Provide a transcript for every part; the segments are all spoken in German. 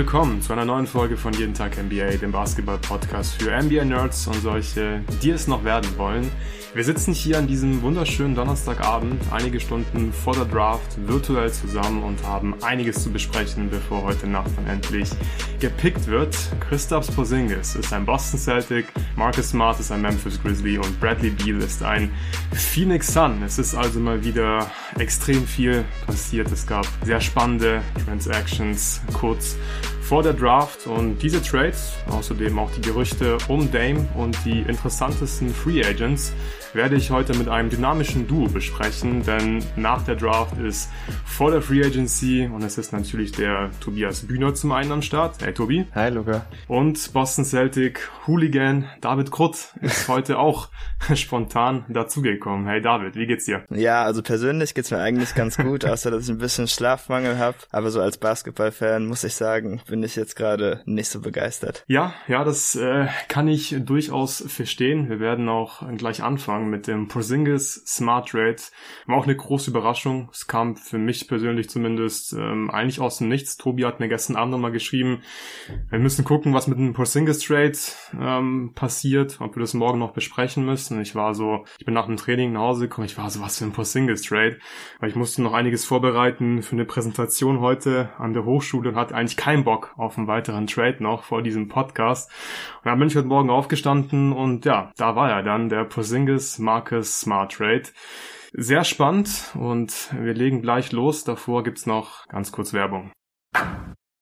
willkommen zu einer neuen Folge von Jeden Tag NBA, dem Basketball-Podcast für NBA-Nerds und solche, die es noch werden wollen. Wir sitzen hier an diesem wunderschönen Donnerstagabend, einige Stunden vor der Draft, virtuell zusammen und haben einiges zu besprechen, bevor heute Nacht dann endlich gepickt wird. Christoph Porzingis ist ein Boston Celtic, Marcus Smart ist ein Memphis Grizzly und Bradley Beal ist ein Phoenix Sun. Es ist also mal wieder extrem viel passiert. Es gab sehr spannende Transactions kurz vor der Draft und diese Trades, außerdem auch die Gerüchte um Dame und die interessantesten Free Agents werde ich heute mit einem dynamischen Duo besprechen, denn nach der Draft ist vor der Free Agency und es ist natürlich der Tobias Bühner zum einen am Start. Hey Tobi. Hi Luca. Und Boston Celtic Hooligan David Krutt ist heute auch spontan dazugekommen. Hey David, wie geht's dir? Ja, also persönlich geht's mir eigentlich ganz gut, außer dass ich ein bisschen Schlafmangel habe. Aber so als Basketballfan muss ich sagen, bin ich jetzt gerade nicht so begeistert. Ja, ja, das äh, kann ich durchaus verstehen. Wir werden auch gleich anfangen angefangen mit dem Porzingis Smart Trade. War auch eine große Überraschung. Es kam für mich persönlich zumindest ähm, eigentlich aus dem Nichts. Tobi hat mir gestern Abend nochmal geschrieben, wir müssen gucken, was mit dem Porzingis Trade ähm, passiert, ob wir das morgen noch besprechen müssen. Ich war so, ich bin nach dem Training nach Hause gekommen, ich war so, was für ein Porzingis Trade, weil ich musste noch einiges vorbereiten für eine Präsentation heute an der Hochschule und hatte eigentlich keinen Bock auf einen weiteren Trade noch vor diesem Podcast. Und dann bin ich heute Morgen aufgestanden und ja, da war er dann, der Porzingis Marcus Smart Trade. Sehr spannend und wir legen gleich los. Davor gibt's noch ganz kurz Werbung.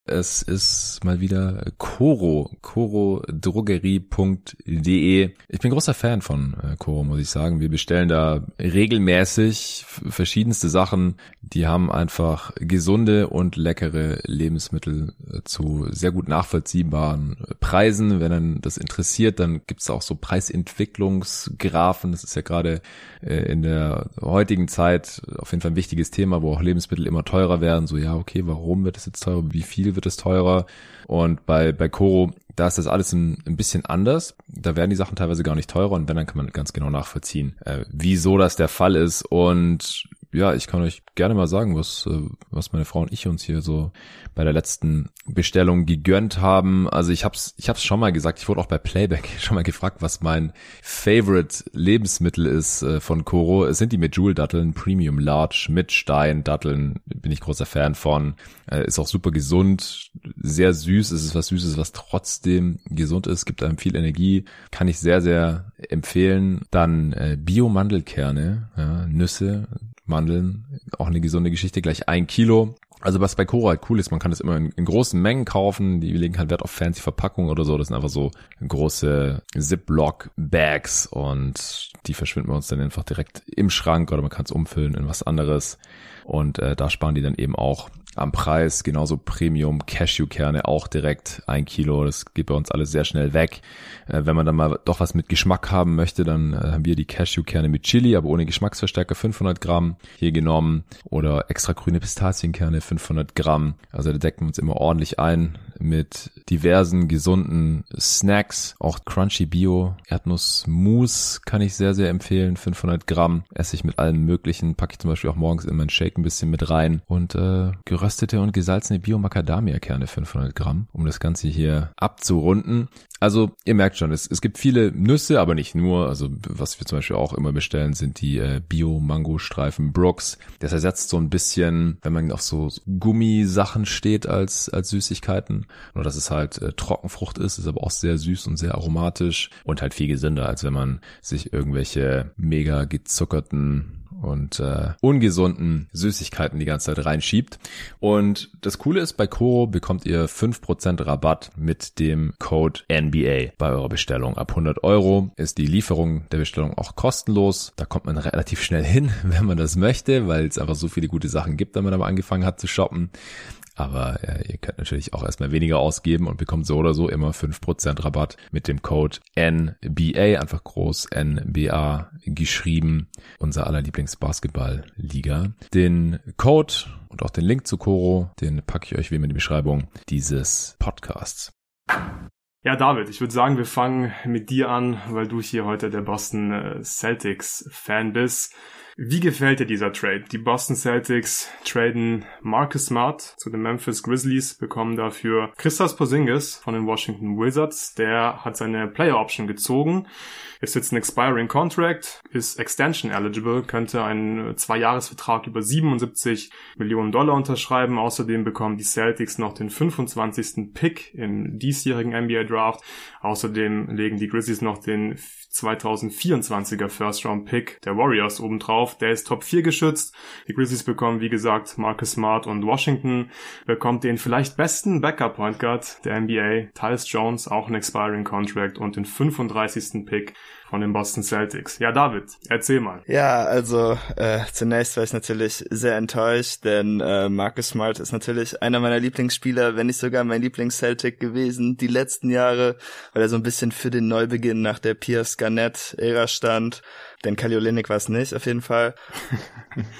Es ist mal wieder Coro, corodrogerie.de. Ich bin großer Fan von äh, Coro, muss ich sagen. Wir bestellen da regelmäßig verschiedenste Sachen. Die haben einfach gesunde und leckere Lebensmittel äh, zu sehr gut nachvollziehbaren Preisen. Wenn dann das interessiert, dann gibt's auch so Preisentwicklungsgrafen. Das ist ja gerade äh, in der heutigen Zeit auf jeden Fall ein wichtiges Thema, wo auch Lebensmittel immer teurer werden. So, ja, okay, warum wird es jetzt teurer? Wie viel wird es teurer? Und bei, bei Coro, da ist das alles ein, ein bisschen anders. Da werden die Sachen teilweise gar nicht teurer und wenn, dann kann man ganz genau nachvollziehen, äh, wieso das der Fall ist. Und ja, ich kann euch gerne mal sagen, was, äh, was meine Frau und ich uns hier so bei der letzten Bestellung gegönnt haben. Also ich hab's, ich hab's schon mal gesagt, ich wurde auch bei Playback schon mal gefragt, was mein Favorite Lebensmittel ist äh, von Coro. Es sind die Medjool-Datteln, Premium Large mit Stein-Datteln, bin ich großer Fan von. Äh, ist auch super gesund, sehr süß, es ist was Süßes, was trotzdem gesund ist, gibt einem viel Energie, kann ich sehr, sehr empfehlen. Dann Bio-Mandelkerne, ja, Nüsse, Mandeln, auch eine gesunde Geschichte, gleich ein Kilo. Also was bei Cora halt cool ist, man kann das immer in, in, großen Mengen kaufen, die legen halt Wert auf fancy Verpackungen oder so, das sind einfach so große Ziploc-Bags und die verschwinden wir uns dann einfach direkt im Schrank oder man kann es umfüllen in was anderes. Und äh, da sparen die dann eben auch am Preis, genauso Premium Cashewkerne auch direkt ein Kilo. Das geht bei uns alles sehr schnell weg. Äh, wenn man dann mal doch was mit Geschmack haben möchte, dann äh, haben wir die Cashewkerne mit Chili, aber ohne Geschmacksverstärker 500 Gramm hier genommen oder extra grüne Pistazienkerne 500 Gramm. Also da decken wir uns immer ordentlich ein mit diversen gesunden Snacks. Auch Crunchy Bio Erdnussmus kann ich sehr, sehr empfehlen. 500 Gramm esse ich mit allem möglichen. Packe ich zum Beispiel auch morgens in meinen Shake ein bisschen mit rein und äh, geröstete und gesalzene Bio-Macadamia-Kerne 500 Gramm, um das Ganze hier abzurunden. Also ihr merkt schon, es, es gibt viele Nüsse, aber nicht nur. Also was wir zum Beispiel auch immer bestellen, sind die äh, Bio-Mango-Streifen Brooks. Das ersetzt so ein bisschen, wenn man auf so Gummisachen steht als, als Süßigkeiten. Nur dass es halt äh, Trockenfrucht ist, ist aber auch sehr süß und sehr aromatisch und halt viel gesünder, als wenn man sich irgendwelche mega gezuckerten und äh, ungesunden Süßigkeiten die ganze Zeit reinschiebt. Und das Coole ist, bei Koro bekommt ihr 5% Rabatt mit dem Code NBA bei eurer Bestellung. Ab 100 Euro ist die Lieferung der Bestellung auch kostenlos. Da kommt man relativ schnell hin, wenn man das möchte, weil es einfach so viele gute Sachen gibt, wenn man aber angefangen hat zu shoppen. Aber ja, ihr könnt natürlich auch erstmal weniger ausgeben und bekommt so oder so immer 5% Rabatt mit dem Code NBA, einfach groß NBA geschrieben, unser aller Lieblingsbasketball-Liga. Den Code und auch den Link zu Coro, den packe ich euch wie immer in die Beschreibung dieses Podcasts. Ja, David, ich würde sagen, wir fangen mit dir an, weil du hier heute der Boston äh, Celtics Fan bist. Wie gefällt dir dieser Trade? Die Boston Celtics traden Marcus Smart zu den Memphis Grizzlies, bekommen dafür Christos Porzingis von den Washington Wizards. Der hat seine Player Option gezogen, ist jetzt ein expiring Contract, ist extension eligible, könnte einen Zwei-Jahres-Vertrag über 77 Millionen Dollar unterschreiben. Außerdem bekommen die Celtics noch den 25. Pick im diesjährigen NBA Draft. Außerdem legen die Grizzlies noch den 2024er First Round Pick der Warriors obendrauf. Der ist Top 4 geschützt. Die Grizzlies bekommen, wie gesagt, Marcus Smart und Washington bekommt den vielleicht besten Backup Point Guard der NBA, Tyus Jones, auch ein expiring Contract und den 35. Pick von den Boston Celtics. Ja, David, erzähl mal. Ja, also äh, zunächst war ich natürlich sehr enttäuscht, denn äh, Marcus Smart ist natürlich einer meiner Lieblingsspieler, wenn nicht sogar mein Lieblings-Celtic gewesen, die letzten Jahre, weil er so ein bisschen für den Neubeginn nach der Pierce Garnett-Ära stand. Denn Kelly Olynyk war es nicht, auf jeden Fall.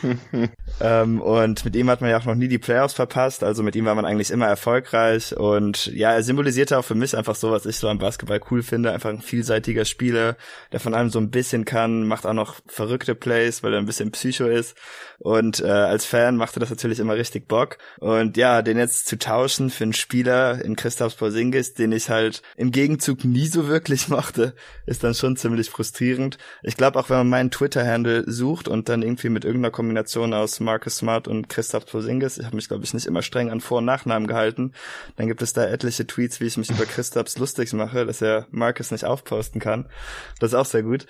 ähm, und mit ihm hat man ja auch noch nie die Playoffs verpasst, also mit ihm war man eigentlich immer erfolgreich. Und ja, er symbolisierte auch für mich einfach so, was ich so am Basketball cool finde, einfach ein vielseitiger Spieler, der von allem so ein bisschen kann, macht auch noch verrückte Plays, weil er ein bisschen Psycho ist. Und äh, als Fan machte das natürlich immer richtig Bock. Und ja, den jetzt zu tauschen für einen Spieler in Christoph Porzingis, den ich halt im Gegenzug nie so wirklich mochte, ist dann schon ziemlich frustrierend. Ich glaube auch, wenn man meinen Twitter-Handle sucht und dann irgendwie mit irgendeiner Kombination aus Marcus Smart und Christoph Porzingis, ich habe mich glaube ich nicht immer streng an Vor- und Nachnamen gehalten, dann gibt es da etliche Tweets, wie ich mich über Christophs lustig mache, dass er Marcus nicht aufposten kann. Das ist auch sehr gut.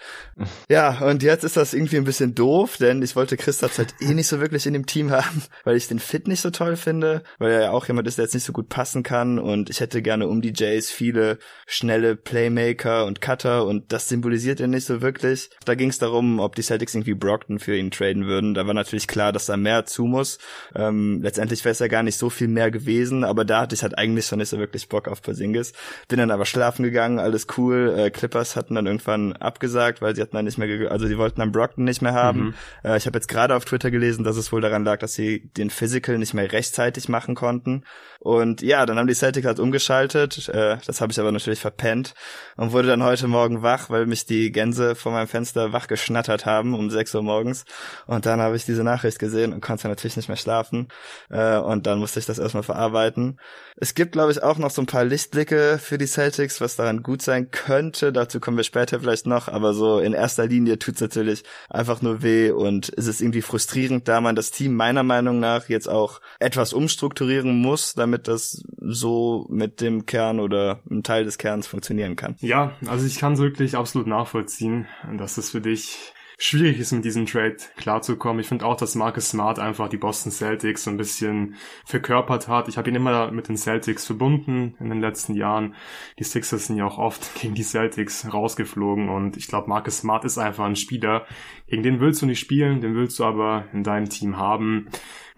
Ja, und jetzt ist das irgendwie ein bisschen doof, denn ich wollte Christoph halt eh nicht so wirklich in dem Team haben, weil ich den Fit nicht so toll finde, weil er ja auch jemand ist, der jetzt nicht so gut passen kann und ich hätte gerne um die Jays viele schnelle Playmaker und Cutter und das symbolisiert er nicht so wirklich. Da ging es darum, ob die Celtics irgendwie Brockton für ihn traden würden. Da war natürlich klar, dass da mehr zu muss. Ähm, letztendlich wäre es ja gar nicht so viel mehr gewesen, aber da hatte ich halt eigentlich schon nicht so wirklich Bock auf Porzingis. Bin dann aber schlafen gegangen, alles cool. Äh, Clippers hatten dann irgendwann abgesagt, weil sie hatten dann nicht mehr, also sie wollten dann Brockton nicht mehr haben. Mhm. Äh, ich habe jetzt gerade auf Twitter gelesen, dass es wohl daran lag, dass sie den Physical nicht mehr rechtzeitig machen konnten. Und ja, dann haben die Celtics halt umgeschaltet. Äh, das habe ich aber natürlich verpennt und wurde dann heute Morgen wach, weil mich die Gänse vor meinem Fenster wach geschnattert haben um 6 Uhr morgens. Und dann habe ich diese Nachricht gesehen und konnte natürlich nicht mehr schlafen. Äh, und dann musste ich das erstmal verarbeiten. Es gibt, glaube ich, auch noch so ein paar Lichtblicke für die Celtics, was daran gut sein könnte. Dazu kommen wir später vielleicht noch. Aber so in erster Linie tut's natürlich einfach nur weh und es ist irgendwie frustrierend, da man das Team meiner Meinung nach jetzt auch etwas umstrukturieren muss, damit das so mit dem Kern oder einem Teil des Kerns funktionieren kann. Ja, also ich kann es wirklich absolut nachvollziehen, dass es für dich schwierig ist, mit diesem Trade klarzukommen. Ich finde auch, dass Marcus Smart einfach die Boston Celtics so ein bisschen verkörpert hat. Ich habe ihn immer mit den Celtics verbunden in den letzten Jahren. Die Sixers sind ja auch oft gegen die Celtics rausgeflogen und ich glaube, Marcus Smart ist einfach ein Spieler, gegen den willst du nicht spielen, den willst du aber in deinem Team haben.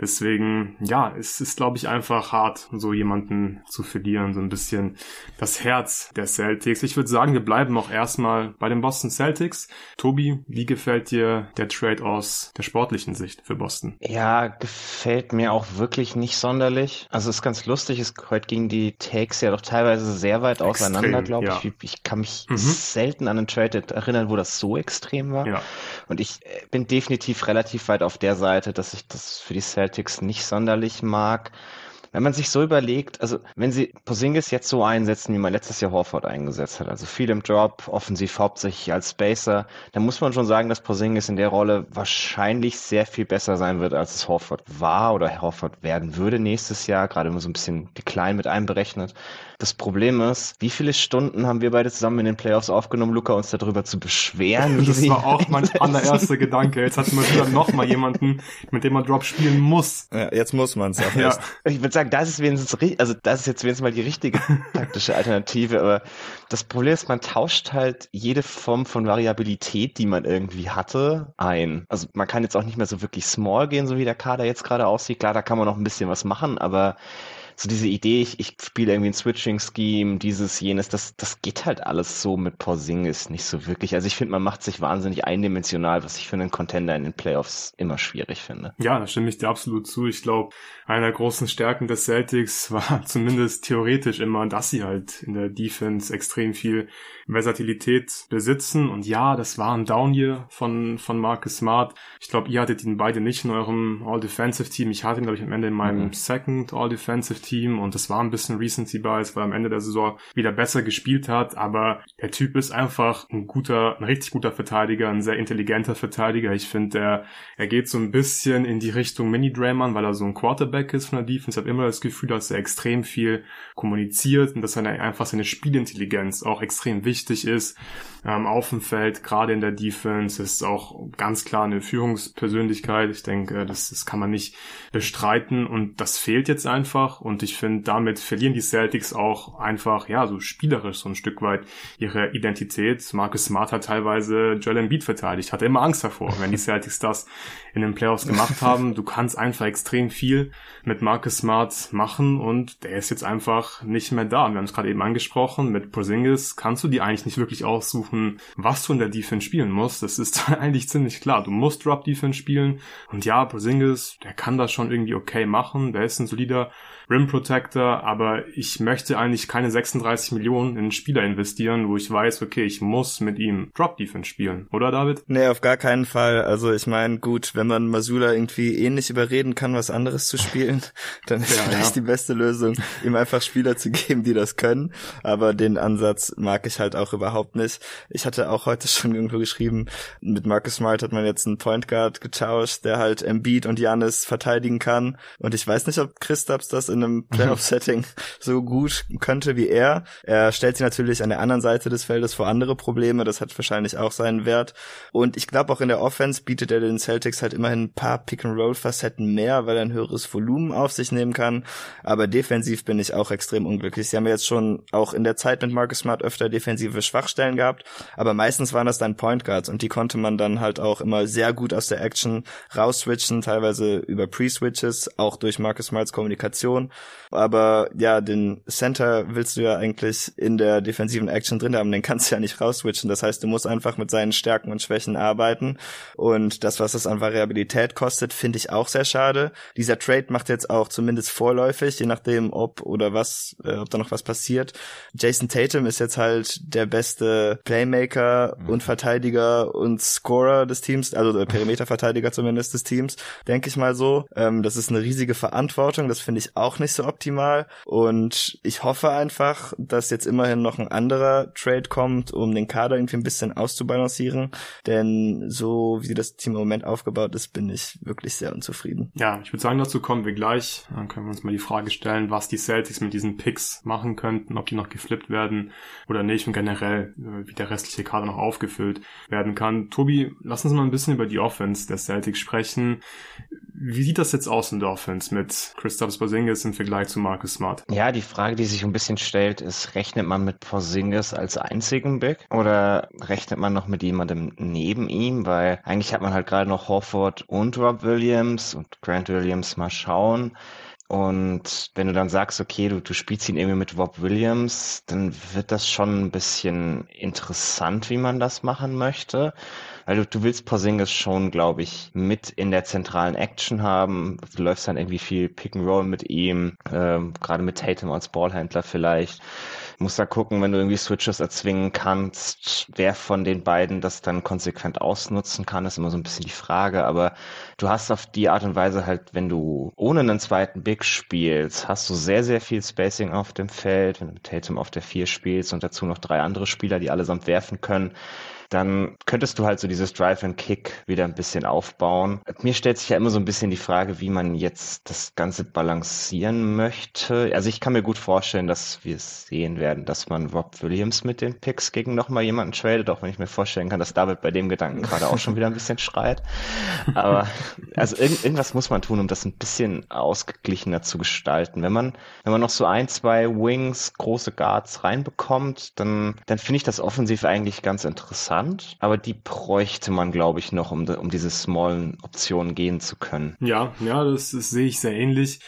Deswegen, ja, es ist, glaube ich, einfach hart, so jemanden zu verlieren, so ein bisschen das Herz der Celtics. Ich würde sagen, wir bleiben auch erstmal bei den Boston Celtics. Tobi, wie gefällt dir der Trade aus der sportlichen Sicht für Boston? Ja, gefällt mir auch wirklich nicht sonderlich. Also es ist ganz lustig, es heute gingen die Takes ja doch teilweise sehr weit extrem, auseinander, glaube ja. ich. Ich kann mich mhm. selten an einen Trade erinnern, wo das so extrem war. Ja. Und ich äh, bin definitiv relativ weit auf der Seite, dass ich das für die Celtics Celtics nicht sonderlich mag. Wenn man sich so überlegt, also wenn sie Posingis jetzt so einsetzen, wie man letztes Jahr Horford eingesetzt hat, also viel im Drop, offensiv hauptsächlich als Spacer, dann muss man schon sagen, dass Posingis in der Rolle wahrscheinlich sehr viel besser sein wird, als es Horford war oder Horford werden würde nächstes Jahr, gerade immer so ein bisschen Decline mit einberechnet. Das Problem ist, wie viele Stunden haben wir beide zusammen in den Playoffs aufgenommen, Luca, uns darüber zu beschweren? Das war auch mein allererster Gedanke. Jetzt hatten wir wieder noch mal jemanden, mit dem man Drop spielen muss. Ja, jetzt muss man es auch ja. Ich würde sagen, das ist wenigstens, also das ist jetzt wenigstens mal die richtige taktische Alternative, aber das Problem ist, man tauscht halt jede Form von Variabilität, die man irgendwie hatte, ein. Also man kann jetzt auch nicht mehr so wirklich small gehen, so wie der Kader jetzt gerade aussieht. Klar, da kann man noch ein bisschen was machen, aber so diese Idee, ich, ich spiele irgendwie ein Switching-Scheme, dieses, jenes, das, das geht halt alles so mit Porzingis nicht so wirklich. Also ich finde, man macht sich wahnsinnig eindimensional, was ich für einen Contender in den Playoffs immer schwierig finde. Ja, da stimme ich dir absolut zu. Ich glaube, einer der großen Stärken des Celtics war zumindest theoretisch immer, dass sie halt in der Defense extrem viel Versatilität besitzen. Und ja, das war ein Down hier von, von Marcus Smart. Ich glaube, ihr hattet ihn beide nicht in eurem All-Defensive-Team. Ich hatte ihn, glaube ich, am Ende in meinem mhm. Second All-Defensive-Team und das war ein bisschen Recency Bias, weil am Ende der Saison wieder besser gespielt hat. Aber der Typ ist einfach ein guter, ein richtig guter Verteidiger, ein sehr intelligenter Verteidiger. Ich finde, er, er geht so ein bisschen in die Richtung Mini-Drayman, weil er so ein Quarterback ist von der Defense. Ich habe immer das Gefühl, dass er extrem viel kommuniziert und dass er einfach seine Spielintelligenz auch extrem wichtig ist ähm, auf dem Feld, gerade in der Defense, ist auch ganz klar eine Führungspersönlichkeit. Ich denke, das, das kann man nicht bestreiten und das fehlt jetzt einfach und ich finde, damit verlieren die Celtics auch einfach, ja, so spielerisch so ein Stück weit ihre Identität. Marcus Smart hat teilweise Joel Embiid verteidigt, hatte immer Angst davor, wenn die Celtics das in den Playoffs gemacht haben. Du kannst einfach extrem viel mit Marcus Smart machen und der ist jetzt einfach nicht mehr da. Wir haben es gerade eben angesprochen, mit Porzingis kannst du die eigentlich nicht wirklich aussuchen aussuchen, was du in der Defense spielen musst. Das ist eigentlich ziemlich klar. Du musst Drop Defense spielen. Und ja, Porzingis, der kann das schon irgendwie okay machen. Der ist ein solider Rim Protector, aber ich möchte eigentlich keine 36 Millionen in einen Spieler investieren, wo ich weiß, okay, ich muss mit ihm Drop Defense spielen, oder David? Nee, auf gar keinen Fall. Also ich meine, gut, wenn man Masula irgendwie ähnlich überreden kann, was anderes zu spielen, dann ist ja, vielleicht ja. die beste Lösung, ihm einfach Spieler zu geben, die das können. Aber den Ansatz mag ich halt auch überhaupt nicht. Ich hatte auch heute schon irgendwo geschrieben, mit Marcus Smart hat man jetzt einen Point Guard getauscht, der halt Embiid und Janis verteidigen kann. Und ich weiß nicht, ob Christaps das in einem Playoff-Setting so gut könnte wie er. Er stellt sich natürlich an der anderen Seite des Feldes vor andere Probleme. Das hat wahrscheinlich auch seinen Wert. Und ich glaube auch in der Offense bietet er den Celtics halt immerhin ein paar Pick-and-Roll-Facetten mehr, weil er ein höheres Volumen auf sich nehmen kann. Aber defensiv bin ich auch extrem unglücklich. Sie haben jetzt schon auch in der Zeit mit Marcus Smart öfter defensive Schwachstellen gehabt. Aber meistens waren das dann Point Guards und die konnte man dann halt auch immer sehr gut aus der Action rausswitchen, teilweise über Pre-Switches, auch durch Marcus Smarts Kommunikation. Aber ja, den Center willst du ja eigentlich in der defensiven Action drin haben, den kannst du ja nicht rausswitchen. Das heißt, du musst einfach mit seinen Stärken und Schwächen arbeiten. Und das, was es an Variabilität kostet, finde ich auch sehr schade. Dieser Trade macht jetzt auch zumindest vorläufig, je nachdem, ob oder was, äh, ob da noch was passiert. Jason Tatum ist jetzt halt der beste Playmaker mhm. und Verteidiger und Scorer des Teams, also der Perimeterverteidiger zumindest des Teams, denke ich mal so. Ähm, das ist eine riesige Verantwortung. Das finde ich auch nicht so optimal. Und ich hoffe einfach, dass jetzt immerhin noch ein anderer Trade kommt, um den Kader irgendwie ein bisschen auszubalancieren. Denn so wie das Team im Moment aufgebaut ist, bin ich wirklich sehr unzufrieden. Ja, ich würde sagen, dazu kommen wir gleich. Dann können wir uns mal die Frage stellen, was die Celtics mit diesen Picks machen könnten, ob die noch geflippt werden oder nicht und generell, äh, wie der restliche Kader noch aufgefüllt werden kann. Tobi, lass uns mal ein bisschen über die Offense der Celtics sprechen. Wie sieht das jetzt aus in der Offense mit Christoph Porzingis im Vergleich zu Marcus Smart? Ja, die Frage, die sich ein bisschen stellt, ist, rechnet man mit Porzingis als einzigen Big oder rechnet man noch mit jemandem neben ihm? Weil eigentlich hat man halt gerade noch Horford und Rob Williams und Grant Williams mal schauen. Und wenn du dann sagst, okay, du, du spielst ihn irgendwie mit Rob Williams, dann wird das schon ein bisschen interessant, wie man das machen möchte. Weil du, du willst Porzingis schon, glaube ich, mit in der zentralen Action haben. Du läufst dann irgendwie viel Pick and Roll mit ihm, ähm, gerade mit Tatum als Ballhändler vielleicht. Muss da gucken, wenn du irgendwie Switches erzwingen kannst, wer von den beiden das dann konsequent ausnutzen kann, ist immer so ein bisschen die Frage. Aber du hast auf die Art und Weise halt, wenn du ohne einen zweiten Big spielst, hast du sehr, sehr viel Spacing auf dem Feld. Wenn du mit Tatum auf der 4 spielst und dazu noch drei andere Spieler, die allesamt werfen können, dann könntest du halt so dieses Drive and Kick wieder ein bisschen aufbauen. Mir stellt sich ja immer so ein bisschen die Frage, wie man jetzt das Ganze balancieren möchte. Also ich kann mir gut vorstellen, dass wir sehen werden, dass man Rob Williams mit den Picks gegen nochmal jemanden tradet, auch wenn ich mir vorstellen kann, dass David bei dem Gedanken gerade auch schon wieder ein bisschen schreit. Aber also irgend, irgendwas muss man tun, um das ein bisschen ausgeglichener zu gestalten. Wenn man, wenn man noch so ein, zwei Wings, große Guards reinbekommt, dann, dann finde ich das offensiv eigentlich ganz interessant interessant, aber die bräuchte man, glaube ich, noch, um, um diese smallen Optionen gehen zu können. Ja, ja, das, das sehe ich sehr ähnlich.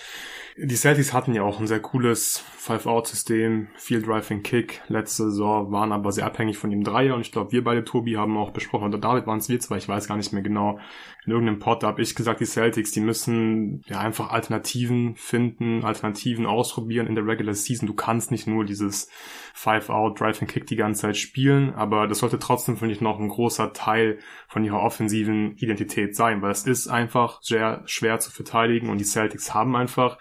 Die Celtics hatten ja auch ein sehr cooles Five-Out-System, viel Driving Kick letzte Saison, waren aber sehr abhängig von dem Dreier und ich glaube, wir beide, Tobi, haben auch besprochen, oder David waren es wir zwei, ich weiß gar nicht mehr genau, in irgendeinem Pod habe ich gesagt, die Celtics, die müssen ja einfach Alternativen finden, Alternativen ausprobieren in der Regular Season. Du kannst nicht nur dieses Five-Out, Drive-and-Kick die ganze Zeit spielen, aber das sollte trotzdem, finde ich, noch ein großer Teil von ihrer offensiven Identität sein, weil es ist einfach sehr schwer zu verteidigen und die Celtics haben einfach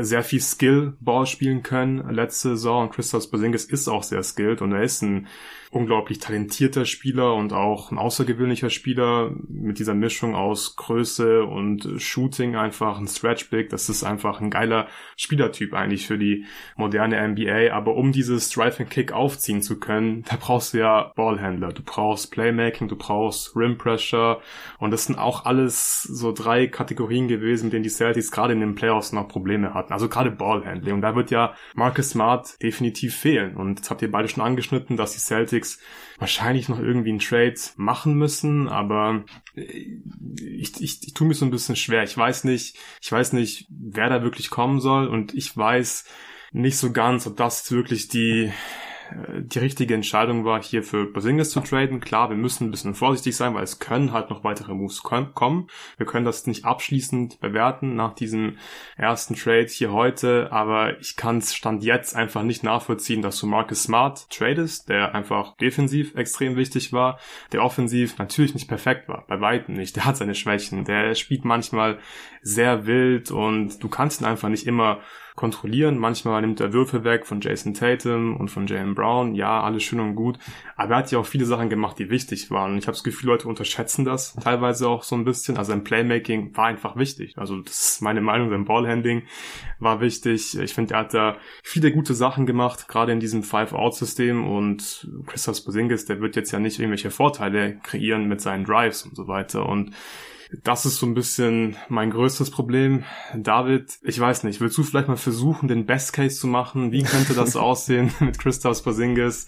sehr viel Skill-Ball spielen können letzte Saison und Christoph Porzingis ist auch sehr skilled und er ist ein unglaublich talentierter Spieler und auch ein außergewöhnlicher Spieler mit dieser Mischung aus Größe und Shooting einfach ein Stretch Big. Das ist einfach ein geiler Spielertyp eigentlich für die moderne NBA. Aber um dieses Drive and Kick aufziehen zu können, da brauchst du ja Ballhändler. Du brauchst Playmaking, du brauchst Rim Pressure und das sind auch alles so drei Kategorien gewesen, mit denen die Celtics gerade in den Playoffs noch Probleme hatten. Also gerade Ballhandling. Und da wird ja Marcus Smart definitiv fehlen. Und jetzt habt ihr beide schon angeschnitten, dass die Celtics wahrscheinlich noch irgendwie einen Trade machen müssen, aber ich, ich, ich tue mir so ein bisschen schwer. Ich weiß nicht, ich weiß nicht, wer da wirklich kommen soll und ich weiß nicht so ganz, ob das wirklich die die richtige Entscheidung war, hier für Porzingis zu traden. Klar, wir müssen ein bisschen vorsichtig sein, weil es können halt noch weitere Moves kommen. Wir können das nicht abschließend bewerten nach diesem ersten Trade hier heute, aber ich kann es Stand jetzt einfach nicht nachvollziehen, dass du Marcus Smart tradest, der einfach defensiv extrem wichtig war, der offensiv natürlich nicht perfekt war, bei weitem nicht. Der hat seine Schwächen, der spielt manchmal sehr wild und du kannst ihn einfach nicht immer kontrollieren. Manchmal nimmt er Würfe weg von Jason Tatum und von Jalen Brown. Ja, alles schön und gut. Aber er hat ja auch viele Sachen gemacht, die wichtig waren. Und ich habe das Gefühl, Leute unterschätzen das teilweise auch so ein bisschen. Also sein Playmaking war einfach wichtig. Also das ist meine Meinung. Sein Ballhandling war wichtig. Ich finde, er hat da viele gute Sachen gemacht, gerade in diesem Five-Out-System. Und Christoph Porzingis, der wird jetzt ja nicht irgendwelche Vorteile kreieren mit seinen Drives und so weiter. Und das ist so ein bisschen mein größtes Problem. David, ich weiß nicht, willst du vielleicht mal versuchen, den Best Case zu machen? Wie könnte das aussehen mit Christoph Porzingis?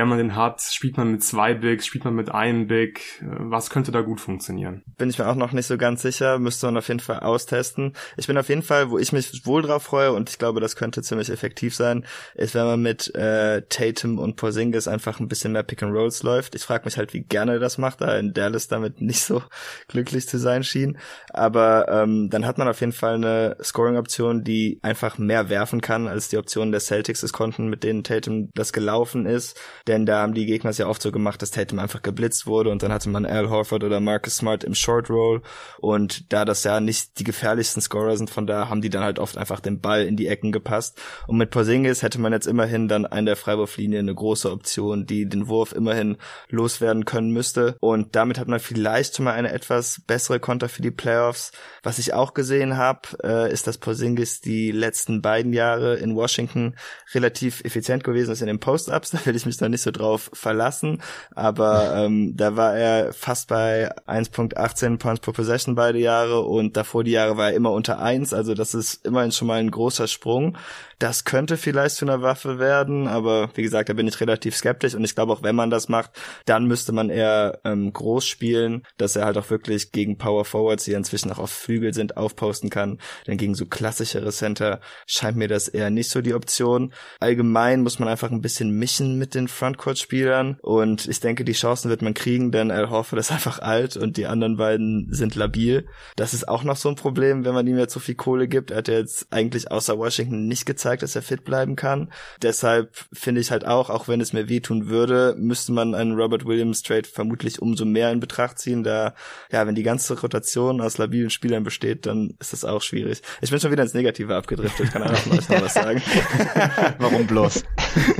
wenn man den hat, spielt man mit zwei Bigs, spielt man mit einem Big, was könnte da gut funktionieren? Bin ich mir auch noch nicht so ganz sicher, müsste man auf jeden Fall austesten. Ich bin auf jeden Fall, wo ich mich wohl drauf freue und ich glaube, das könnte ziemlich effektiv sein, ist, wenn man mit äh, Tatum und Porzingis einfach ein bisschen mehr Pick and Rolls läuft. Ich frage mich halt, wie gerne das macht, da in Dallas damit nicht so glücklich zu sein schien. Aber ähm, dann hat man auf jeden Fall eine Scoring-Option, die einfach mehr werfen kann, als die Optionen der Celtics es konnten, mit denen Tatum das gelaufen ist. Denn da haben die Gegner es ja oft so gemacht, dass Tatum einfach geblitzt wurde und dann hatte man Al Horford oder Marcus Smart im Short Roll. Und da das ja nicht die gefährlichsten Scorer sind, von da haben die dann halt oft einfach den Ball in die Ecken gepasst. Und mit Porzingis hätte man jetzt immerhin dann an der Freiwurflinie eine große Option, die den Wurf immerhin loswerden können müsste. Und damit hat man vielleicht schon mal eine etwas bessere Konter für die Playoffs. Was ich auch gesehen habe, äh, ist, dass Porzingis die letzten beiden Jahre in Washington relativ effizient gewesen ist in den Post-Ups, da will ich mich dann nicht so drauf verlassen, aber ähm, da war er fast bei 1.18 Points per Possession beide Jahre und davor die Jahre war er immer unter 1, also das ist immerhin schon mal ein großer Sprung. Das könnte vielleicht zu einer Waffe werden, aber wie gesagt, da bin ich relativ skeptisch und ich glaube auch, wenn man das macht, dann müsste man eher ähm, groß spielen, dass er halt auch wirklich gegen Power Forwards, die inzwischen auch auf Flügel sind, aufposten kann. Denn gegen so klassischere Center scheint mir das eher nicht so die Option. Allgemein muss man einfach ein bisschen mischen mit den Frontcourt-Spielern und ich denke, die Chancen wird man kriegen, denn Al Horford ist einfach alt und die anderen beiden sind labil. Das ist auch noch so ein Problem, wenn man ihm jetzt so viel Kohle gibt. Er hat ja jetzt eigentlich außer Washington nicht gezeigt, gezeigt, dass er fit bleiben kann. Deshalb finde ich halt auch, auch wenn es mir wehtun würde, müsste man einen Robert Williams Trade vermutlich umso mehr in Betracht ziehen, da, ja, wenn die ganze Rotation aus labilen Spielern besteht, dann ist das auch schwierig. Ich bin schon wieder ins Negative abgedriftet, kann einfach mal was sagen. Warum bloß?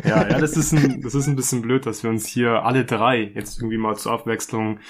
ja, ja, das ist ein, das ist ein bisschen blöd, dass wir uns hier alle drei jetzt irgendwie mal zur Abwechslung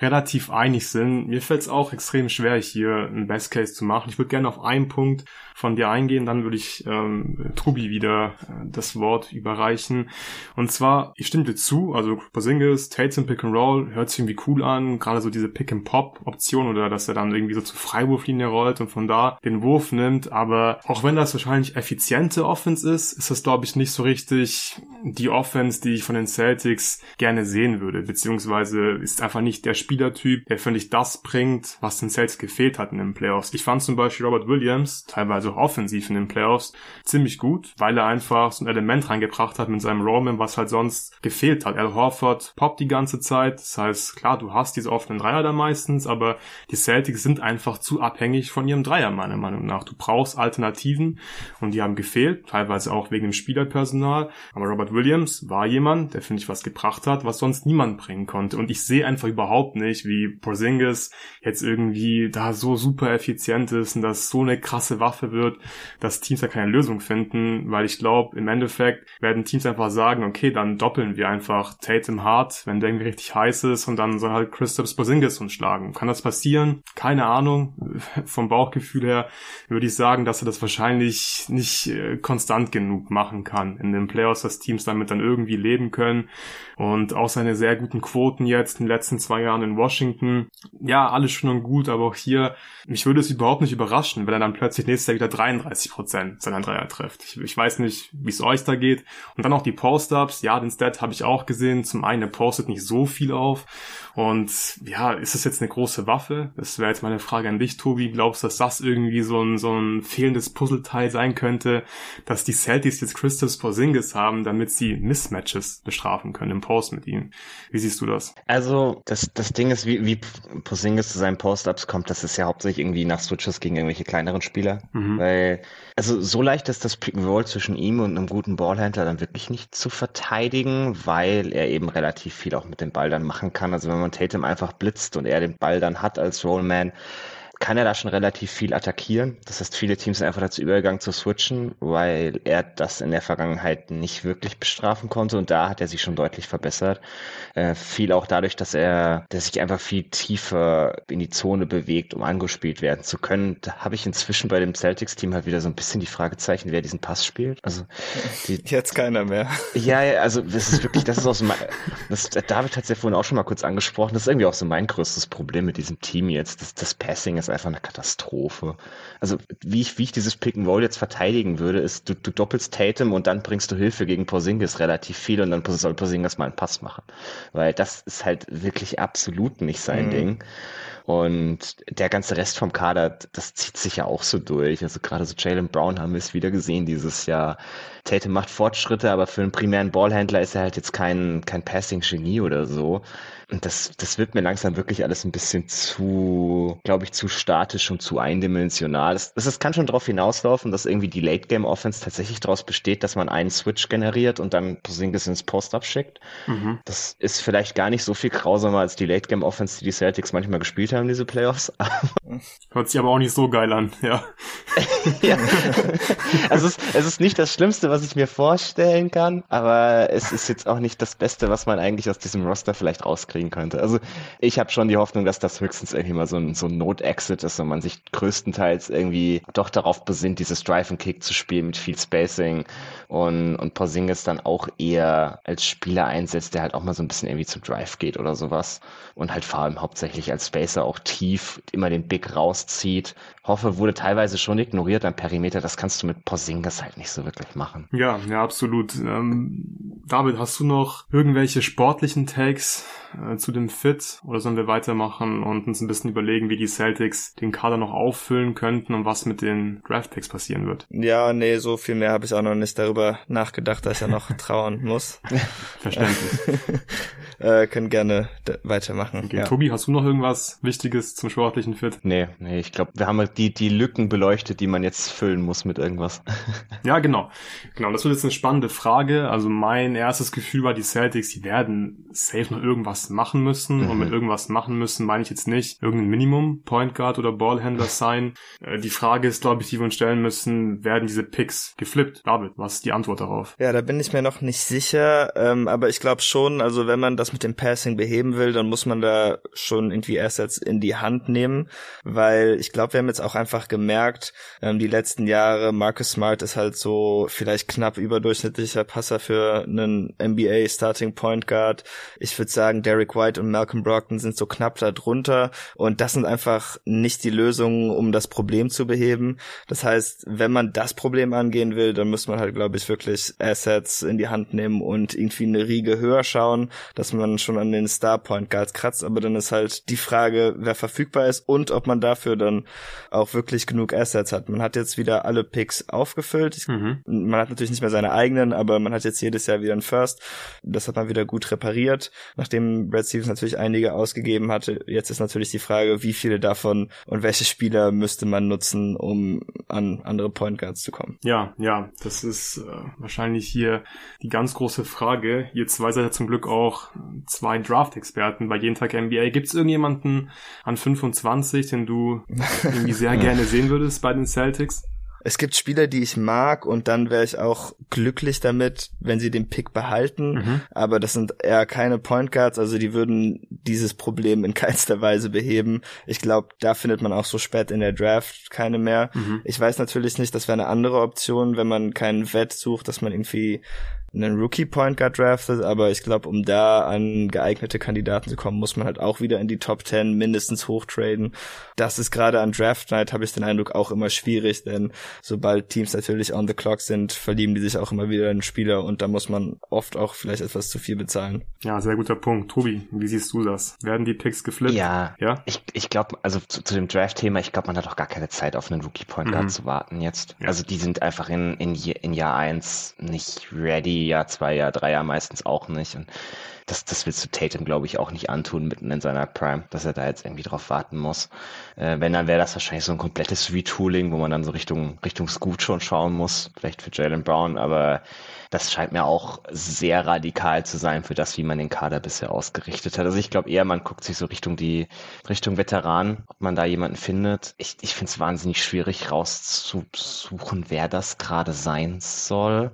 relativ einig sind. Mir fällt es auch extrem schwer, hier ein Best Case zu machen. Ich würde gerne auf einen Punkt von dir eingehen, dann würde ich ähm, Trubi wieder äh, das Wort überreichen. Und zwar, ich stimme dir zu, also Porzingis, Tatum Pick and Roll hört sich irgendwie cool an, gerade so diese Pick and Pop Option oder dass er dann irgendwie so zur Freiwurflinie rollt und von da den Wurf nimmt, aber auch wenn das wahrscheinlich effiziente Offense ist, ist das glaube ich nicht so richtig die Offense, die ich von den Celtics gerne sehen würde, beziehungsweise ist einfach nicht der Spielertyp, der völlig das bringt, was den Celtics gefehlt hat in den Playoffs. Ich fand zum Beispiel Robert Williams, teilweise auch offensiv in den Playoffs, ziemlich gut, weil er einfach so ein Element reingebracht hat mit seinem Roman, was halt sonst gefehlt hat. Al Horford poppt die ganze Zeit, das heißt, klar, du hast diese offenen Dreier da meistens, aber die Celtics sind einfach zu abhängig von ihrem Dreier, meiner Meinung nach. Du brauchst Alternativen und die haben gefehlt, teilweise auch wegen dem Spielerpersonal, aber Robert Williams war jemand, der, finde ich, was gebracht hat, was sonst niemand bringen konnte und ich sehe einfach überhaupt nicht, wie Porzingis jetzt irgendwie da so super effizient ist und das so eine krasse Waffe wird, dass Teams da keine Lösung finden, weil ich glaube, im Endeffekt werden Teams einfach sagen, okay, dann doppeln wir einfach Tatum hart, wenn der irgendwie richtig heiß ist und dann soll halt Christoph Porzingis uns schlagen. Kann das passieren? Keine Ahnung. Vom Bauchgefühl her würde ich sagen, dass er das wahrscheinlich nicht äh, konstant genug machen kann in den Playoffs, dass Teams damit dann irgendwie leben können und auch seine sehr guten Quoten jetzt in den letzten zwei Jahren in Washington. Ja, alles schon und gut, aber auch hier, mich würde es überhaupt nicht überraschen, wenn er dann plötzlich nächstes Jahr wieder 33 Prozent seiner Dreier trifft. Ich, ich weiß nicht, wie es euch da geht. Und dann auch die Post-Ups. Ja, den Stat habe ich auch gesehen. Zum einen, er postet nicht so viel auf. Und ja, ist es jetzt eine große Waffe? Das wäre jetzt meine Frage an dich, Tobi. Glaubst du, dass das irgendwie so ein, so ein fehlendes Puzzleteil sein könnte, dass die Celtics jetzt Christoph Porzingis haben, damit sie Mismatches bestrafen können im Post mit ihm? Wie siehst du das? Also, das, das Ding ist, wie, wie Porzingis zu seinen Post-Ups kommt, das ist ja hauptsächlich irgendwie nach Switches gegen irgendwelche kleineren Spieler. Mhm. Weil, also so leicht ist das Pick and Roll zwischen ihm und einem guten Ballhändler dann wirklich nicht zu verteidigen, weil er eben relativ viel auch mit dem Ball dann machen kann. Also wenn man Tatum einfach blitzt und er den Ball dann hat als Rollman, kann er da schon relativ viel attackieren. Das heißt, viele Teams sind einfach dazu übergegangen zu switchen, weil er das in der Vergangenheit nicht wirklich bestrafen konnte und da hat er sich schon deutlich verbessert. Äh, viel auch dadurch, dass er, dass sich einfach viel tiefer in die Zone bewegt, um angespielt werden zu können. Da habe ich inzwischen bei dem Celtics-Team halt wieder so ein bisschen die Fragezeichen, wer diesen Pass spielt. Also die, jetzt keiner mehr. Ja, also das ist wirklich, das ist auch so mein, das, David hat es ja vorhin auch schon mal kurz angesprochen. Das ist irgendwie auch so mein größtes Problem mit diesem Team jetzt. Das, das Passing ist ist einfach eine Katastrophe. Also wie ich, wie ich dieses Pick and Roll jetzt verteidigen würde, ist, du, du doppelst Tatum und dann bringst du Hilfe gegen Porzingis relativ viel und dann soll Porzingis mal einen Pass machen. Weil das ist halt wirklich absolut nicht sein mhm. Ding. Und der ganze Rest vom Kader, das zieht sich ja auch so durch. Also gerade so Jalen Brown haben wir es wieder gesehen dieses Jahr. Tatum macht Fortschritte, aber für einen primären Ballhändler ist er halt jetzt kein, kein Passing-Genie oder so. Und das, das wird mir langsam wirklich alles ein bisschen zu, glaube ich, zu statisch und zu eindimensional. Das, das kann schon darauf hinauslaufen, dass irgendwie die Late-Game-Offense tatsächlich daraus besteht, dass man einen Switch generiert und dann Porzingis ins Post abschickt. Mhm. Das ist vielleicht gar nicht so viel grausamer als die Late-Game-Offense, die die Celtics manchmal gespielt haben, diese Playoffs. Hört sich aber auch nicht so geil an, ja. ja. Also es ist, es ist nicht das Schlimmste, was ich mir vorstellen kann, aber es ist jetzt auch nicht das Beste, was man eigentlich aus diesem Roster vielleicht rauskriegt kriegen könnte. Also ich habe schon die Hoffnung, dass das höchstens irgendwie mal so ein, so ein Not-Exit ist und man sich größtenteils irgendwie doch darauf besinnt, dieses Drive-and-Kick zu spielen mit viel Spacing und, und Porzingis dann auch eher als Spieler einsetzt, der halt auch mal so ein bisschen irgendwie zum Drive geht oder sowas und halt vor allem hauptsächlich als Spacer auch tief immer den Big rauszieht. Hoffe, wurde teilweise schon ignoriert am Perimeter, das kannst du mit Porzingis halt nicht so wirklich machen. Ja, ja, absolut. Ähm, David, hast du noch irgendwelche sportlichen Takes äh, zu dem Fit oder sollen wir weitermachen und uns ein bisschen überlegen, wie die Celtics den Kader noch auffüllen könnten und was mit den Draft Picks passieren wird? Ja, nee, so viel mehr habe ich auch noch nicht darüber nachgedacht, dass er noch trauern muss. Verständlich. äh, können gerne weitermachen. Okay. Ja. Tobi, hast du noch irgendwas Wichtiges zum sportlichen Fit? Nee, nee, ich glaube, wir haben halt die, die Lücken beleuchtet, die man jetzt füllen muss mit irgendwas. ja, genau. Genau, das wird jetzt eine spannende Frage. Also mein erstes Gefühl war, die Celtics, die werden safe noch irgendwas machen müssen. Mhm. Und mit irgendwas machen müssen meine ich jetzt nicht irgendein Minimum Point Guard oder Ballhändler sein. Äh, die Frage ist, glaube ich, die wir uns stellen müssen, werden diese Picks geflippt? David, was ist die Antwort darauf? Ja, da bin ich mir noch nicht sicher, ähm, aber ich glaube schon, also wenn man das mit dem Passing beheben will, dann muss man da schon irgendwie Assets in die Hand nehmen, weil ich glaube, wir haben jetzt auch einfach gemerkt, ähm, die letzten Jahre, Marcus Smart ist halt so vielleicht knapp überdurchschnittlicher Passer für einen NBA Starting Point Guard. Ich würde sagen, Derek White und Malcolm Brockton sind so knapp da drunter und das sind einfach nicht die Lösungen, um das Problem zu beheben. Das heißt, wenn man das Problem angehen will, dann muss man halt, glaube ich, wirklich Assets in die Hand nehmen und irgendwie eine Riege höher schauen, dass man schon an den Star Point Guards kratzt. Aber dann ist halt die Frage, wer verfügbar ist und ob man dafür dann auch wirklich genug Assets hat. Man hat jetzt wieder alle Picks aufgefüllt. Mhm. Man hat natürlich nicht mehr seine eigenen, aber man hat jetzt jedes Jahr wieder einen First. Das hat man wieder gut repariert, nachdem Brad Stevens natürlich einige ausgegeben hatte. Jetzt ist natürlich die Frage, wie viele davon und welche Spieler müsste man nutzen, um an andere Point Guards zu kommen. Ja, ja, das ist äh, wahrscheinlich hier die ganz große Frage. Ihr zwei seid ja zum Glück auch zwei Draft-Experten bei jeden Tag NBA. Gibt es irgendjemanden an 25, den du irgendwie sehr gerne sehen würdest bei den Celtics? es gibt Spieler, die ich mag und dann wäre ich auch glücklich damit, wenn sie den Pick behalten. Mhm. Aber das sind eher keine Point Guards, also die würden dieses Problem in keinster Weise beheben. Ich glaube, da findet man auch so spät in der Draft keine mehr. Mhm. Ich weiß natürlich nicht, das wäre eine andere Option, wenn man keinen Wett sucht, dass man irgendwie einen Rookie Point Guard draftet, aber ich glaube, um da an geeignete Kandidaten zu kommen, muss man halt auch wieder in die Top 10 mindestens hochtraden. Das ist gerade an Draft Night, habe ich den Eindruck, auch immer schwierig, denn sobald Teams natürlich on the clock sind, verlieben die sich auch immer wieder in Spieler und da muss man oft auch vielleicht etwas zu viel bezahlen. Ja, sehr guter Punkt. Tobi, wie siehst du das? Werden die Picks geflippt? Ja, ja? ich, ich glaube, also zu, zu dem Draft-Thema, ich glaube, man hat auch gar keine Zeit auf einen Rookie Point Guard mhm. zu warten jetzt. Ja. Also die sind einfach in, in, in Jahr eins nicht ready Jahr zwei, Jahr drei Jahr meistens auch nicht. Und das, das willst du Tatum, glaube ich, auch nicht antun mitten in seiner Prime, dass er da jetzt irgendwie drauf warten muss. Äh, wenn, dann wäre das wahrscheinlich so ein komplettes Retooling, wo man dann so Richtung, Richtung Scoot schon schauen muss, vielleicht für Jalen Brown, aber das scheint mir auch sehr radikal zu sein für das, wie man den Kader bisher ausgerichtet hat. Also ich glaube eher, man guckt sich so Richtung die Richtung Veteran, ob man da jemanden findet. Ich, ich finde es wahnsinnig schwierig rauszusuchen, wer das gerade sein soll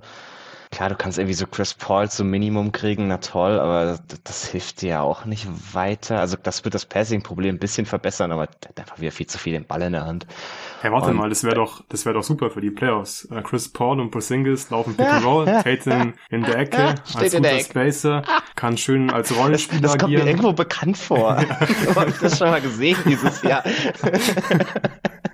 klar, du kannst irgendwie so Chris Paul zum Minimum kriegen, na toll, aber das, das hilft dir ja auch nicht weiter. Also das wird das Passing-Problem ein bisschen verbessern, aber der hat einfach wieder viel zu viel den Ball in der Hand. Hey, warte und, mal, das wäre doch, das wäre doch super für die Playoffs. Uh, Chris Paul und Porzingis laufen Pick and Roll, Tatum in der Ecke, als guter Spacer, kann schön als Rollenspieler das, das kommt mir irgendwo bekannt vor. ich habe das schon mal gesehen dieses Jahr.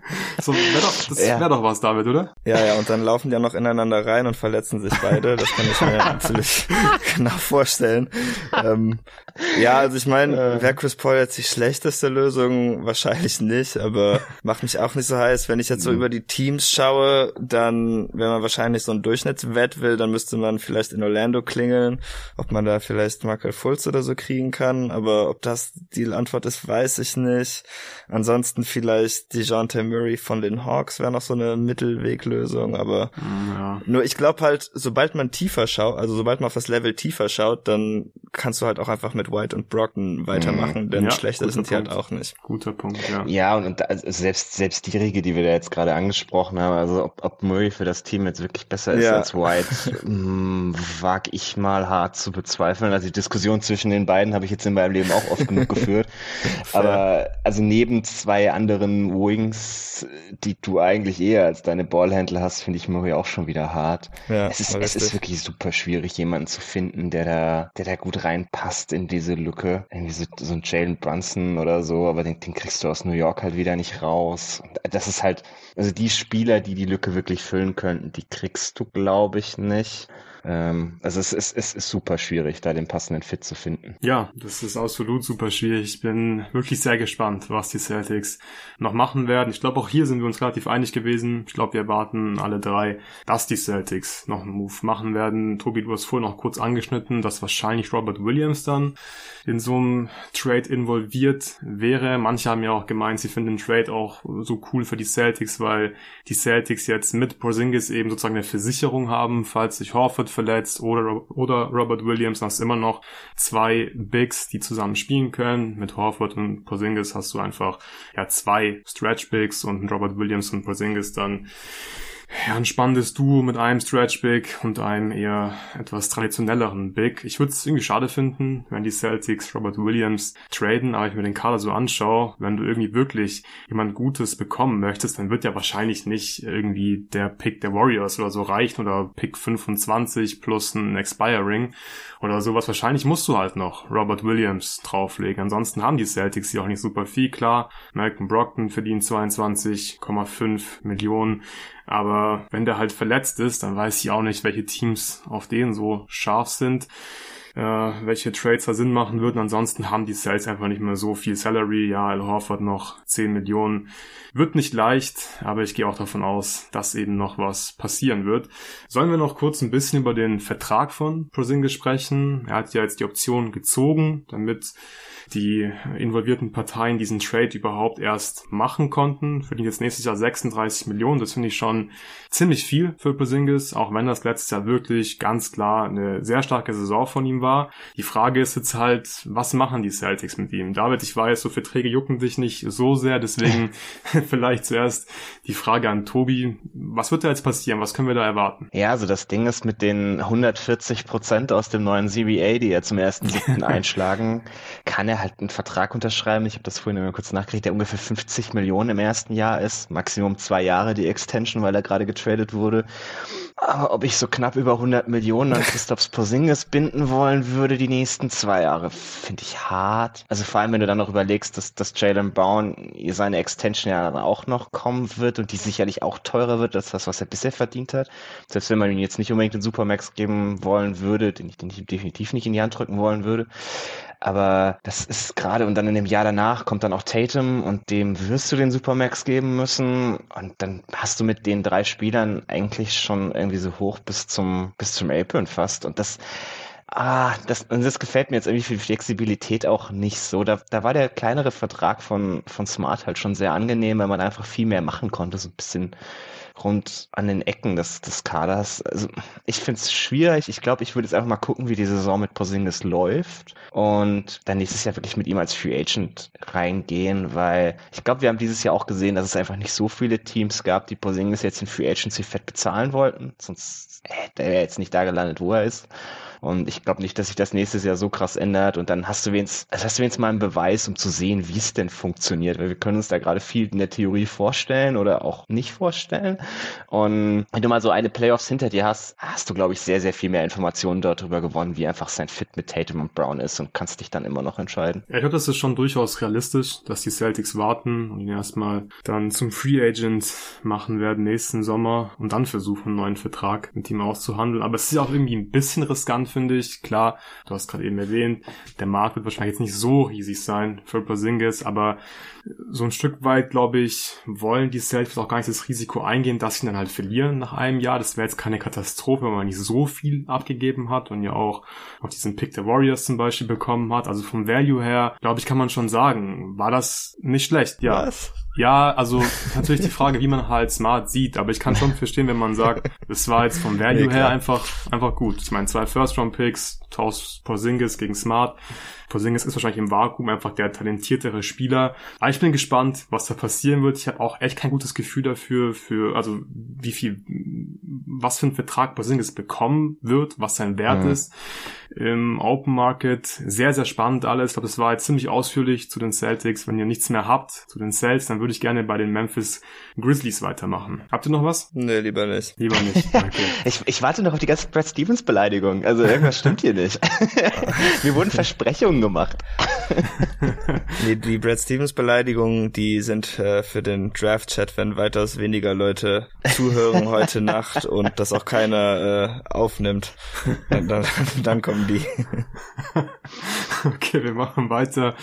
So, wär doch, das ja. wäre doch was, David, oder? Ja, ja, und dann laufen die ja noch ineinander rein und verletzen sich beide. Das kann ich mir natürlich genau vorstellen. Ähm, ja, also ich meine, äh. wäre Chris Paul jetzt die schlechteste Lösung? Wahrscheinlich nicht, aber macht mich auch nicht so heiß. Wenn ich jetzt so mhm. über die Teams schaue, dann, wenn man wahrscheinlich so ein Durchschnittswett will, dann müsste man vielleicht in Orlando klingeln, ob man da vielleicht Michael Fultz oder so kriegen kann. Aber ob das die Antwort ist, weiß ich nicht. Ansonsten vielleicht DeJounte Murray von den Hawks wäre noch so eine Mittelweglösung, aber mm, ja. nur ich glaube halt, sobald man tiefer schaut, also sobald man auf das Level tiefer schaut, dann kannst du halt auch einfach mit White und Brockton weitermachen, mm, denn ja, schlechter sind sie halt auch nicht. Guter Punkt, ja. Ja, und, und also selbst, selbst die Regel, die wir da jetzt gerade angesprochen haben, also ob, ob Murray für das Team jetzt wirklich besser ist ja. als White, mh, wag ich mal hart zu bezweifeln. Also die Diskussion zwischen den beiden habe ich jetzt in meinem Leben auch oft genug geführt. Aber also neben zwei anderen Wings die du eigentlich eher als deine Ballhändler hast, finde ich Murray auch schon wieder hart. Ja, es ist, es ist wirklich super schwierig, jemanden zu finden, der da, der da gut reinpasst in diese Lücke. Irgendwie so, so ein Jalen Brunson oder so, aber den, den kriegst du aus New York halt wieder nicht raus. Das ist halt, also die Spieler, die die Lücke wirklich füllen könnten, die kriegst du, glaube ich, nicht. Ähm, also es ist, es ist super schwierig, da den passenden Fit zu finden. Ja, das ist absolut super schwierig. Ich bin wirklich sehr gespannt, was die Celtics noch machen werden. Ich glaube, auch hier sind wir uns relativ einig gewesen. Ich glaube, wir erwarten alle drei, dass die Celtics noch einen Move machen werden. Tobi, du hast vorhin noch kurz angeschnitten, dass wahrscheinlich Robert Williams dann in so einem Trade involviert wäre. Manche haben ja auch gemeint, sie finden den Trade auch so cool für die Celtics, weil die Celtics jetzt mit Porzingis eben sozusagen eine Versicherung haben, falls sich Horford verletzt oder, oder Robert Williams, hast immer noch zwei Bigs, die zusammen spielen können. Mit Horford und Porzingis hast du einfach ja zwei Stretch Bigs und Robert Williams und Porzingis dann ja, ein spannendes Duo mit einem Stretch Big und einem eher etwas traditionelleren Big. Ich würde es irgendwie schade finden, wenn die Celtics Robert Williams traden, aber ich mir den Kader so anschaue, wenn du irgendwie wirklich jemand Gutes bekommen möchtest, dann wird ja wahrscheinlich nicht irgendwie der Pick der Warriors oder so reichen oder Pick 25 plus ein Expiring oder sowas. Wahrscheinlich musst du halt noch Robert Williams drauflegen. Ansonsten haben die Celtics ja auch nicht super viel. Klar, Malcolm Brockton verdient 22,5 Millionen. Aber wenn der halt verletzt ist, dann weiß ich auch nicht, welche Teams auf den so scharf sind äh, welche Trades da Sinn machen würden. Ansonsten haben die Cells einfach nicht mehr so viel Salary. Ja, Al Horford noch 10 Millionen. Wird nicht leicht, aber ich gehe auch davon aus, dass eben noch was passieren wird. Sollen wir noch kurz ein bisschen über den Vertrag von Prozingis sprechen? Er hat ja jetzt die Option gezogen, damit die involvierten Parteien diesen Trade überhaupt erst machen konnten. Verdient jetzt nächstes Jahr 36 Millionen. Das finde ich schon ziemlich viel für Porzingis, auch wenn das letztes Jahr wirklich ganz klar eine sehr starke Saison von ihm war. Die Frage ist jetzt halt, was machen die Celtics mit ihm? David, ich weiß, so Verträge jucken dich nicht so sehr, deswegen vielleicht zuerst die Frage an Tobi. Was wird da jetzt passieren? Was können wir da erwarten? Ja, also das Ding ist mit den 140 Prozent aus dem neuen CBA, die er zum ersten einschlagen, kann er halt einen Vertrag unterschreiben. Ich habe das vorhin mal kurz nachgekriegt, der ungefähr 50 Millionen im ersten Jahr ist. Maximum zwei Jahre die Extension, weil er gerade getradet wurde. Aber ob ich so knapp über 100 Millionen an Christoph Porzingis binden wollen würde die nächsten zwei Jahre, finde ich hart. Also vor allem, wenn du dann noch überlegst, dass, dass Jalen Brown seine Extension ja dann auch noch kommen wird und die sicherlich auch teurer wird als das, was er bisher verdient hat. Selbst wenn man ihn jetzt nicht unbedingt den Supermax geben wollen würde, den ich, den ich definitiv nicht in die Hand drücken wollen würde. Aber das ist gerade und dann in dem Jahr danach kommt dann auch Tatum und dem wirst du den Supermax geben müssen und dann hast du mit den drei Spielern eigentlich schon irgendwie so hoch bis zum bis zum Apron fast und das Ah, das, das gefällt mir jetzt irgendwie für die Flexibilität auch nicht so. Da, da war der kleinere Vertrag von, von Smart halt schon sehr angenehm, weil man einfach viel mehr machen konnte, so ein bisschen rund an den Ecken des, des Kaders. Also ich finde es schwierig. Ich glaube, ich würde jetzt einfach mal gucken, wie die Saison mit Porzingis läuft und dann nächstes Jahr wirklich mit ihm als Free Agent reingehen, weil ich glaube, wir haben dieses Jahr auch gesehen, dass es einfach nicht so viele Teams gab, die Porzingis jetzt in Free Agency fett bezahlen wollten. Sonst hätte er jetzt nicht da gelandet, wo er ist. Und ich glaube nicht, dass sich das nächstes Jahr so krass ändert. Und dann hast du wenigstens, also hast du wenigstens mal einen Beweis, um zu sehen, wie es denn funktioniert. Weil wir können uns da gerade viel in der Theorie vorstellen oder auch nicht vorstellen. Und wenn du mal so eine Playoffs hinter dir hast, hast du, glaube ich, sehr, sehr viel mehr Informationen darüber gewonnen, wie einfach sein Fit mit Tatum und Brown ist und kannst dich dann immer noch entscheiden. Ja, ich glaube, das ist schon durchaus realistisch, dass die Celtics warten und ihn erstmal dann zum Free Agent machen werden nächsten Sommer und dann versuchen, einen neuen Vertrag mit ihm auszuhandeln. Aber es ist auch irgendwie ein bisschen riskant finde ich. Klar, du hast gerade eben erwähnt, der Markt wird wahrscheinlich jetzt nicht so riesig sein für Porzingis, aber so ein Stück weit, glaube ich, wollen die Celtics auch gar nicht das Risiko eingehen, dass sie dann halt verlieren nach einem Jahr. Das wäre jetzt keine Katastrophe, wenn man nicht so viel abgegeben hat und ja auch auf diesen Pick der Warriors zum Beispiel bekommen hat. Also vom Value her, glaube ich, kann man schon sagen, war das nicht schlecht. Ja. Was? Ja, also natürlich die Frage, wie man halt Smart sieht, aber ich kann schon verstehen, wenn man sagt, es war jetzt vom Value nee, her einfach einfach gut. Ich meine, zwei First-Round-Picks, Taus Porzingis gegen Smart. Porzingis ist wahrscheinlich im Vakuum einfach der talentiertere Spieler. Aber ich bin gespannt, was da passieren wird. Ich habe auch echt kein gutes Gefühl dafür, für also wie viel, was für ein Vertrag Porzingis bekommen wird, was sein Wert mhm. ist im Open Market. Sehr, sehr spannend alles. Ich glaube, das war jetzt ziemlich ausführlich zu den Celtics. Wenn ihr nichts mehr habt zu den Celtics, dann würde ich gerne bei den Memphis Grizzlies weitermachen. Habt ihr noch was? Nee, lieber nicht. Lieber nicht. Okay. ich, ich warte noch auf die ganze Brad Stevens Beleidigung. Also irgendwas stimmt hier nicht. Mir wurden Versprechungen gemacht. nee, die Brad Stevens Beleidigungen, die sind äh, für den Draft-Chat, wenn weitaus weniger Leute zuhören heute Nacht und das auch keiner äh, aufnimmt. Dann, dann kommen die. okay, wir machen weiter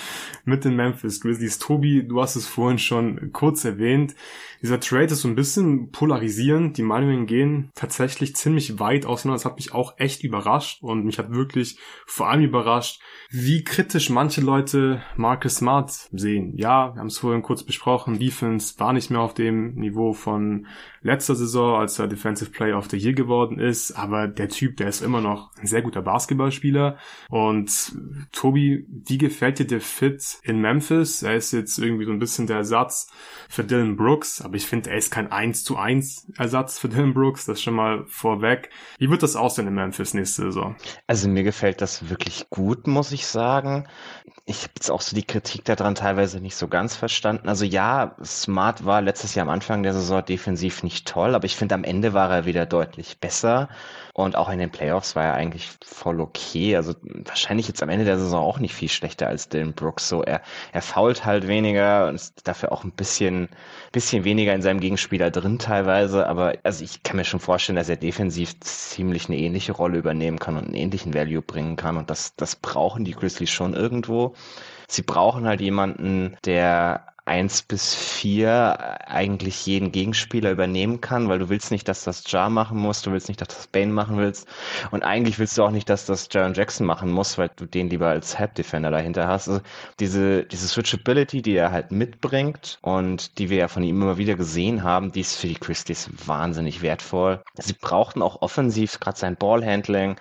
mit den Memphis Grizzlies. Tobi, du hast es vorhin schon kurz erwähnt. Dieser Trade ist so ein bisschen polarisierend. Die Meinungen gehen tatsächlich ziemlich weit auseinander. Das hat mich auch echt überrascht und mich hat wirklich vor allem überrascht, wie kritisch manche Leute Marcus Smart sehen. Ja, wir haben es vorhin kurz besprochen. Defense war nicht mehr auf dem Niveau von letzter Saison, als er Defensive Player of the Year geworden ist. Aber der Typ, der ist immer noch ein sehr guter Basketballspieler. Und Tobi, wie gefällt dir der Fit in Memphis? Er ist jetzt irgendwie so ein bisschen der Ersatz für Dylan Brooks. Aber ich finde, er ist kein 1 zu 1 Ersatz für Dylan Brooks, das schon mal vorweg. Wie wird das aussehen in Memphis nächste Saison? Also mir gefällt das wirklich gut, muss ich sagen. Ich habe jetzt auch so die Kritik daran teilweise nicht so ganz verstanden. Also ja, Smart war letztes Jahr am Anfang der Saison defensiv nicht toll, aber ich finde am Ende war er wieder deutlich besser. Und auch in den Playoffs war er eigentlich voll okay. Also wahrscheinlich jetzt am Ende der Saison auch nicht viel schlechter als Dylan Brooks. So, er, er fault halt weniger und ist dafür auch ein bisschen, bisschen weniger in seinem Gegenspieler drin teilweise. Aber also ich kann mir schon vorstellen, dass er defensiv ziemlich eine ähnliche Rolle übernehmen kann und einen ähnlichen Value bringen kann. Und das, das brauchen die Grizzlies schon irgendwo. Sie brauchen halt jemanden, der eins bis vier eigentlich jeden Gegenspieler übernehmen kann, weil du willst nicht, dass das Jar machen muss, du willst nicht, dass das Bane machen willst und eigentlich willst du auch nicht, dass das Jaron Jackson machen muss, weil du den lieber als Help Defender dahinter hast. Also diese, diese Switchability, die er halt mitbringt und die wir ja von ihm immer wieder gesehen haben, die ist für die Christies wahnsinnig wertvoll. Sie brauchten auch offensiv gerade sein Ballhandling,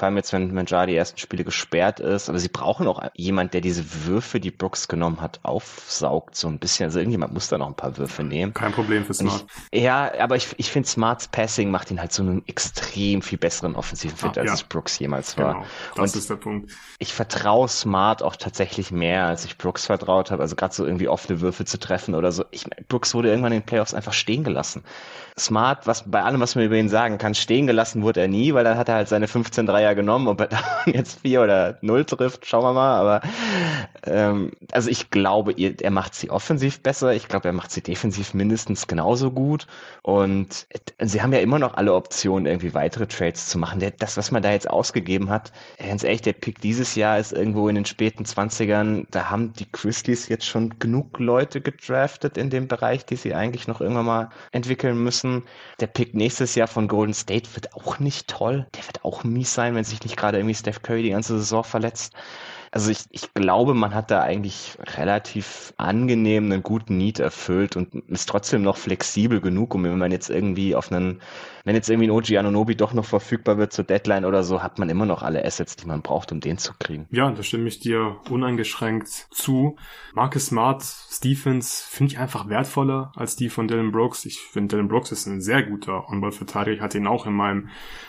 vor allem jetzt, wenn, wenn Jar die ersten Spiele gesperrt ist. Aber sie brauchen auch jemand, der diese Würfe, die Brooks genommen hat, aufsaugt so ein bisschen. Also irgendjemand muss da noch ein paar Würfe nehmen. Kein Problem für Smart. Ich, ja, aber ich, ich finde Smarts Passing macht ihn halt so einen extrem viel besseren offensiven Fit, ah, als ja. es Brooks jemals war. Genau, das Und ist der Punkt. Ich vertraue Smart auch tatsächlich mehr, als ich Brooks vertraut habe. Also gerade so irgendwie offene Würfe zu treffen oder so. Ich, Brooks wurde irgendwann in den Playoffs einfach stehen gelassen. Smart, was bei allem, was man über ihn sagen kann, stehen gelassen wurde er nie, weil dann hat er halt seine 15 Dreier genommen, ob er da jetzt vier oder null trifft, schauen wir mal. Aber ähm, also ich glaube, er macht sie offensiv besser. Ich glaube, er macht sie defensiv mindestens genauso gut. Und sie haben ja immer noch alle Optionen, irgendwie weitere Trades zu machen. das, was man da jetzt ausgegeben hat, ganz ehrlich, der Pick dieses Jahr ist irgendwo in den späten 20ern. Da haben die Grizzlies jetzt schon genug Leute gedraftet in dem Bereich, die sie eigentlich noch irgendwann mal entwickeln müssen lassen. Der Pick nächstes Jahr von Golden State wird auch nicht toll. Der wird auch mies sein, wenn sich nicht gerade irgendwie Steph Curry die ganze Saison verletzt. Also ich, ich glaube, man hat da eigentlich relativ angenehm einen guten Need erfüllt und ist trotzdem noch flexibel genug, um wenn man jetzt irgendwie auf einen wenn jetzt irgendwie ein OG Anunobi doch noch verfügbar wird zur Deadline oder so, hat man immer noch alle Assets, die man braucht, um den zu kriegen. Ja, da stimme ich dir uneingeschränkt zu. Marcus Smart, Stephens finde ich einfach wertvoller als die von Dylan Brooks. Ich finde, Dylan Brooks ist ein sehr guter On-Ball-Verteidiger. Ich hatte ihn auch in meinem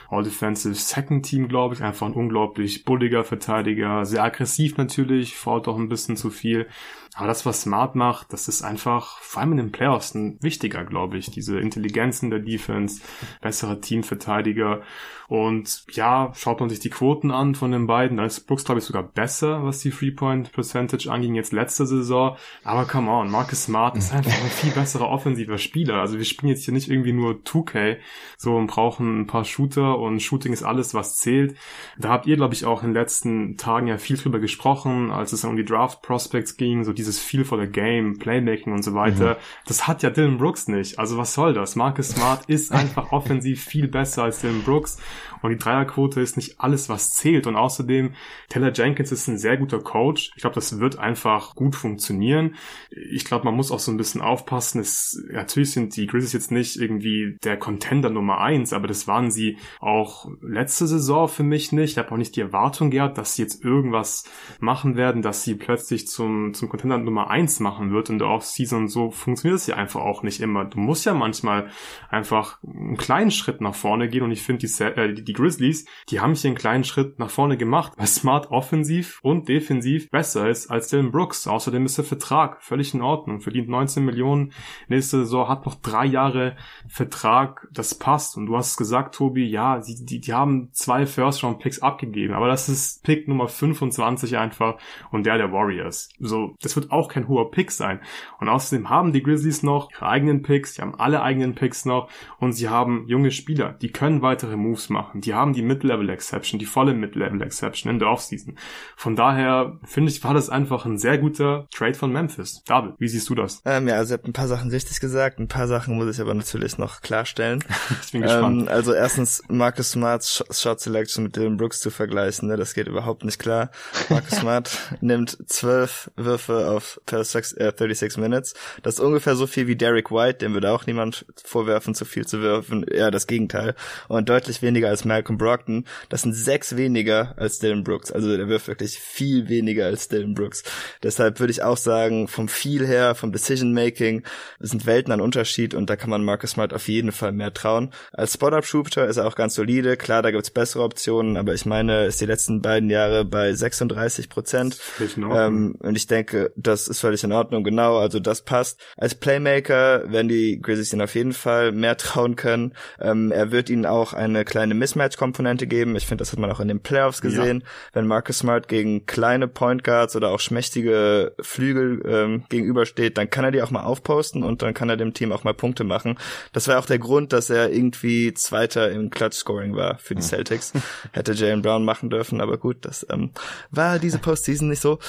All-Defensive Second Team, glaube ich. Einfach ein unglaublich bulliger Verteidiger. Sehr aggressiv natürlich, fault auch ein bisschen zu viel. Aber das, was Smart macht, das ist einfach, vor allem in den Playoffs, wichtiger, glaube ich. Diese Intelligenzen der Defense, bessere Teamverteidiger. Und ja, schaut man sich die Quoten an von den beiden, da ist Brooks, glaube ich, sogar besser, was die Three-Point-Percentage anging, jetzt letzte Saison. Aber come on, Marcus Smart ist einfach ein viel besserer offensiver Spieler. Also wir spielen jetzt hier nicht irgendwie nur 2K, so und brauchen ein paar Shooter und Shooting ist alles, was zählt. Da habt ihr, glaube ich, auch in den letzten Tagen ja viel drüber gesprochen, als es um die Draft Prospects ging, so dieses the Game, Playmaking und so weiter. Mhm. Das hat ja Dylan Brooks nicht. Also was soll das? Marcus Smart ist einfach offensiv viel besser als Dylan Brooks und die Dreierquote ist nicht alles, was zählt. Und außerdem, Taylor Jenkins ist ein sehr guter Coach. Ich glaube, das wird einfach gut funktionieren. Ich glaube, man muss auch so ein bisschen aufpassen. Es, natürlich sind die Grizzlies jetzt nicht irgendwie der Contender Nummer eins, aber das waren sie auch letzte Saison für mich nicht. Ich habe auch nicht die Erwartung gehabt, dass sie jetzt irgendwas machen werden, dass sie plötzlich zum, zum Contender Nummer eins machen wird in der Offseason. So funktioniert es ja einfach auch nicht immer. Du musst ja manchmal einfach einen kleinen Schritt nach vorne gehen und ich finde, die, äh, die Grizzlies, die haben hier einen kleinen Schritt nach vorne gemacht, weil Smart offensiv und defensiv besser ist als Dylan Brooks. Außerdem ist der Vertrag völlig in Ordnung, verdient 19 Millionen nächste Saison, hat noch drei Jahre Vertrag, das passt. Und du hast gesagt, Tobi, ja, die, die, die haben zwei First-Round-Picks abgegeben, aber das ist Pick Nummer 25 einfach und der der Warriors. So, das wird auch kein hoher Pick sein. Und außerdem haben die Grizzlies noch ihre eigenen Picks, die haben alle eigenen Picks noch und sie haben junge Spieler, die können weitere Moves machen. Die haben die Mid-Level Exception, die volle Mid-Level Exception in der Offseason. Von daher finde ich, war das einfach ein sehr guter Trade von Memphis. David, wie siehst du das? Ähm, ja, also ihr habt ein paar Sachen richtig gesagt, ein paar Sachen muss ich aber natürlich noch klarstellen. ich bin gespannt. Ähm, also erstens Marcus Smarts Shot Selection mit Dylan Brooks zu vergleichen, ne, das geht überhaupt nicht klar. Marcus Smart nimmt zwölf Würfe auf per 36 äh, Minutes. Das ist ungefähr so viel wie Derek White, dem würde auch niemand vorwerfen, zu viel zu werfen. Ja, das Gegenteil. Und deutlich weniger als Malcolm Brockton. Das sind sechs weniger als Dylan Brooks. Also der wirft wirklich viel weniger als Dylan Brooks. Deshalb würde ich auch sagen, vom Feel her, vom Decision Making, sind Welten an Unterschied und da kann man Marcus Smart auf jeden Fall mehr trauen. Als Spot-Up-Shooter ist er auch ganz solide. Klar, da gibt's bessere Optionen, aber ich meine, ist die letzten beiden Jahre bei 36 Prozent. Ähm, und ich denke, das ist völlig in Ordnung, genau. Also das passt. Als Playmaker werden die Grizzlies ihn auf jeden Fall mehr trauen können. Ähm, er wird ihnen auch eine kleine Mismatch-Komponente geben. Ich finde, das hat man auch in den Playoffs gesehen. Ja. Wenn Marcus Smart gegen kleine Point Guards oder auch schmächtige Flügel ähm, gegenübersteht, dann kann er die auch mal aufposten und dann kann er dem Team auch mal Punkte machen. Das war auch der Grund, dass er irgendwie Zweiter im Clutch-Scoring war für die hm. Celtics. Hätte Jalen Brown machen dürfen, aber gut, das ähm, war diese Postseason nicht so.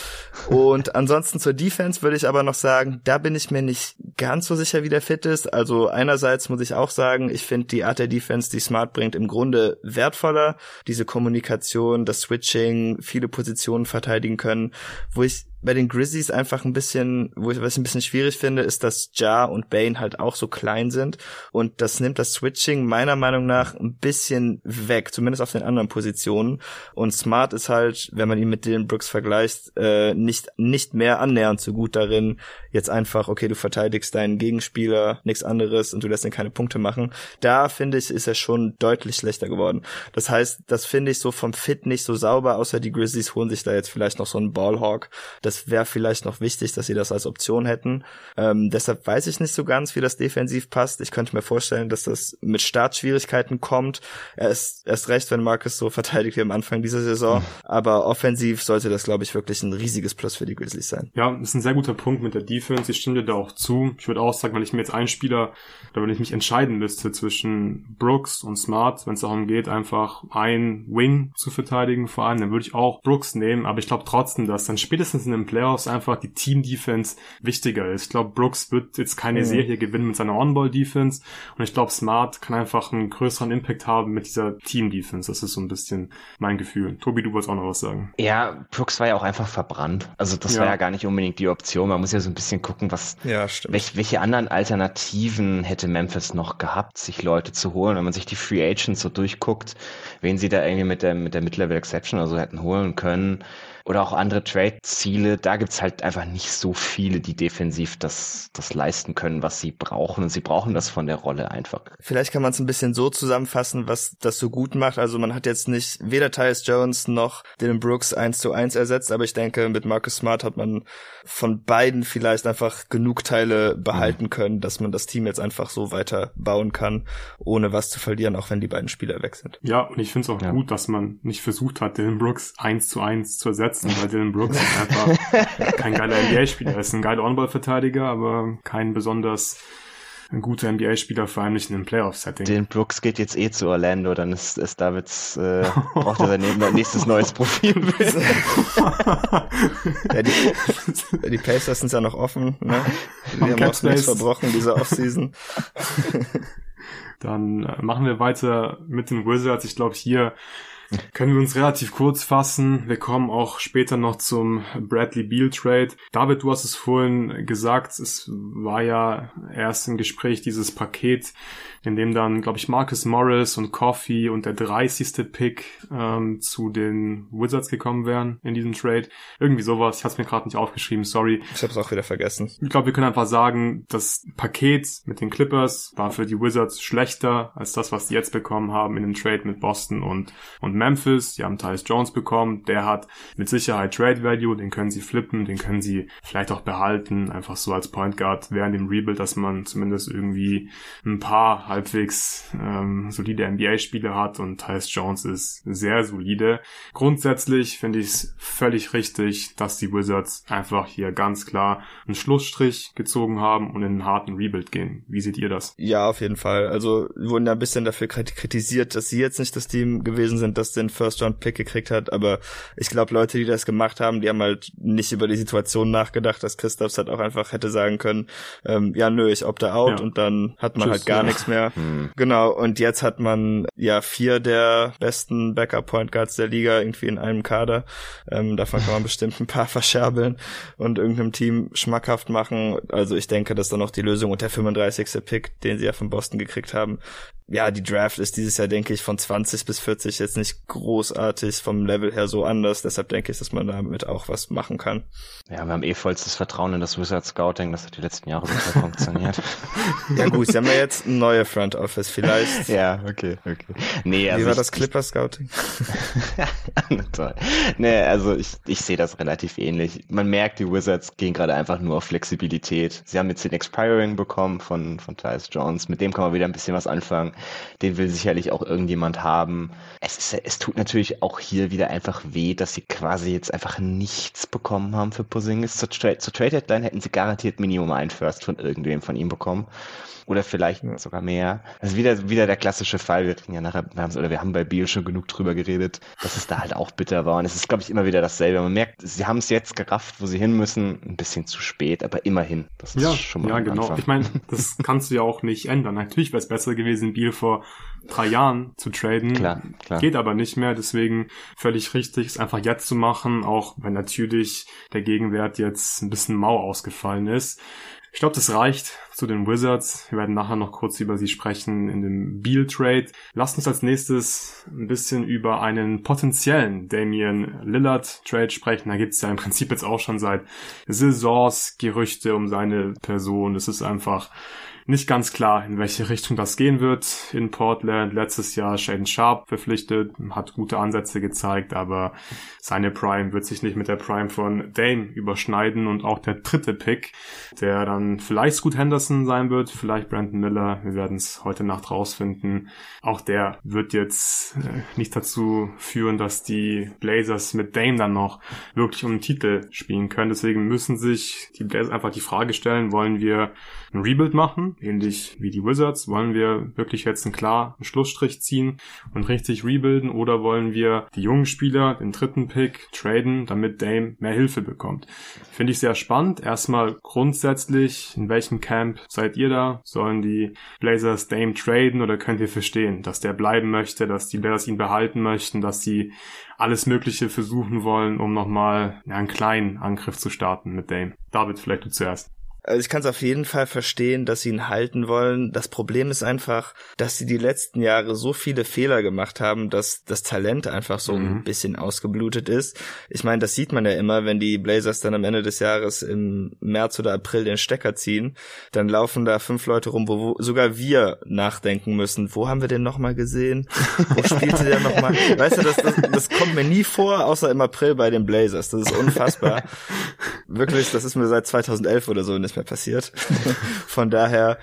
Und ansonsten zur Defense würde ich aber noch sagen, da bin ich mir nicht ganz so sicher, wie der fit ist. Also einerseits muss ich auch sagen, ich finde die Art der Defense, die Smart bringt, im Grunde wertvoller. Diese Kommunikation, das Switching, viele Positionen verteidigen können, wo ich bei den Grizzlies einfach ein bisschen, wo ich was ich ein bisschen schwierig finde, ist, dass Ja und Bane halt auch so klein sind und das nimmt das Switching meiner Meinung nach ein bisschen weg, zumindest auf den anderen Positionen. Und Smart ist halt, wenn man ihn mit Dylan Brooks vergleicht, äh, nicht nicht mehr annähernd so gut darin. Jetzt einfach, okay, du verteidigst deinen Gegenspieler, nichts anderes und du lässt ihn keine Punkte machen. Da finde ich, ist er schon deutlich schlechter geworden. Das heißt, das finde ich so vom Fit nicht so sauber, außer die Grizzlies holen sich da jetzt vielleicht noch so einen Ballhawk. Das das wäre vielleicht noch wichtig, dass sie das als Option hätten. Ähm, deshalb weiß ich nicht so ganz, wie das defensiv passt. Ich könnte mir vorstellen, dass das mit Startschwierigkeiten kommt. Er ist erst recht, wenn Marcus so verteidigt wie am Anfang dieser Saison. Aber offensiv sollte das, glaube ich, wirklich ein riesiges Plus für die Grizzlies sein. Ja, das ist ein sehr guter Punkt mit der Defense. Ich stimme dir da auch zu. Ich würde auch sagen, wenn ich mir jetzt einen Spieler, da würde ich mich entscheiden müsste zwischen Brooks und Smart, wenn es darum geht, einfach ein Wing zu verteidigen vor allem, dann würde ich auch Brooks nehmen. Aber ich glaube trotzdem, dass dann spätestens in einem den Playoffs einfach die Team-Defense wichtiger ist. Ich glaube, Brooks wird jetzt keine mhm. Serie gewinnen mit seiner On-Ball-Defense und ich glaube, Smart kann einfach einen größeren Impact haben mit dieser Team-Defense. Das ist so ein bisschen mein Gefühl. Tobi, du wolltest auch noch was sagen. Ja, Brooks war ja auch einfach verbrannt. Also das ja. war ja gar nicht unbedingt die Option. Man muss ja so ein bisschen gucken, was, ja, welch, welche anderen Alternativen hätte Memphis noch gehabt, sich Leute zu holen. Wenn man sich die Free Agents so durchguckt, wen sie da irgendwie mit der, mit der Mid-Level Exception oder so hätten holen können oder auch andere Trade-Ziele, da gibt's halt einfach nicht so viele, die defensiv das, das leisten können, was sie brauchen. Und sie brauchen das von der Rolle einfach. Vielleicht kann man es ein bisschen so zusammenfassen, was das so gut macht. Also man hat jetzt nicht weder Tyus Jones noch Dylan Brooks eins zu eins ersetzt, aber ich denke, mit Marcus Smart hat man von beiden vielleicht einfach genug Teile behalten mhm. können, dass man das Team jetzt einfach so weiter bauen kann, ohne was zu verlieren, auch wenn die beiden Spieler weg sind. Ja, und ich finde es auch ja. gut, dass man nicht versucht hat, Dylan Brooks eins zu eins zu ersetzen ersetzen, weil Dylan Brooks ist einfach kein geiler NBA-Spieler. Er ist ein geiler On-Ball-Verteidiger, aber kein besonders ein guter NBA-Spieler, vor allem nicht in einem Playoff-Setting. Dylan Brooks geht jetzt eh zu Orlando, dann ist, ist Davids, äh, braucht er sein nächstes neues Profil. ja, die, die Pacers sind ja noch offen, ne? Die haben auch nichts verbrochen, diese Offseason. Dann äh, machen wir weiter mit den Wizards. Ich glaube, hier können wir uns relativ kurz fassen. Wir kommen auch später noch zum Bradley Beal Trade. David, du hast es vorhin gesagt, es war ja erst im Gespräch dieses Paket in dem dann, glaube ich, Marcus Morris und Coffee und der 30. Pick ähm, zu den Wizards gekommen wären in diesem Trade. Irgendwie sowas. Ich habe es mir gerade nicht aufgeschrieben, sorry. Ich habe es auch wieder vergessen. Ich glaube, wir können einfach sagen, das Paket mit den Clippers war für die Wizards schlechter als das, was die jetzt bekommen haben in dem Trade mit Boston und, und Memphis. Die haben Tyus Jones bekommen. Der hat mit Sicherheit Trade Value. Den können sie flippen, den können sie vielleicht auch behalten. Einfach so als Point Guard während dem Rebuild, dass man zumindest irgendwie ein paar halbwegs ähm, solide NBA-Spieler hat und Tyus Jones ist sehr solide. Grundsätzlich finde ich es völlig richtig, dass die Wizards einfach hier ganz klar einen Schlussstrich gezogen haben und in einen harten Rebuild gehen. Wie seht ihr das? Ja, auf jeden Fall. Also wurden ja ein bisschen dafür kritisiert, dass sie jetzt nicht das Team gewesen sind, das Clippers den First-Round-Pick gekriegt hat, aber ich glaube, Leute, die das gemacht haben, die haben halt nicht über die Situation nachgedacht, dass Christophs halt auch einfach hätte sagen können, ähm, ja nö, ich opte out ja. und dann hat man Tschüss, halt gar ja. nichts mehr. Hm. Genau, und jetzt hat man ja vier der besten Backup-Point Guards der Liga irgendwie in einem Kader. Ähm, davon kann man bestimmt ein paar verscherbeln und irgendeinem Team schmackhaft machen. Also ich denke, dass dann noch die Lösung und der 35. Pick, den sie ja von Boston gekriegt haben, ja, die Draft ist dieses Jahr, denke ich, von 20 bis 40 jetzt nicht großartig vom Level her so anders. Deshalb denke ich, dass man damit auch was machen kann. Ja, wir haben eh vollstes Vertrauen in das Wizard Scouting. Das hat die letzten Jahre super funktioniert. ja gut, sie haben ja jetzt ein neue Front Office vielleicht. ja, okay, okay. Nee, also Wie war ich, das Clipper Scouting? Toll. Nee, also ich, ich sehe das relativ ähnlich. Man merkt, die Wizards gehen gerade einfach nur auf Flexibilität. Sie haben jetzt den Expiring bekommen von, von Tyus Jones. Mit dem kann man wieder ein bisschen was anfangen den will sicherlich auch irgendjemand haben. Es, ist, es tut natürlich auch hier wieder einfach weh, dass sie quasi jetzt einfach nichts bekommen haben für Posingis. Zur, Tra zur Trade Deadline hätten sie garantiert Minimum ein First von irgendwem von ihm bekommen. Oder vielleicht ja. sogar mehr. Also wieder, wieder der klassische Fall. Wir kriegen ja nachher, oder wir haben bei Biel schon genug drüber geredet, dass es da halt auch bitter war. Und es ist, glaube ich, immer wieder dasselbe. Man merkt, sie haben es jetzt gerafft, wo sie hin müssen. Ein bisschen zu spät, aber immerhin. Das ist ja, schon mal Ja, genau. Anfang. Ich meine, das kannst du ja auch nicht ändern. Natürlich wäre es besser gewesen, Biel vor drei Jahren zu traden. Klar, klar. Geht aber nicht mehr, deswegen völlig richtig, es einfach jetzt zu machen, auch wenn natürlich der Gegenwert jetzt ein bisschen mau ausgefallen ist. Ich glaube, das reicht zu den Wizards. Wir werden nachher noch kurz über sie sprechen in dem Beal Trade. Lasst uns als nächstes ein bisschen über einen potenziellen Damian Lillard Trade sprechen. Da gibt es ja im Prinzip jetzt auch schon seit Saisons Gerüchte um seine Person. Es ist einfach nicht ganz klar, in welche Richtung das gehen wird in Portland. Letztes Jahr Shaden Sharp verpflichtet, hat gute Ansätze gezeigt, aber seine Prime wird sich nicht mit der Prime von Dame überschneiden und auch der dritte Pick, der dann vielleicht Scoot Henderson sein wird, vielleicht Brandon Miller, wir werden es heute Nacht rausfinden. Auch der wird jetzt äh, nicht dazu führen, dass die Blazers mit Dame dann noch wirklich um den Titel spielen können. Deswegen müssen sich die Blazers einfach die Frage stellen, wollen wir ein Rebuild machen, ähnlich wie die Wizards? Wollen wir wirklich jetzt einen klaren Schlussstrich ziehen und richtig rebuilden oder wollen wir die jungen Spieler, den dritten Pick, traden, damit Dame mehr Hilfe bekommt? Finde ich sehr spannend. Erstmal grundsätzlich, in welchem Camp seid ihr da? Sollen die Blazers Dame traden oder könnt ihr verstehen, dass der bleiben möchte, dass die Blazers ihn behalten möchten, dass sie alles Mögliche versuchen wollen, um nochmal einen kleinen Angriff zu starten mit Dame? David, vielleicht du zuerst. Also ich kann es auf jeden Fall verstehen, dass sie ihn halten wollen. Das Problem ist einfach, dass sie die letzten Jahre so viele Fehler gemacht haben, dass das Talent einfach so mhm. ein bisschen ausgeblutet ist. Ich meine, das sieht man ja immer, wenn die Blazers dann am Ende des Jahres im März oder April den Stecker ziehen, dann laufen da fünf Leute rum, wo sogar wir nachdenken müssen. Wo haben wir den nochmal gesehen? Wo spielte der nochmal? Weißt du, das, das, das kommt mir nie vor, außer im April bei den Blazers. Das ist unfassbar. Wirklich, das ist mir seit 2011 oder so nicht mehr passiert. Von daher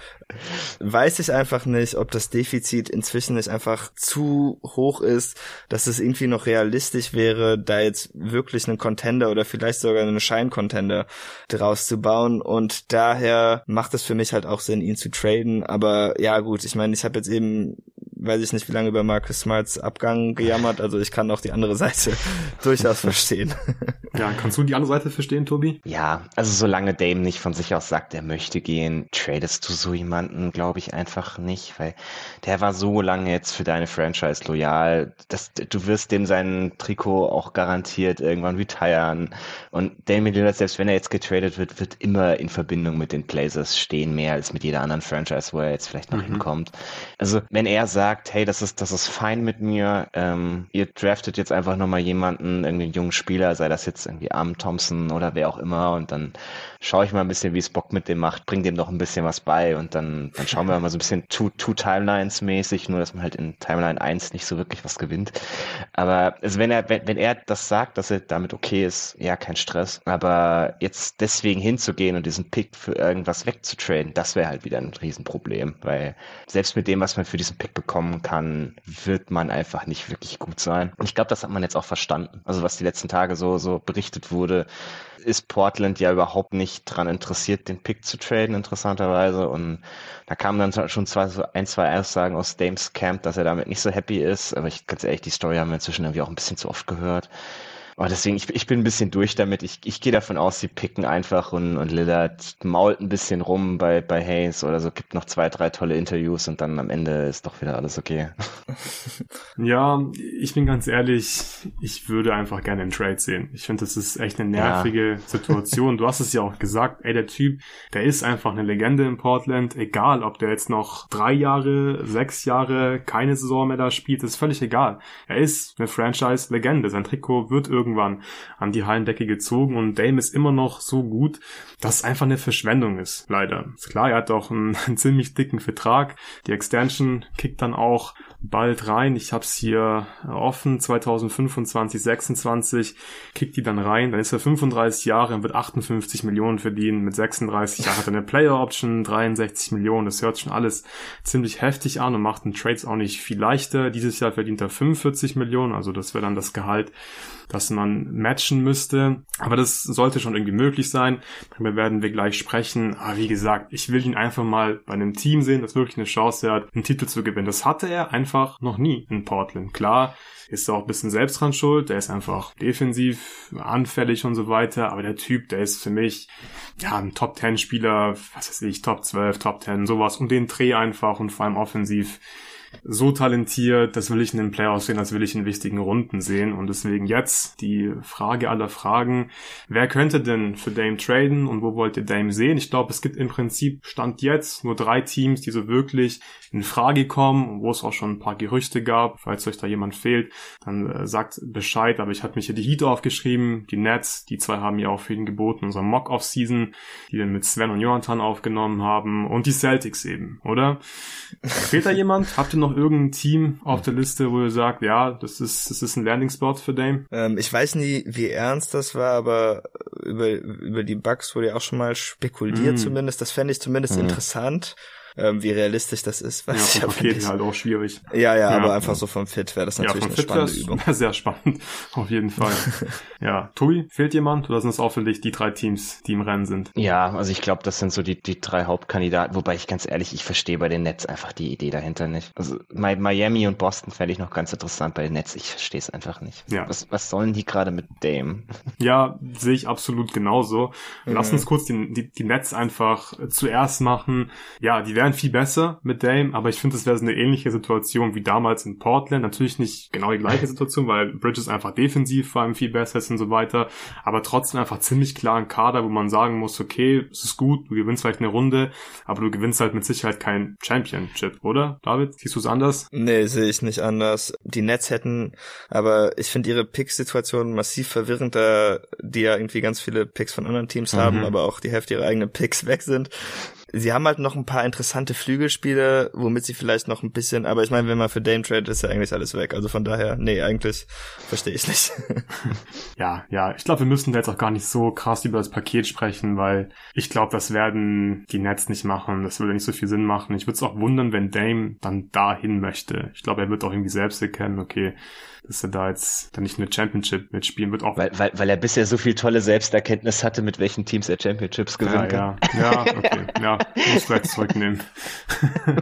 weiß ich einfach nicht, ob das Defizit inzwischen nicht einfach zu hoch ist, dass es irgendwie noch realistisch wäre, da jetzt wirklich einen Contender oder vielleicht sogar einen Scheincontender draus zu bauen. Und daher macht es für mich halt auch Sinn, ihn zu traden. Aber ja gut, ich meine, ich habe jetzt eben weiß ich nicht, wie lange über Marcus Smarts Abgang gejammert. Also ich kann auch die andere Seite durchaus verstehen. Ja, kannst du die andere Seite verstehen, Tobi? Ja, also solange Dame nicht von sich aus sagt, er möchte gehen, tradest du so jemanden, glaube ich, einfach nicht, weil der war so lange jetzt für deine Franchise loyal, dass du wirst dem sein Trikot auch garantiert irgendwann retiren. Und Damian Lillard, selbst wenn er jetzt getradet wird, wird immer in Verbindung mit den Blazers stehen, mehr als mit jeder anderen Franchise, wo er jetzt vielleicht noch mhm. hinkommt. Also wenn er sagt, hey, das ist, das ist fein mit mir, ähm, ihr draftet jetzt einfach nochmal jemanden, irgendeinen jungen Spieler, sei das jetzt irgendwie Arm Thompson oder wer auch immer und dann schaue ich mal ein bisschen, wie es Bock mit dem macht, bring dem noch ein bisschen was bei und dann, dann schauen wir mal so ein bisschen Two, Two Timelines mäßig, nur dass man halt in Timeline 1 nicht so wirklich was gewinnt. Aber also wenn er, wenn, wenn er das sagt, dass er damit okay ist, ja, kein Stress. Aber jetzt deswegen hinzugehen und diesen Pick für irgendwas wegzutraden, das wäre halt wieder ein Riesenproblem, weil selbst mit dem, was man für diesen Pick bekommt, bekommen kann, wird man einfach nicht wirklich gut sein. Und ich glaube, das hat man jetzt auch verstanden. Also was die letzten Tage so, so berichtet wurde, ist Portland ja überhaupt nicht dran interessiert, den Pick zu traden, interessanterweise. Und da kamen dann schon zwei, so ein, zwei Aussagen aus Dames Camp, dass er damit nicht so happy ist. Aber ich ganz ehrlich, die Story haben wir inzwischen irgendwie auch ein bisschen zu oft gehört. Aber deswegen, ich, ich bin ein bisschen durch damit. Ich, ich gehe davon aus, sie picken einfach und, und Lillard mault ein bisschen rum bei, bei Hayes oder so, gibt noch zwei, drei tolle Interviews und dann am Ende ist doch wieder alles okay. Ja, ich bin ganz ehrlich, ich würde einfach gerne einen Trade sehen. Ich finde, das ist echt eine nervige ja. Situation. Du hast es ja auch gesagt, ey, der Typ, der ist einfach eine Legende in Portland, egal ob der jetzt noch drei Jahre, sechs Jahre, keine Saison mehr da spielt, ist völlig egal. Er ist eine Franchise-Legende. Sein Trikot wird irgendwie irgendwann an die Hallendecke gezogen und Dame ist immer noch so gut, dass es einfach eine Verschwendung ist, leider. Ist klar, er hat auch einen, einen ziemlich dicken Vertrag. Die Extension kickt dann auch bald rein. Ich habe es hier offen, 2025, 26 kickt die dann rein. Dann ist er 35 Jahre und wird 58 Millionen verdienen. Mit 36 Jahren hat er eine Player Option, 63 Millionen. Das hört schon alles ziemlich heftig an und macht den Trades auch nicht viel leichter. Dieses Jahr verdient er 45 Millionen, also das wäre dann das Gehalt, das man matchen müsste. Aber das sollte schon irgendwie möglich sein. Darüber werden wir gleich sprechen. Aber wie gesagt, ich will ihn einfach mal bei einem Team sehen, das wirklich eine Chance hat, einen Titel zu gewinnen. Das hatte er einfach einfach noch nie in Portland. Klar, ist auch ein bisschen selbst dran schuld. Der ist einfach defensiv anfällig und so weiter. Aber der Typ, der ist für mich, ja, ein Top 10 Spieler, was weiß ich, Top 12, Top 10, sowas. Und den Dreh einfach und vor allem offensiv so talentiert, das will ich in den Playoffs sehen, das will ich in wichtigen Runden sehen. Und deswegen jetzt die Frage aller Fragen. Wer könnte denn für Dame traden und wo wollt ihr Dame sehen? Ich glaube, es gibt im Prinzip Stand jetzt nur drei Teams, die so wirklich in Frage kommen, wo es auch schon ein paar Gerüchte gab. Falls euch da jemand fehlt, dann äh, sagt Bescheid. Aber ich habe mich hier die Heat aufgeschrieben, die Nets, die zwei haben ja auch für ihn geboten, unser Mock-Off-Season, die wir mit Sven und Jonathan aufgenommen haben und die Celtics eben, oder? Fehlt da jemand? Habt ihr noch irgendein Team auf der Liste, wo ihr sagt, ja, das ist, das ist ein Landing-Spot für Dame? Ähm, ich weiß nie, wie ernst das war, aber über, über die Bugs wurde ja auch schon mal spekuliert mm. zumindest. Das fände ich zumindest mm. interessant ähm, wie realistisch das ist. Weiß ja, vom Paket halt auch schwierig. Ja, ja, ja, aber einfach so vom Fit wäre das natürlich ja, eine Fit spannende Übung. Sehr spannend, auf jeden Fall. ja, Tobi, fehlt jemand oder sind es auch für dich die drei Teams, die im Rennen sind? Ja, also ich glaube, das sind so die, die drei Hauptkandidaten, wobei ich ganz ehrlich, ich verstehe bei den Nets einfach die Idee dahinter nicht. Also Miami und Boston fände ich noch ganz interessant bei den Nets, ich verstehe es einfach nicht. Ja. Was, was sollen die gerade mit Dame? Ja, sehe ich absolut genauso. Lass mhm. uns kurz die, die, die Nets einfach zuerst machen. Ja, die werden wären viel besser mit Dame, aber ich finde, es wäre so eine ähnliche Situation wie damals in Portland. Natürlich nicht genau die gleiche Situation, weil Bridges einfach defensiv vor allem viel besser ist und so weiter, aber trotzdem einfach ziemlich klar ein Kader, wo man sagen muss, okay, es ist gut, du gewinnst vielleicht eine Runde, aber du gewinnst halt mit Sicherheit kein Championship, oder? David, siehst du es anders? Nee, sehe ich nicht anders. Die Nets hätten, aber ich finde ihre Pick-Situation massiv verwirrend, da die ja irgendwie ganz viele Picks von anderen Teams mhm. haben, aber auch die Hälfte ihrer eigenen Picks weg sind sie haben halt noch ein paar interessante Flügelspiele, womit sie vielleicht noch ein bisschen, aber ich meine, wenn man für Dame trade, ist ja eigentlich alles weg. Also von daher, nee, eigentlich verstehe ich nicht. ja, ja, ich glaube, wir müssen da jetzt auch gar nicht so krass über das Paket sprechen, weil ich glaube, das werden die Nets nicht machen. Das würde nicht so viel Sinn machen. Ich würde es auch wundern, wenn Dame dann dahin möchte. Ich glaube, er wird auch irgendwie selbst erkennen, okay, dass er da jetzt dann nicht eine Championship mitspielen wird. Auch weil, weil, weil er bisher so viel tolle Selbsterkenntnis hatte, mit welchen Teams er Championships gewinnen ja, kann. Ja, ja, okay. Ja, muss vielleicht zurücknehmen.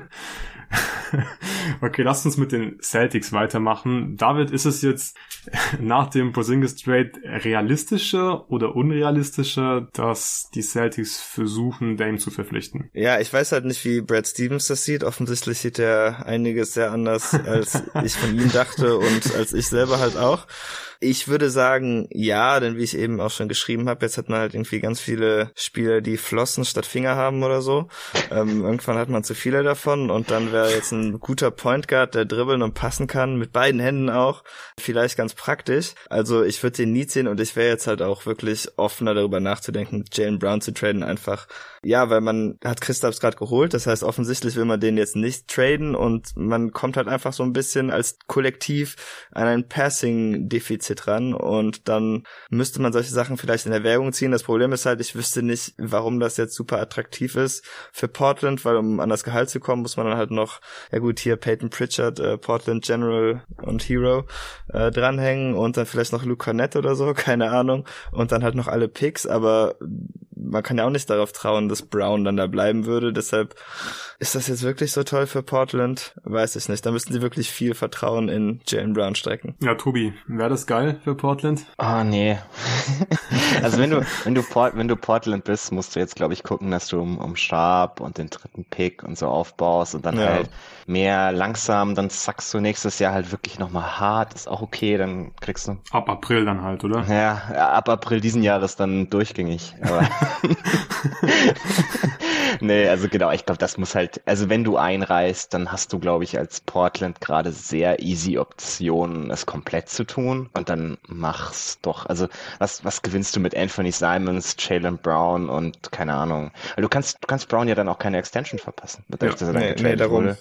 okay, lasst uns mit den Celtics weitermachen. David, ist es jetzt nach dem Porzingis Trade realistischer oder unrealistischer, dass die Celtics versuchen, Dame zu verpflichten? Ja, ich weiß halt nicht, wie Brad Stevens das sieht. Offensichtlich sieht er einiges sehr anders, als ich von ihm dachte und als ich selber halt auch. Ich würde sagen, ja, denn wie ich eben auch schon geschrieben habe, jetzt hat man halt irgendwie ganz viele Spieler, die Flossen statt Finger haben oder so. Ähm, irgendwann hat man zu viele davon und dann wäre jetzt ein guter Point Guard, der dribbeln und passen kann, mit beiden Händen auch, vielleicht ganz praktisch. Also ich würde den nie ziehen und ich wäre jetzt halt auch wirklich offener darüber nachzudenken, Jalen Brown zu traden, einfach ja, weil man hat Christaps gerade geholt, das heißt offensichtlich will man den jetzt nicht traden und man kommt halt einfach so ein bisschen als Kollektiv an ein Passing-Defizit ran und dann müsste man solche Sachen vielleicht in Erwägung ziehen. Das Problem ist halt, ich wüsste nicht, warum das jetzt super attraktiv ist für Portland, weil um an das Gehalt zu kommen, muss man dann halt noch ja gut, hier Peyton Pritchard, äh, Portland General und Hero äh, dranhängen und dann vielleicht noch Luke Cornett oder so, keine Ahnung. Und dann halt noch alle Picks, aber man kann ja auch nicht darauf trauen, dass Brown dann da bleiben würde. Deshalb ist das jetzt wirklich so toll für Portland? Weiß ich nicht. Da müssten sie wirklich viel Vertrauen in Jalen Brown strecken. Ja, Tobi, wäre das geil für Portland? Oh, nee. also wenn du, wenn du, Port, wenn du Portland bist, musst du jetzt, glaube ich, gucken, dass du um, um Sharp und den dritten Pick und so aufbaust und dann ja. halt mehr langsam, dann zackst du nächstes Jahr halt wirklich nochmal hart, ist auch okay, dann kriegst du. Ab April dann halt, oder? Ja, ab April diesen Jahres dann durchgängig. Aber nee, also genau, ich glaube, das muss halt, also wenn du einreist, dann hast du, glaube ich, als Portland gerade sehr easy Optionen, es komplett zu tun und dann mach's doch. Also was, was gewinnst du mit Anthony Simons, Jalen Brown und keine Ahnung. Du kannst, du kannst Brown ja dann auch keine Extension verpassen, dadurch, ja, dass er nee, nee, darum. Wurde.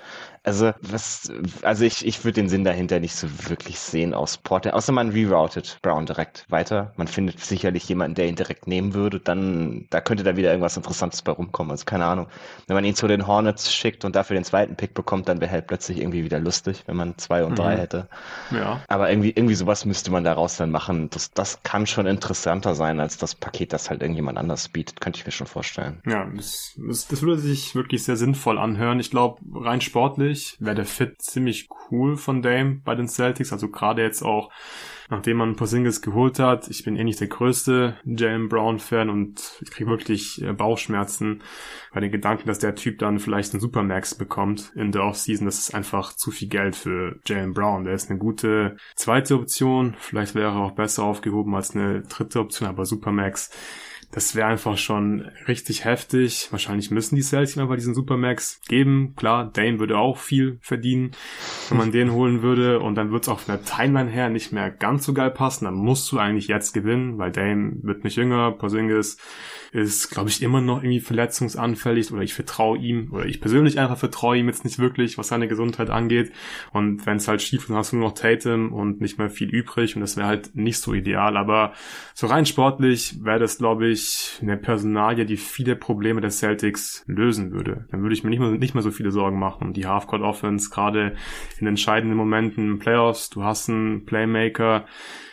Also was, also ich, ich würde den Sinn dahinter nicht so wirklich sehen aus Portland, außer man reroutet Brown direkt weiter. Man findet sicherlich jemanden, der ihn direkt nehmen würde, dann, da könnte da wieder irgendwas Interessantes bei rumkommen. Also keine Ahnung. Wenn man ihn zu den Hornets schickt und dafür den zweiten Pick bekommt, dann wäre halt plötzlich irgendwie wieder lustig, wenn man zwei und mhm. drei hätte. Ja. Aber irgendwie, irgendwie sowas müsste man daraus dann machen. Das, das kann schon interessanter sein als das Paket, das halt irgendjemand anders bietet, könnte ich mir schon vorstellen. Ja, das, das, das würde sich wirklich sehr sinnvoll anhören. Ich glaube, rein sportlich eigentlich wäre der Fit ziemlich cool von Dame bei den Celtics. Also gerade jetzt auch, nachdem man Porzingis geholt hat. Ich bin eh nicht der größte Jalen Brown-Fan und ich kriege wirklich äh, Bauchschmerzen bei den Gedanken, dass der Typ dann vielleicht einen Supermax bekommt in der Offseason. Das ist einfach zu viel Geld für Jalen Brown. Der ist eine gute zweite Option. Vielleicht wäre er auch besser aufgehoben als eine dritte Option, aber Supermax das wäre einfach schon richtig heftig. Wahrscheinlich müssen die Celtics einfach diesen Supermax geben. Klar, Dane würde auch viel verdienen, wenn man den holen würde. Und dann wird es auch von der Timeline her nicht mehr ganz so geil passen. Dann musst du eigentlich jetzt gewinnen, weil Dame wird nicht jünger. Porzingis ist, glaube ich, immer noch irgendwie verletzungsanfällig oder ich vertraue ihm oder ich persönlich einfach vertraue ihm jetzt nicht wirklich, was seine Gesundheit angeht. Und wenn es halt schief ist, dann hast du nur noch Tatum und nicht mehr viel übrig und das wäre halt nicht so ideal. Aber so rein sportlich wäre das, glaube ich, eine Personalie, die viele Probleme der Celtics lösen würde. Dann würde ich mir nicht mehr, nicht mehr so viele Sorgen machen. Die Halfcourt Offense, gerade in entscheidenden Momenten, Playoffs, du hast einen Playmaker,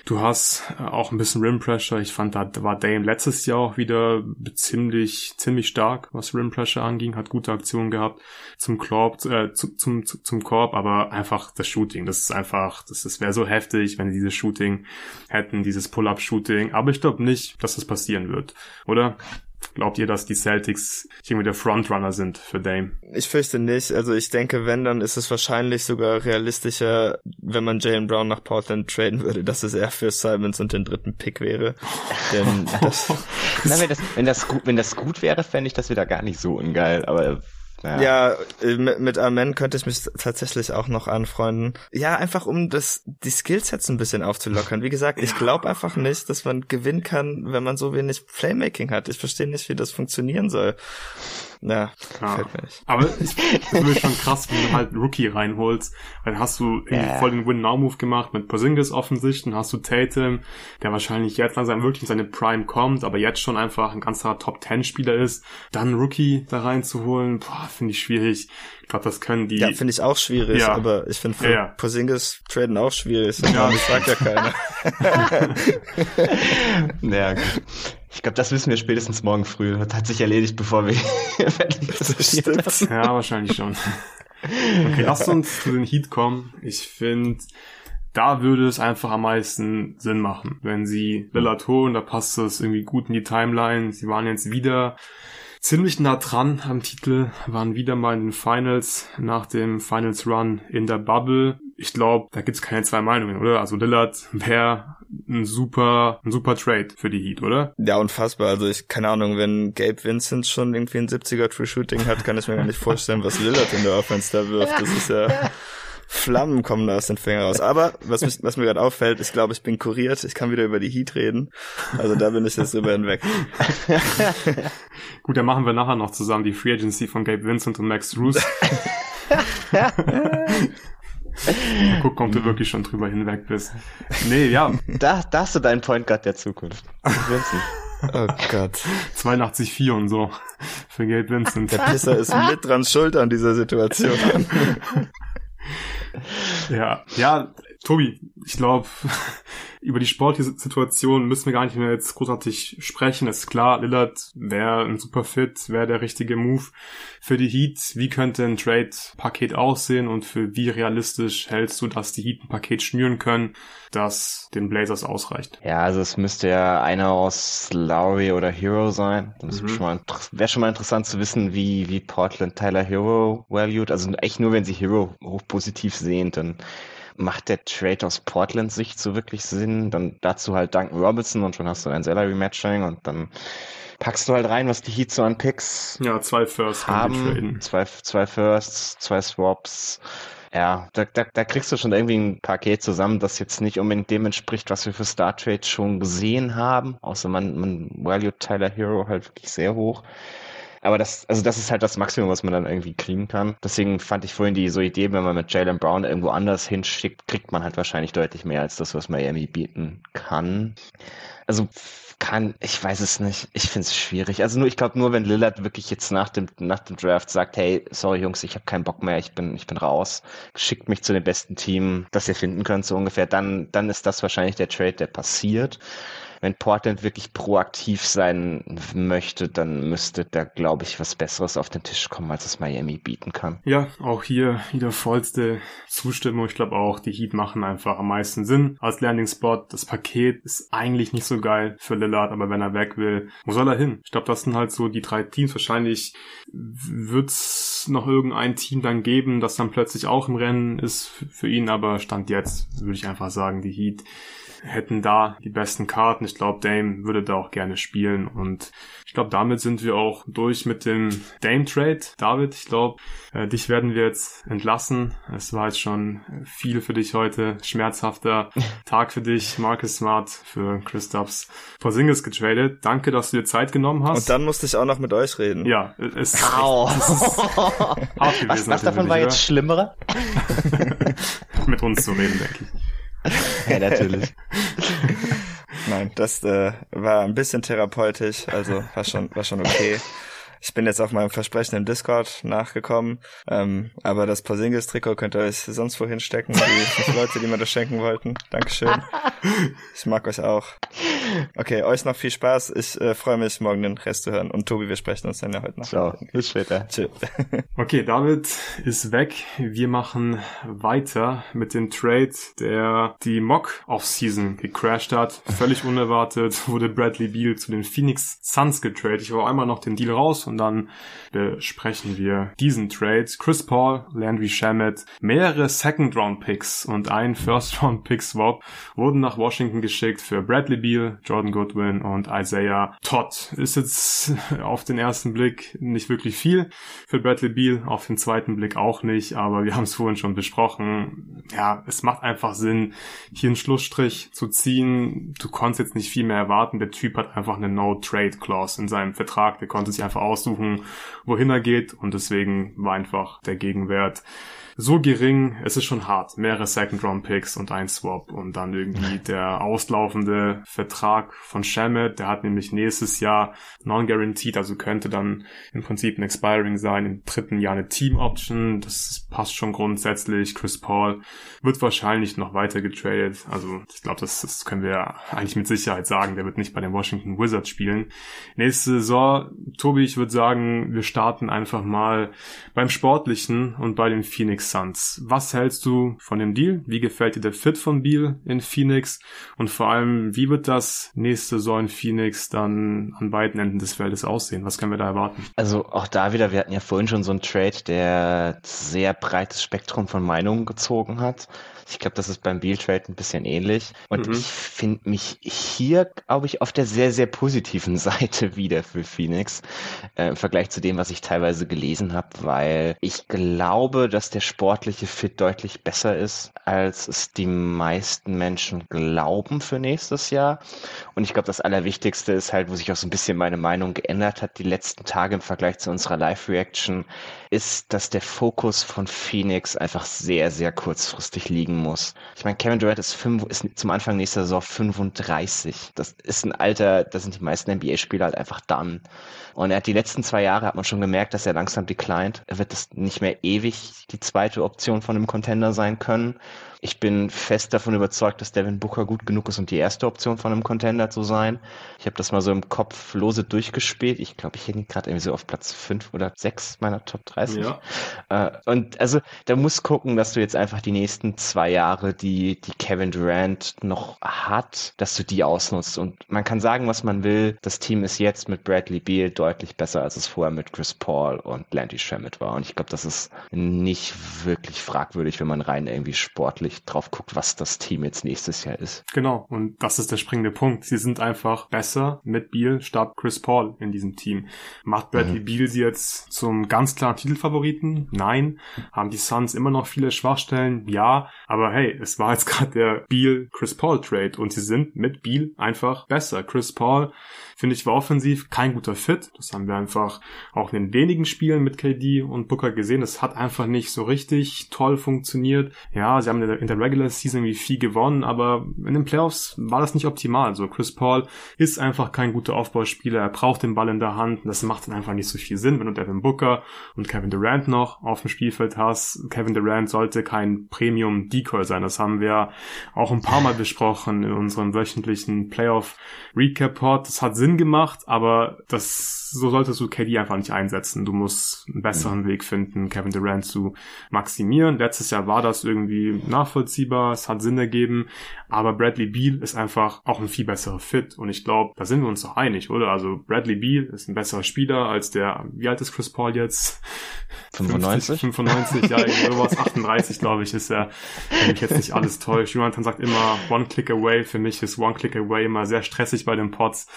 Du hast äh, auch ein bisschen Rim Pressure. Ich fand, da war Dame letztes Jahr auch wieder ziemlich, ziemlich stark, was Rim Pressure anging, hat gute Aktionen gehabt zum Korb, äh, zu, zum, zu, zum Korb, aber einfach das Shooting. Das ist einfach, das, das wäre so heftig, wenn sie dieses Shooting hätten, dieses Pull-Up-Shooting. Aber ich glaube nicht, dass das passieren wird, oder? Glaubt ihr, dass die Celtics irgendwie der Frontrunner sind für Dame? Ich fürchte nicht. Also ich denke, wenn, dann ist es wahrscheinlich sogar realistischer, wenn man Jalen Brown nach Portland traden würde, dass es eher für Simons und den dritten Pick wäre. Denn das, Na, wenn, das, wenn, das gut, wenn das gut wäre, fände ich das wieder gar nicht so ungeil. Aber ja, ja äh, mit, mit Amen könnte ich mich tatsächlich auch noch anfreunden. Ja, einfach um das die Skillsets ein bisschen aufzulockern. Wie gesagt, ich glaube einfach nicht, dass man gewinnen kann, wenn man so wenig Playmaking hat. Ich verstehe nicht, wie das funktionieren soll. Ja, ja. Fällt mir nicht. Aber ich finde es schon krass, wenn du halt einen Rookie reinholst, weil dann hast du irgendwie yeah. voll den Win-Now-Move gemacht mit Porzingis offensichtlich, dann hast du Tatum, der wahrscheinlich jetzt langsam wirklich in seine Prime kommt, aber jetzt schon einfach ein ganzer Top-10-Spieler ist. Dann einen Rookie da reinzuholen, boah, finde ich schwierig. Ich glaube, das können die... Ja, finde ich auch schwierig, ja. aber ich finde für ja, ja. Porzingis traden auch schwierig. Ja. Das sagt ja keiner. naja, gut. Ich glaube, das wissen wir spätestens morgen früh. Das hat sich erledigt, bevor wir das Ja, wahrscheinlich schon. Okay, lasst uns zu den Heat kommen. Ich finde, da würde es einfach am meisten Sinn machen. Wenn sie Lillard holen, da passt das irgendwie gut in die Timeline. Sie waren jetzt wieder ziemlich nah dran am Titel, waren wieder mal in den Finals nach dem Finals Run in der Bubble. Ich glaube, da gibt's keine zwei Meinungen, oder? Also Lillard wäre ein super, ein super Trade für die Heat, oder? Ja, unfassbar. Also ich, keine Ahnung, wenn Gabe Vincent schon irgendwie ein 70er True Shooting hat, kann ich mir gar nicht vorstellen, was Lillard in der Offense da wirft. Das ist ja, Flammen kommen da aus den Fingern raus. Aber was, mich, was mir gerade auffällt, ich glaube, ich bin kuriert. Ich kann wieder über die Heat reden. Also da bin ich jetzt drüber hinweg. Gut, dann machen wir nachher noch zusammen die Free Agency von Gabe Vincent und Max Roos. Guck, kommt du wirklich schon drüber hinweg bist. Nee, ja. Da, da hast du deinen Point Guard der Zukunft. Oh Gott. 82,4 und so für Gabe Vincent. Der Pisser ist mit dran schuld an dieser Situation. ja, ja, Tobi, ich glaube, über die sportliche Situation müssen wir gar nicht mehr jetzt großartig sprechen. ist klar, Lillard wäre ein super Fit, wäre der richtige Move für die Heat. Wie könnte ein Trade-Paket aussehen und für wie realistisch hältst du, dass die Heat ein Paket schnüren können, das den Blazers ausreicht? Ja, also es müsste ja einer aus Lowry oder Hero sein. Das mhm. wäre schon mal interessant zu wissen, wie, wie Portland Tyler Hero valued. Also echt nur, wenn sie Hero hochpositiv sehen, dann macht der Trade aus Portland Sicht so wirklich Sinn? Dann dazu halt Duncan Robinson und schon hast du ein Salary Matching und dann packst du halt rein, was die Heat so an Picks ja, zwei Firsts haben. Zwei, zwei Firsts, zwei Swaps. Ja, da, da, da kriegst du schon irgendwie ein Paket zusammen, das jetzt nicht unbedingt dem entspricht, was wir für Star Trade schon gesehen haben. Außer man, man value Tyler Hero halt wirklich sehr hoch. Aber das, also das ist halt das Maximum, was man dann irgendwie kriegen kann. Deswegen fand ich vorhin die so Idee, wenn man mit Jalen Brown irgendwo anders hinschickt, kriegt man halt wahrscheinlich deutlich mehr als das, was Miami bieten kann. Also kann, ich weiß es nicht. Ich finde es schwierig. Also nur, ich glaube nur, wenn Lillard wirklich jetzt nach dem, nach dem Draft sagt, hey, sorry Jungs, ich habe keinen Bock mehr, ich bin, ich bin raus, schickt mich zu dem besten Team, das ihr finden könnt, so ungefähr, dann, dann ist das wahrscheinlich der Trade, der passiert wenn Portland wirklich proaktiv sein möchte, dann müsste da, glaube ich, was Besseres auf den Tisch kommen, als es Miami bieten kann. Ja, auch hier wieder vollste Zustimmung. Ich glaube auch, die Heat machen einfach am meisten Sinn als Landing-Spot. Das Paket ist eigentlich nicht so geil für Lillard, aber wenn er weg will, wo soll er hin? Ich glaube, das sind halt so die drei Teams. Wahrscheinlich wird's noch irgendein Team dann geben, das dann plötzlich auch im Rennen ist für ihn, aber Stand jetzt würde ich einfach sagen, die Heat hätten da die besten Karten. Ich glaube, Dame würde da auch gerne spielen und ich glaube, damit sind wir auch durch mit dem Dame-Trade. David, ich glaube, äh, dich werden wir jetzt entlassen. Es war jetzt schon viel für dich heute. Schmerzhafter Tag für dich. Marcus Smart für Christophs Porzingis getradet. Danke, dass du dir Zeit genommen hast. Und dann musste ich auch noch mit euch reden. Ja, es ist, Au. Echt, hart gewesen. Was, was davon war jetzt schlimmerer? mit uns zu reden, denke ich. ja, natürlich. Nein, das äh, war ein bisschen therapeutisch, also war schon, war schon okay. Ich bin jetzt auf meinem Versprechen im Discord nachgekommen, ähm, aber das Porzingis-Trikot könnt ihr euch sonst wohin stecken, die Leute, die mir das schenken wollten. Dankeschön. Ich mag euch auch. Okay, euch noch viel Spaß. Ich äh, freue mich, morgen den Rest zu hören. Und Tobi, wir sprechen uns dann ja heute noch. Ciao, bis später. Tschüss. Okay, David ist weg. Wir machen weiter mit dem Trade, der die Mock Off-Season gecrashed hat. Völlig unerwartet wurde Bradley Beal zu den Phoenix Suns getradet. Ich war einmal noch den Deal raus und dann besprechen wir diesen Trade. Chris Paul, Landry Shamet, mehrere Second-Round-Picks und ein First-Round-Pick-Swap wurden nach Washington geschickt für Bradley Beal, Jordan Goodwin und Isaiah Todd. Ist jetzt auf den ersten Blick nicht wirklich viel für Bradley Beal, auf den zweiten Blick auch nicht, aber wir haben es vorhin schon besprochen. Ja, es macht einfach Sinn, hier einen Schlussstrich zu ziehen. Du konntest jetzt nicht viel mehr erwarten. Der Typ hat einfach eine No-Trade-Clause in seinem Vertrag. Der konnte sich einfach aussuchen, wohin er geht. Und deswegen war einfach der Gegenwert so gering, es ist schon hart. Mehrere Second-Round-Picks und ein Swap und dann irgendwie der auslaufende Vertrag von Shamet, der hat nämlich nächstes Jahr non-guaranteed, also könnte dann im Prinzip ein Expiring sein, im dritten Jahr eine Team-Option, das passt schon grundsätzlich. Chris Paul wird wahrscheinlich noch weiter getradet, also ich glaube, das, das können wir eigentlich mit Sicherheit sagen, der wird nicht bei den Washington Wizards spielen. Nächste Saison, Tobi, ich würde sagen, wir starten einfach mal beim Sportlichen und bei den Phoenix Suns. Was hältst du von dem Deal? Wie gefällt dir der Fit von Beal in Phoenix? Und vor allem, wie wird das nächste Saison in Phoenix dann an beiden Enden des Feldes aussehen? Was können wir da erwarten? Also auch da wieder, wir hatten ja vorhin schon so einen Trade, der sehr breites Spektrum von Meinungen gezogen hat. Ich glaube, das ist beim Beal Trade ein bisschen ähnlich. Und mhm. ich finde mich hier, glaube ich, auf der sehr, sehr positiven Seite wieder für Phoenix äh, im Vergleich zu dem, was ich teilweise gelesen habe, weil ich glaube, dass der sportliche Fit deutlich besser ist, als es die meisten Menschen glauben für nächstes Jahr. Und ich glaube, das Allerwichtigste ist halt, wo sich auch so ein bisschen meine Meinung geändert hat, die letzten Tage im Vergleich zu unserer Live-Reaction, ist, dass der Fokus von Phoenix einfach sehr, sehr kurzfristig liegen muss. Ich meine, Kevin Durant ist, fünf, ist zum Anfang nächster Saison 35. Das ist ein Alter, da sind die meisten NBA-Spieler halt einfach dann. Und er hat die letzten zwei Jahre, hat man schon gemerkt, dass er langsam declined. Er wird das nicht mehr ewig die zweite Option von einem Contender sein können. Ich bin fest davon überzeugt, dass Devin Booker gut genug ist, um die erste Option von einem Contender zu sein. Ich habe das mal so im Kopf lose durchgespielt. Ich glaube, ich hänge gerade irgendwie so auf Platz 5 oder 6 meiner Top 30. Ja. Äh, und also da muss gucken, dass du jetzt einfach die nächsten zwei Jahre, die, die Kevin Durant noch hat, dass du die ausnutzt. Und man kann sagen, was man will. Das Team ist jetzt mit Bradley Beal deutlich besser, als es vorher mit Chris Paul und Landy Shamet war. Und ich glaube, das ist nicht wirklich fragwürdig, wenn man rein irgendwie sportlich wirklich drauf guckt, was das Team jetzt nächstes Jahr ist. Genau, und das ist der springende Punkt. Sie sind einfach besser mit Beal statt Chris Paul in diesem Team. Macht Bradley mhm. Beal sie jetzt zum ganz klaren Titelfavoriten? Nein. Haben die Suns immer noch viele Schwachstellen? Ja. Aber hey, es war jetzt gerade der Beal-Chris Paul-Trade und sie sind mit Beal einfach besser. Chris Paul finde ich war offensiv kein guter Fit. Das haben wir einfach auch in den wenigen Spielen mit KD und Booker gesehen. Es hat einfach nicht so richtig toll funktioniert. Ja, sie haben in der Regular Season wie viel gewonnen, aber in den Playoffs war das nicht optimal. So Chris Paul ist einfach kein guter Aufbauspieler. Er braucht den Ball in der Hand. Das macht dann einfach nicht so viel Sinn, wenn du Devin Booker und Kevin Durant noch auf dem Spielfeld hast. Kevin Durant sollte kein Premium Decoy sein. Das haben wir auch ein paar Mal besprochen in unserem wöchentlichen Playoff Recap Pod. Das hat Sinn gemacht, aber das, so solltest du KD einfach nicht einsetzen. Du musst einen besseren mhm. Weg finden, Kevin Durant zu maximieren. Letztes Jahr war das irgendwie nachvollziehbar, es hat Sinn ergeben, aber Bradley Beal ist einfach auch ein viel besserer Fit und ich glaube, da sind wir uns doch einig, oder? Also Bradley Beal ist ein besserer Spieler als der, wie alt ist Chris Paul jetzt? 95? 50, 95, ja, sowas, 38 glaube ich ist er, wenn mich jetzt nicht alles täuscht. Jonathan sagt immer One Click Away, für mich ist One Click Away immer sehr stressig bei den Pots.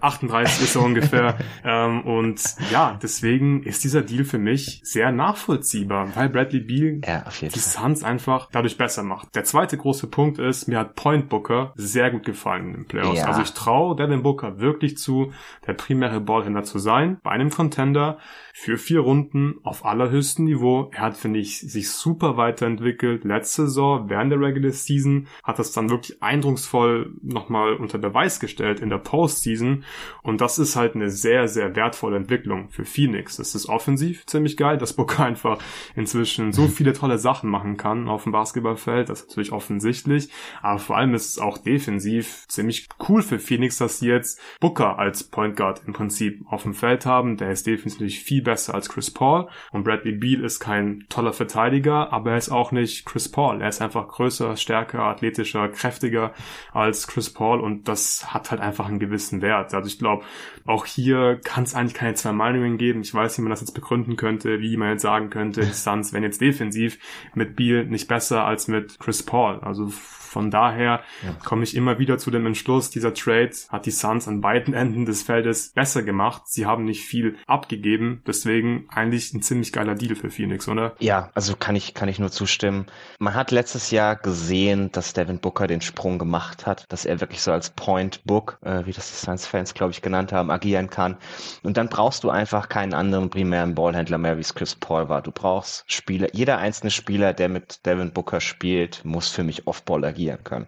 38 ist er ungefähr ähm, und ja, deswegen ist dieser Deal für mich sehr nachvollziehbar, weil Bradley Beal ja, die Suns einfach dadurch besser macht. Der zweite große Punkt ist, mir hat Point Booker sehr gut gefallen im Playoffs. Ja. Also ich traue Devin Booker wirklich zu, der primäre Ballhändler zu sein bei einem Contender für vier Runden auf allerhöchstem Niveau. Er hat, finde ich, sich super weiterentwickelt. Letzte Saison, während der Regular Season, hat das dann wirklich eindrucksvoll nochmal unter Beweis gestellt in der Postseason. Und das ist halt eine sehr, sehr wertvolle Entwicklung für Phoenix. Das ist offensiv ziemlich geil, dass Booker einfach inzwischen so viele tolle Sachen machen kann auf dem Basketballfeld. Das ist natürlich offensichtlich. Aber vor allem ist es auch defensiv ziemlich cool für Phoenix, dass sie jetzt Booker als Point Guard im Prinzip auf dem Feld haben. Der ist defensiv viel besser als Chris Paul. Und Bradley Beal ist kein toller Verteidiger, aber er ist auch nicht Chris Paul. Er ist einfach größer, stärker, athletischer, kräftiger als Chris Paul und das hat halt einfach einen gewissen Wert. Also ich glaube, auch hier kann es eigentlich keine zwei Meinungen geben. Ich weiß, wie man das jetzt begründen könnte, wie man jetzt sagen könnte, Suns werden jetzt defensiv mit Beal nicht besser als mit Chris Paul. Also von daher ja. komme ich immer wieder zu dem Entschluss, dieser Trade hat die Suns an beiden Enden des Feldes besser gemacht. Sie haben nicht viel abgegeben, deswegen eigentlich ein ziemlich geiler Deal für Phoenix, oder? Ja, also kann ich, kann ich nur zustimmen. Man hat letztes Jahr gesehen, dass Devin Booker den Sprung gemacht hat, dass er wirklich so als Point Book, äh, wie das die Suns-Fans, glaube ich, genannt haben, agieren kann. Und dann brauchst du einfach keinen anderen primären Ballhändler mehr, wie es Chris Paul war. Du brauchst Spieler, jeder einzelne Spieler, der mit Devin Booker spielt, muss für mich Off-Ball agieren agieren können.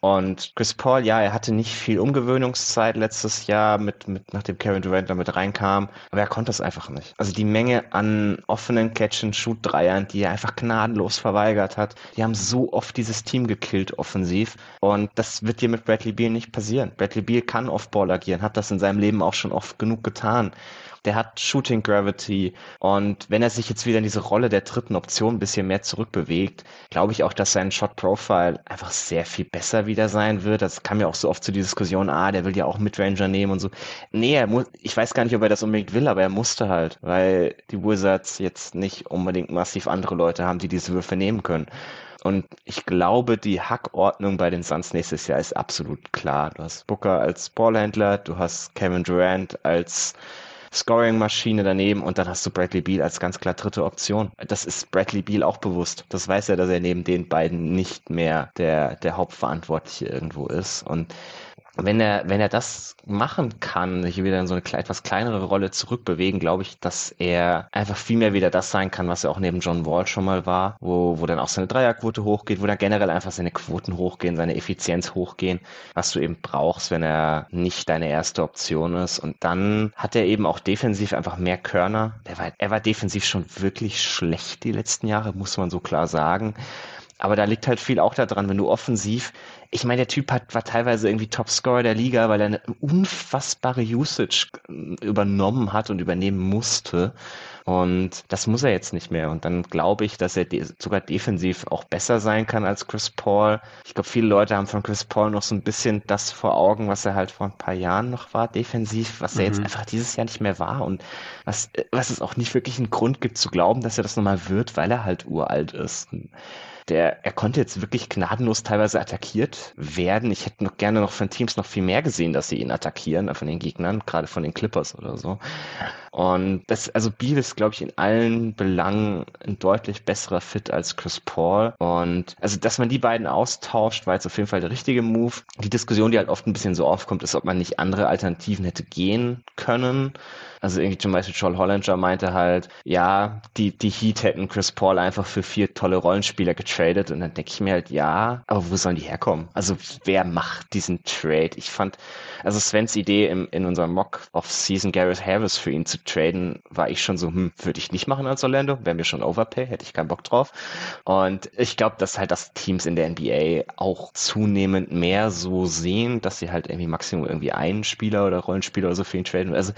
Und Chris Paul, ja, er hatte nicht viel Umgewöhnungszeit letztes Jahr, mit, mit nachdem Kevin Durant damit reinkam, aber er konnte es einfach nicht. Also die Menge an offenen Catch-and-Shoot-Dreiern, die er einfach gnadenlos verweigert hat, die haben so oft dieses Team gekillt offensiv und das wird dir mit Bradley Beal nicht passieren. Bradley Beal kann Off-Ball agieren, hat das in seinem Leben auch schon oft genug getan der hat Shooting Gravity und wenn er sich jetzt wieder in diese Rolle der dritten Option ein bisschen mehr zurückbewegt, glaube ich auch, dass sein Shot Profile einfach sehr viel besser wieder sein wird. Das kam ja auch so oft zu der Diskussion, ah, der will ja auch Midranger nehmen und so. Nee, er muss, ich weiß gar nicht, ob er das unbedingt will, aber er musste halt, weil die Wizards jetzt nicht unbedingt massiv andere Leute haben, die diese Würfe nehmen können. Und ich glaube, die Hackordnung bei den Suns nächstes Jahr ist absolut klar. Du hast Booker als Ballhändler, du hast Kevin Durant als Scoring-Maschine daneben und dann hast du Bradley Beal als ganz klar dritte Option. Das ist Bradley Beal auch bewusst. Das weiß er, dass er neben den beiden nicht mehr der, der Hauptverantwortliche irgendwo ist. Und wenn er, wenn er das machen kann, sich wieder in so eine etwas kleinere Rolle zurückbewegen, glaube ich, dass er einfach viel mehr wieder das sein kann, was er auch neben John Wall schon mal war, wo, wo dann auch seine Dreierquote hochgeht, wo dann generell einfach seine Quoten hochgehen, seine Effizienz hochgehen, was du eben brauchst, wenn er nicht deine erste Option ist. Und dann hat er eben auch defensiv einfach mehr Körner. Er war, er war defensiv schon wirklich schlecht die letzten Jahre, muss man so klar sagen. Aber da liegt halt viel auch daran, wenn du offensiv, ich meine, der Typ hat, war teilweise irgendwie Topscorer der Liga, weil er eine unfassbare Usage übernommen hat und übernehmen musste. Und das muss er jetzt nicht mehr. Und dann glaube ich, dass er de sogar defensiv auch besser sein kann als Chris Paul. Ich glaube, viele Leute haben von Chris Paul noch so ein bisschen das vor Augen, was er halt vor ein paar Jahren noch war, defensiv, was mhm. er jetzt mhm. einfach dieses Jahr nicht mehr war. Und was, was es auch nicht wirklich einen Grund gibt zu glauben, dass er das nochmal wird, weil er halt uralt ist. Und der, er konnte jetzt wirklich gnadenlos teilweise attackiert werden. Ich hätte noch gerne noch von Teams noch viel mehr gesehen, dass sie ihn attackieren, von den Gegnern, gerade von den Clippers oder so. Und das, also Beal ist, glaube ich, in allen Belangen ein deutlich besserer Fit als Chris Paul. Und also, dass man die beiden austauscht, war jetzt auf jeden Fall der richtige Move. Die Diskussion, die halt oft ein bisschen so aufkommt, ist, ob man nicht andere Alternativen hätte gehen können. Also irgendwie zum Beispiel Joel Hollinger meinte halt, ja, die, die Heat hätten Chris Paul einfach für vier tolle Rollenspieler getradet und dann denke ich mir halt, ja, aber wo sollen die herkommen? Also wer macht diesen Trade? Ich fand, also Svens Idee im, in unserem Mock of Season Gareth Harris für ihn zu traden, war ich schon so, hm, würde ich nicht machen als Orlando, wäre mir schon Overpay, hätte ich keinen Bock drauf. Und ich glaube, dass halt das Teams in der NBA auch zunehmend mehr so sehen, dass sie halt irgendwie Maximum irgendwie einen Spieler oder Rollenspieler oder so für ihn traden. Also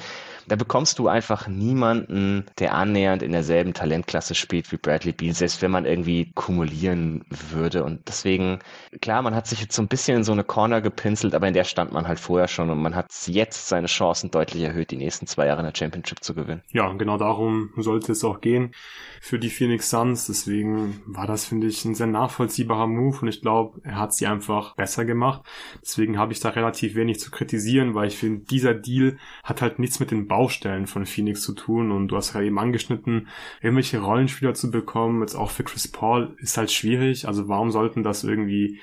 da bekommst du einfach niemanden, der annähernd in derselben Talentklasse spielt wie Bradley Beal, selbst wenn man irgendwie kumulieren würde. Und deswegen, klar, man hat sich jetzt so ein bisschen in so eine Corner gepinselt, aber in der stand man halt vorher schon und man hat jetzt seine Chancen deutlich erhöht, die nächsten zwei Jahre in der Championship zu gewinnen. Ja, genau darum sollte es auch gehen für die Phoenix Suns. Deswegen war das, finde ich, ein sehr nachvollziehbarer Move und ich glaube, er hat sie einfach besser gemacht. Deswegen habe ich da relativ wenig zu kritisieren, weil ich finde, dieser Deal hat halt nichts mit den Baustellen von Phoenix zu tun und du hast ja eben angeschnitten, irgendwelche Rollenspieler zu bekommen, jetzt auch für Chris Paul, ist halt schwierig. Also warum sollten das irgendwie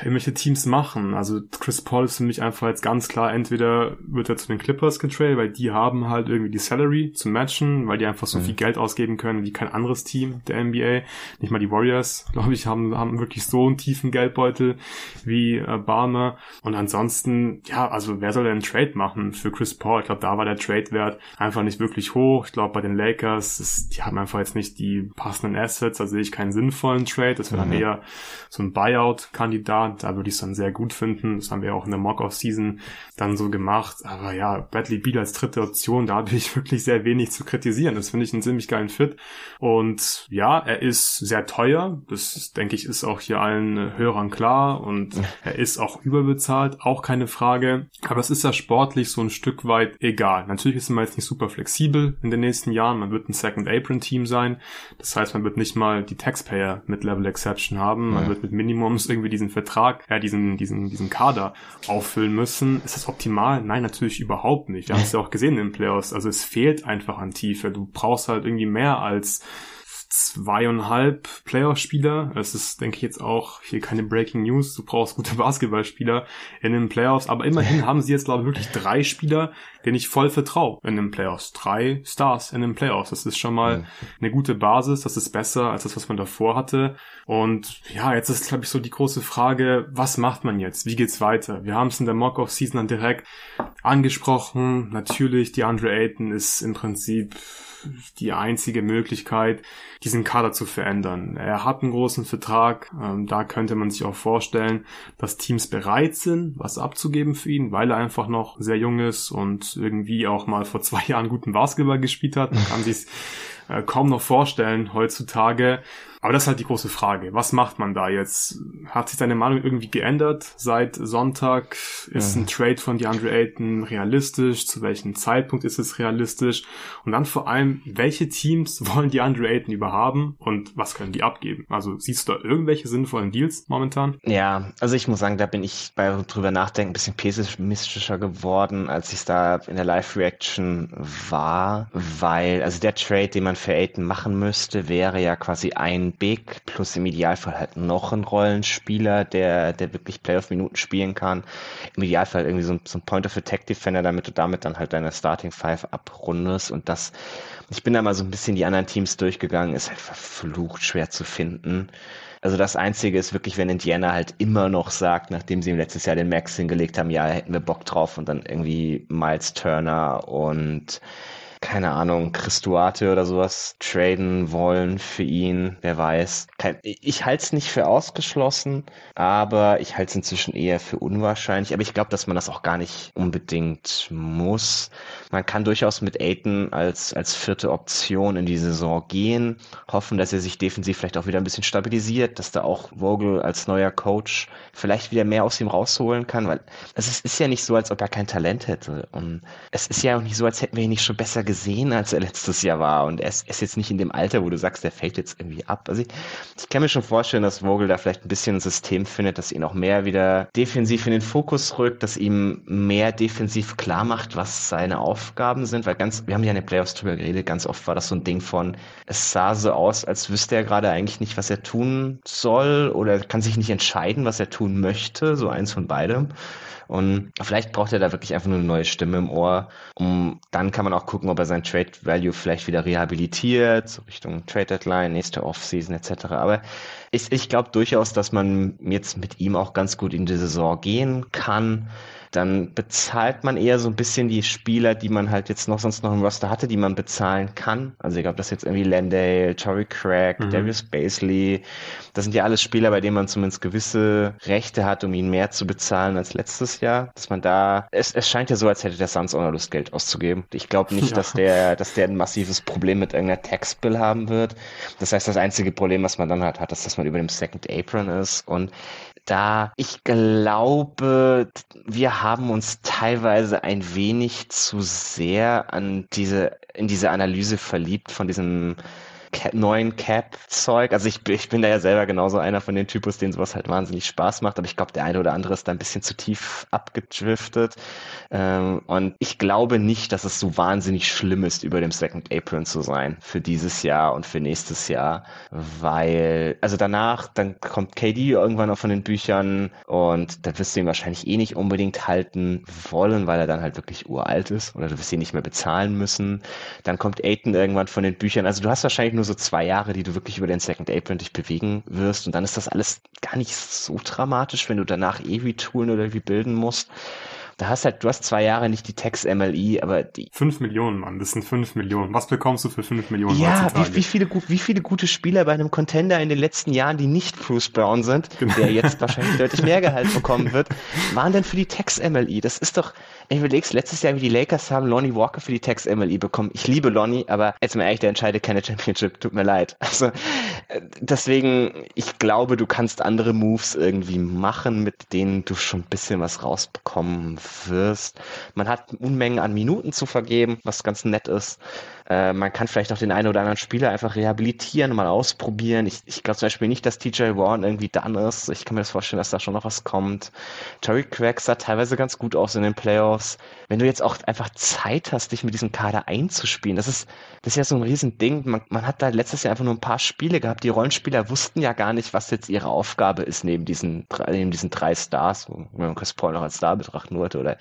irgendwelche Teams machen. Also Chris Paul ist für mich einfach jetzt ganz klar, entweder wird er zu den Clippers getradet, weil die haben halt irgendwie die Salary zu matchen, weil die einfach so mhm. viel Geld ausgeben können wie kein anderes Team der NBA. Nicht mal die Warriors, glaube ich, haben, haben wirklich so einen tiefen Geldbeutel wie äh, Barmer. Und ansonsten, ja, also wer soll denn einen Trade machen für Chris Paul? Ich glaube, da war der Trade-Wert einfach nicht wirklich hoch. Ich glaube, bei den Lakers, ist, die haben einfach jetzt nicht die passenden Assets, also sehe ich keinen sinnvollen Trade. Das wäre mhm. dann eher so ein Buyout-Kandidat da würde ich es dann sehr gut finden. Das haben wir auch in der Mock-Off-Season dann so gemacht. Aber ja, Bradley Beal als dritte Option, da habe ich wirklich sehr wenig zu kritisieren. Das finde ich einen ziemlich geilen Fit. Und ja, er ist sehr teuer. Das denke ich ist auch hier allen Hörern klar. Und er ist auch überbezahlt, auch keine Frage. Aber es ist ja sportlich so ein Stück weit egal. Natürlich ist man jetzt nicht super flexibel in den nächsten Jahren. Man wird ein Second Apron Team sein. Das heißt, man wird nicht mal die Taxpayer mit Level Exception haben. Man ja. wird mit Minimums irgendwie diesen Vertrag Vertrag, ja, diesen, diesen, diesen Kader auffüllen müssen. Ist das optimal? Nein, natürlich überhaupt nicht. Wir haben es ja auch gesehen in den Playoffs. Also es fehlt einfach an Tiefe. Du brauchst halt irgendwie mehr als zweieinhalb Playoff-Spieler. Es ist, denke ich, jetzt auch hier keine Breaking News. Du brauchst gute Basketballspieler in den Playoffs. Aber immerhin haben sie jetzt, glaube ich, wirklich drei Spieler, denen ich voll vertraue in den Playoffs. Drei Stars in den Playoffs. Das ist schon mal eine gute Basis. Das ist besser als das, was man davor hatte. Und ja, jetzt ist, glaube ich, so die große Frage, was macht man jetzt? Wie geht's weiter? Wir haben es in der Mock-Off-Season dann direkt angesprochen. Natürlich, die Andre Ayton ist im Prinzip die einzige Möglichkeit, diesen Kader zu verändern. Er hat einen großen Vertrag, ähm, da könnte man sich auch vorstellen, dass Teams bereit sind, was abzugeben für ihn, weil er einfach noch sehr jung ist und irgendwie auch mal vor zwei Jahren guten Basketball gespielt hat. Man kann sich äh, kaum noch vorstellen heutzutage. Aber das ist halt die große Frage. Was macht man da jetzt? Hat sich deine Meinung irgendwie geändert seit Sonntag? Ist ja. ein Trade von DeAndre Ayton realistisch? Zu welchem Zeitpunkt ist es realistisch? Und dann vor allem, welche Teams wollen DeAndre Ayton überhaben und was können die abgeben? Also siehst du da irgendwelche sinnvollen Deals momentan? Ja, also ich muss sagen, da bin ich bei drüber nachdenken ein bisschen pessimistischer geworden, als ich da in der Live-Reaction war, weil, also der Trade, den man für Ayton machen müsste, wäre ja quasi ein Big plus im Idealfall halt noch einen Rollenspieler, der, der wirklich Playoff-Minuten spielen kann. Im Idealfall irgendwie so, so ein Point-of-Attack-Defender, damit du damit dann halt deine Starting Five abrundest und das ich bin da mal so ein bisschen die anderen Teams durchgegangen, ist halt verflucht schwer zu finden. Also das Einzige ist wirklich, wenn Indiana halt immer noch sagt, nachdem sie letztes Jahr den Max hingelegt haben, ja, hätten wir Bock drauf und dann irgendwie Miles Turner und keine Ahnung, Christuate oder sowas traden wollen für ihn, wer weiß. Ich halte es nicht für ausgeschlossen, aber ich halte es inzwischen eher für unwahrscheinlich. Aber ich glaube, dass man das auch gar nicht unbedingt muss. Man kann durchaus mit Aiton als, als vierte Option in die Saison gehen, hoffen, dass er sich defensiv vielleicht auch wieder ein bisschen stabilisiert, dass da auch Vogel als neuer Coach vielleicht wieder mehr aus ihm rausholen kann, weil es ist, ist ja nicht so, als ob er kein Talent hätte. Und es ist ja auch nicht so, als hätten wir ihn nicht schon besser gesehen, als er letztes Jahr war. Und er ist, ist jetzt nicht in dem Alter, wo du sagst, der fällt jetzt irgendwie ab. Also ich, ich kann mir schon vorstellen, dass Vogel da vielleicht ein bisschen ein System findet, das ihn auch mehr wieder defensiv in den Fokus rückt, dass ihm mehr defensiv klar macht, was seine Aufgaben sind. Weil ganz, wir haben ja in den Playoffs drüber geredet, ganz oft war das so ein Ding von, es sah so aus, als wüsste er gerade eigentlich nicht, was er tun soll oder kann sich nicht entscheiden, was er tun möchte. So eins von beidem. Und vielleicht braucht er da wirklich einfach nur eine neue Stimme im Ohr. Um, dann kann man auch gucken, ob er sein Trade Value vielleicht wieder rehabilitiert, Richtung Trade Deadline, nächste Offseason etc. Aber ich, ich glaube durchaus, dass man jetzt mit ihm auch ganz gut in die Saison gehen kann dann bezahlt man eher so ein bisschen die Spieler, die man halt jetzt noch sonst noch im Roster hatte, die man bezahlen kann. Also ich glaube, das jetzt irgendwie Landale, Tory Craig, mhm. Darius Basley, das sind ja alles Spieler, bei denen man zumindest gewisse Rechte hat, um ihn mehr zu bezahlen als letztes Jahr. Dass man da, es, es scheint ja so, als hätte der Suns auch noch Lust, Geld auszugeben. Ich glaube nicht, ja. dass der, dass der ein massives Problem mit irgendeiner Tax-Bill haben wird. Das heißt, das einzige Problem, was man dann halt hat, ist, dass man über dem Second Apron ist und da ich glaube, wir haben uns teilweise ein wenig zu sehr an diese, in diese Analyse verliebt von diesem neuen Cap-Zeug. Also ich, ich bin da ja selber genauso einer von den Typus, denen sowas halt wahnsinnig Spaß macht, aber ich glaube, der eine oder andere ist da ein bisschen zu tief abgedriftet. Ähm, und ich glaube nicht, dass es so wahnsinnig schlimm ist, über dem Second Apron zu sein für dieses Jahr und für nächstes Jahr, weil, also danach, dann kommt KD irgendwann auch von den Büchern und da wirst du ihn wahrscheinlich eh nicht unbedingt halten wollen, weil er dann halt wirklich uralt ist oder du wirst ihn nicht mehr bezahlen müssen. Dann kommt Aiton irgendwann von den Büchern. Also du hast wahrscheinlich nur so zwei Jahre, die du wirklich über den Second Apron dich bewegen wirst und dann ist das alles gar nicht so dramatisch, wenn du danach eh wie toolen oder wie bilden musst da hast halt, du hast zwei Jahre nicht die Tex MLI, aber die. Fünf Millionen, Mann, das sind fünf Millionen. Was bekommst du für fünf Millionen? Ja, wie, wie, viele, wie viele gute Spieler bei einem Contender in den letzten Jahren, die nicht Bruce Brown sind, genau. der jetzt wahrscheinlich deutlich mehr Gehalt bekommen wird, waren denn für die Tex MLI? Das ist doch, ich überleg's, letztes Jahr, wie die Lakers haben Lonnie Walker für die Tex MLI bekommen. Ich liebe Lonnie, aber jetzt mal ehrlich, der entscheidet keine Championship, tut mir leid. Also, äh, deswegen, ich glaube, du kannst andere Moves irgendwie machen, mit denen du schon ein bisschen was rausbekommen wirst. Man hat Unmengen an Minuten zu vergeben, was ganz nett ist. Äh, man kann vielleicht auch den einen oder anderen Spieler einfach rehabilitieren, mal ausprobieren. Ich, ich glaube zum Beispiel nicht, dass TJ Warren irgendwie done ist. Ich kann mir das vorstellen, dass da schon noch was kommt. Terry Craig sah teilweise ganz gut aus in den Playoffs. Wenn du jetzt auch einfach Zeit hast, dich mit diesem Kader einzuspielen, das ist, das ist ja so ein Riesending. Man, man hat da letztes Jahr einfach nur ein paar Spiele gehabt. Die Rollenspieler wussten ja gar nicht, was jetzt ihre Aufgabe ist neben diesen, neben diesen drei Stars, wenn man Chris Paul noch als Star betrachten wollte. Oder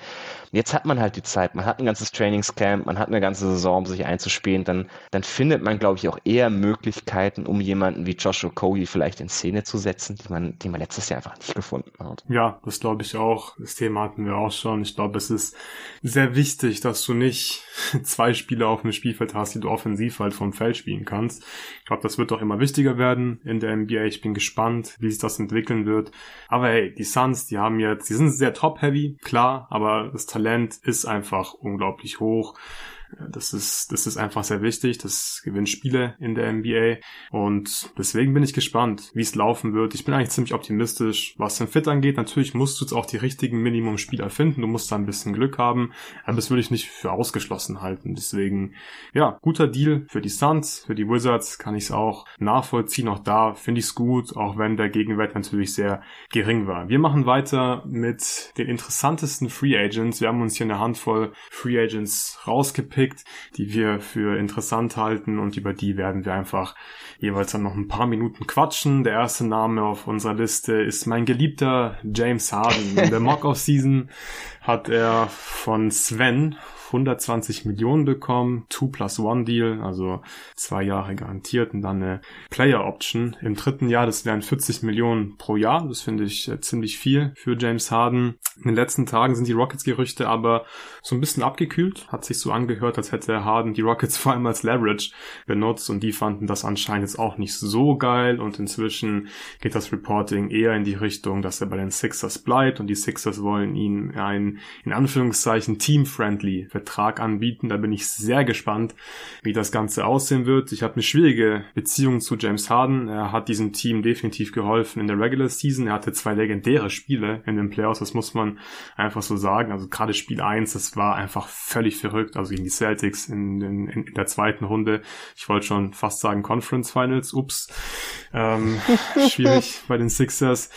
jetzt hat man halt die Zeit. Man hat ein ganzes Trainingscamp, man hat eine ganze Saison, um sich einzuspielen spielen, dann, dann findet man, glaube ich, auch eher Möglichkeiten, um jemanden wie Joshua Cody vielleicht in Szene zu setzen, die man, die man letztes Jahr einfach nicht gefunden hat. Ja, das glaube ich auch. Das Thema hatten wir auch schon. Ich glaube, es ist sehr wichtig, dass du nicht zwei Spieler auf dem Spielfeld hast, die du offensiv halt vom Feld spielen kannst. Ich glaube, das wird auch immer wichtiger werden in der NBA. Ich bin gespannt, wie sich das entwickeln wird. Aber hey, die Suns, die haben jetzt, die sind sehr top-heavy, klar, aber das Talent ist einfach unglaublich hoch. Das ist, das ist einfach sehr wichtig. Das gewinnt Spiele in der NBA. Und deswegen bin ich gespannt, wie es laufen wird. Ich bin eigentlich ziemlich optimistisch, was den Fit angeht. Natürlich musst du jetzt auch die richtigen Minimum-Spieler finden. Du musst da ein bisschen Glück haben. Aber das würde ich nicht für ausgeschlossen halten. Deswegen, ja, guter Deal für die Suns, für die Wizards kann ich es auch nachvollziehen. Auch da finde ich es gut, auch wenn der Gegenwert natürlich sehr gering war. Wir machen weiter mit den interessantesten Free Agents. Wir haben uns hier eine Handvoll Free Agents rausgepickt, die wir für interessant halten und über die werden wir einfach jeweils dann noch ein paar Minuten quatschen. Der erste Name auf unserer Liste ist mein geliebter James Harden. In der Mock-Off-Season hat er von Sven 120 Millionen bekommen, 2 plus 1 Deal, also zwei Jahre garantiert und dann eine Player Option. Im dritten Jahr, das wären 40 Millionen pro Jahr, das finde ich äh, ziemlich viel für James Harden. In den letzten Tagen sind die Rockets-Gerüchte aber so ein bisschen abgekühlt, hat sich so angehört, als hätte Harden die Rockets vor allem als Leverage benutzt und die fanden das anscheinend jetzt auch nicht so geil und inzwischen geht das Reporting eher in die Richtung, dass er bei den Sixers bleibt und die Sixers wollen ihn ein, in Anführungszeichen, team-friendly Vertrag anbieten. Da bin ich sehr gespannt, wie das Ganze aussehen wird. Ich habe eine schwierige Beziehung zu James Harden. Er hat diesem Team definitiv geholfen in der Regular Season. Er hatte zwei legendäre Spiele in den Playoffs, das muss man einfach so sagen. Also gerade Spiel 1, das war einfach völlig verrückt. Also gegen die Celtics in, in, in der zweiten Runde. Ich wollte schon fast sagen Conference Finals. Ups. Ähm, schwierig bei den Sixers.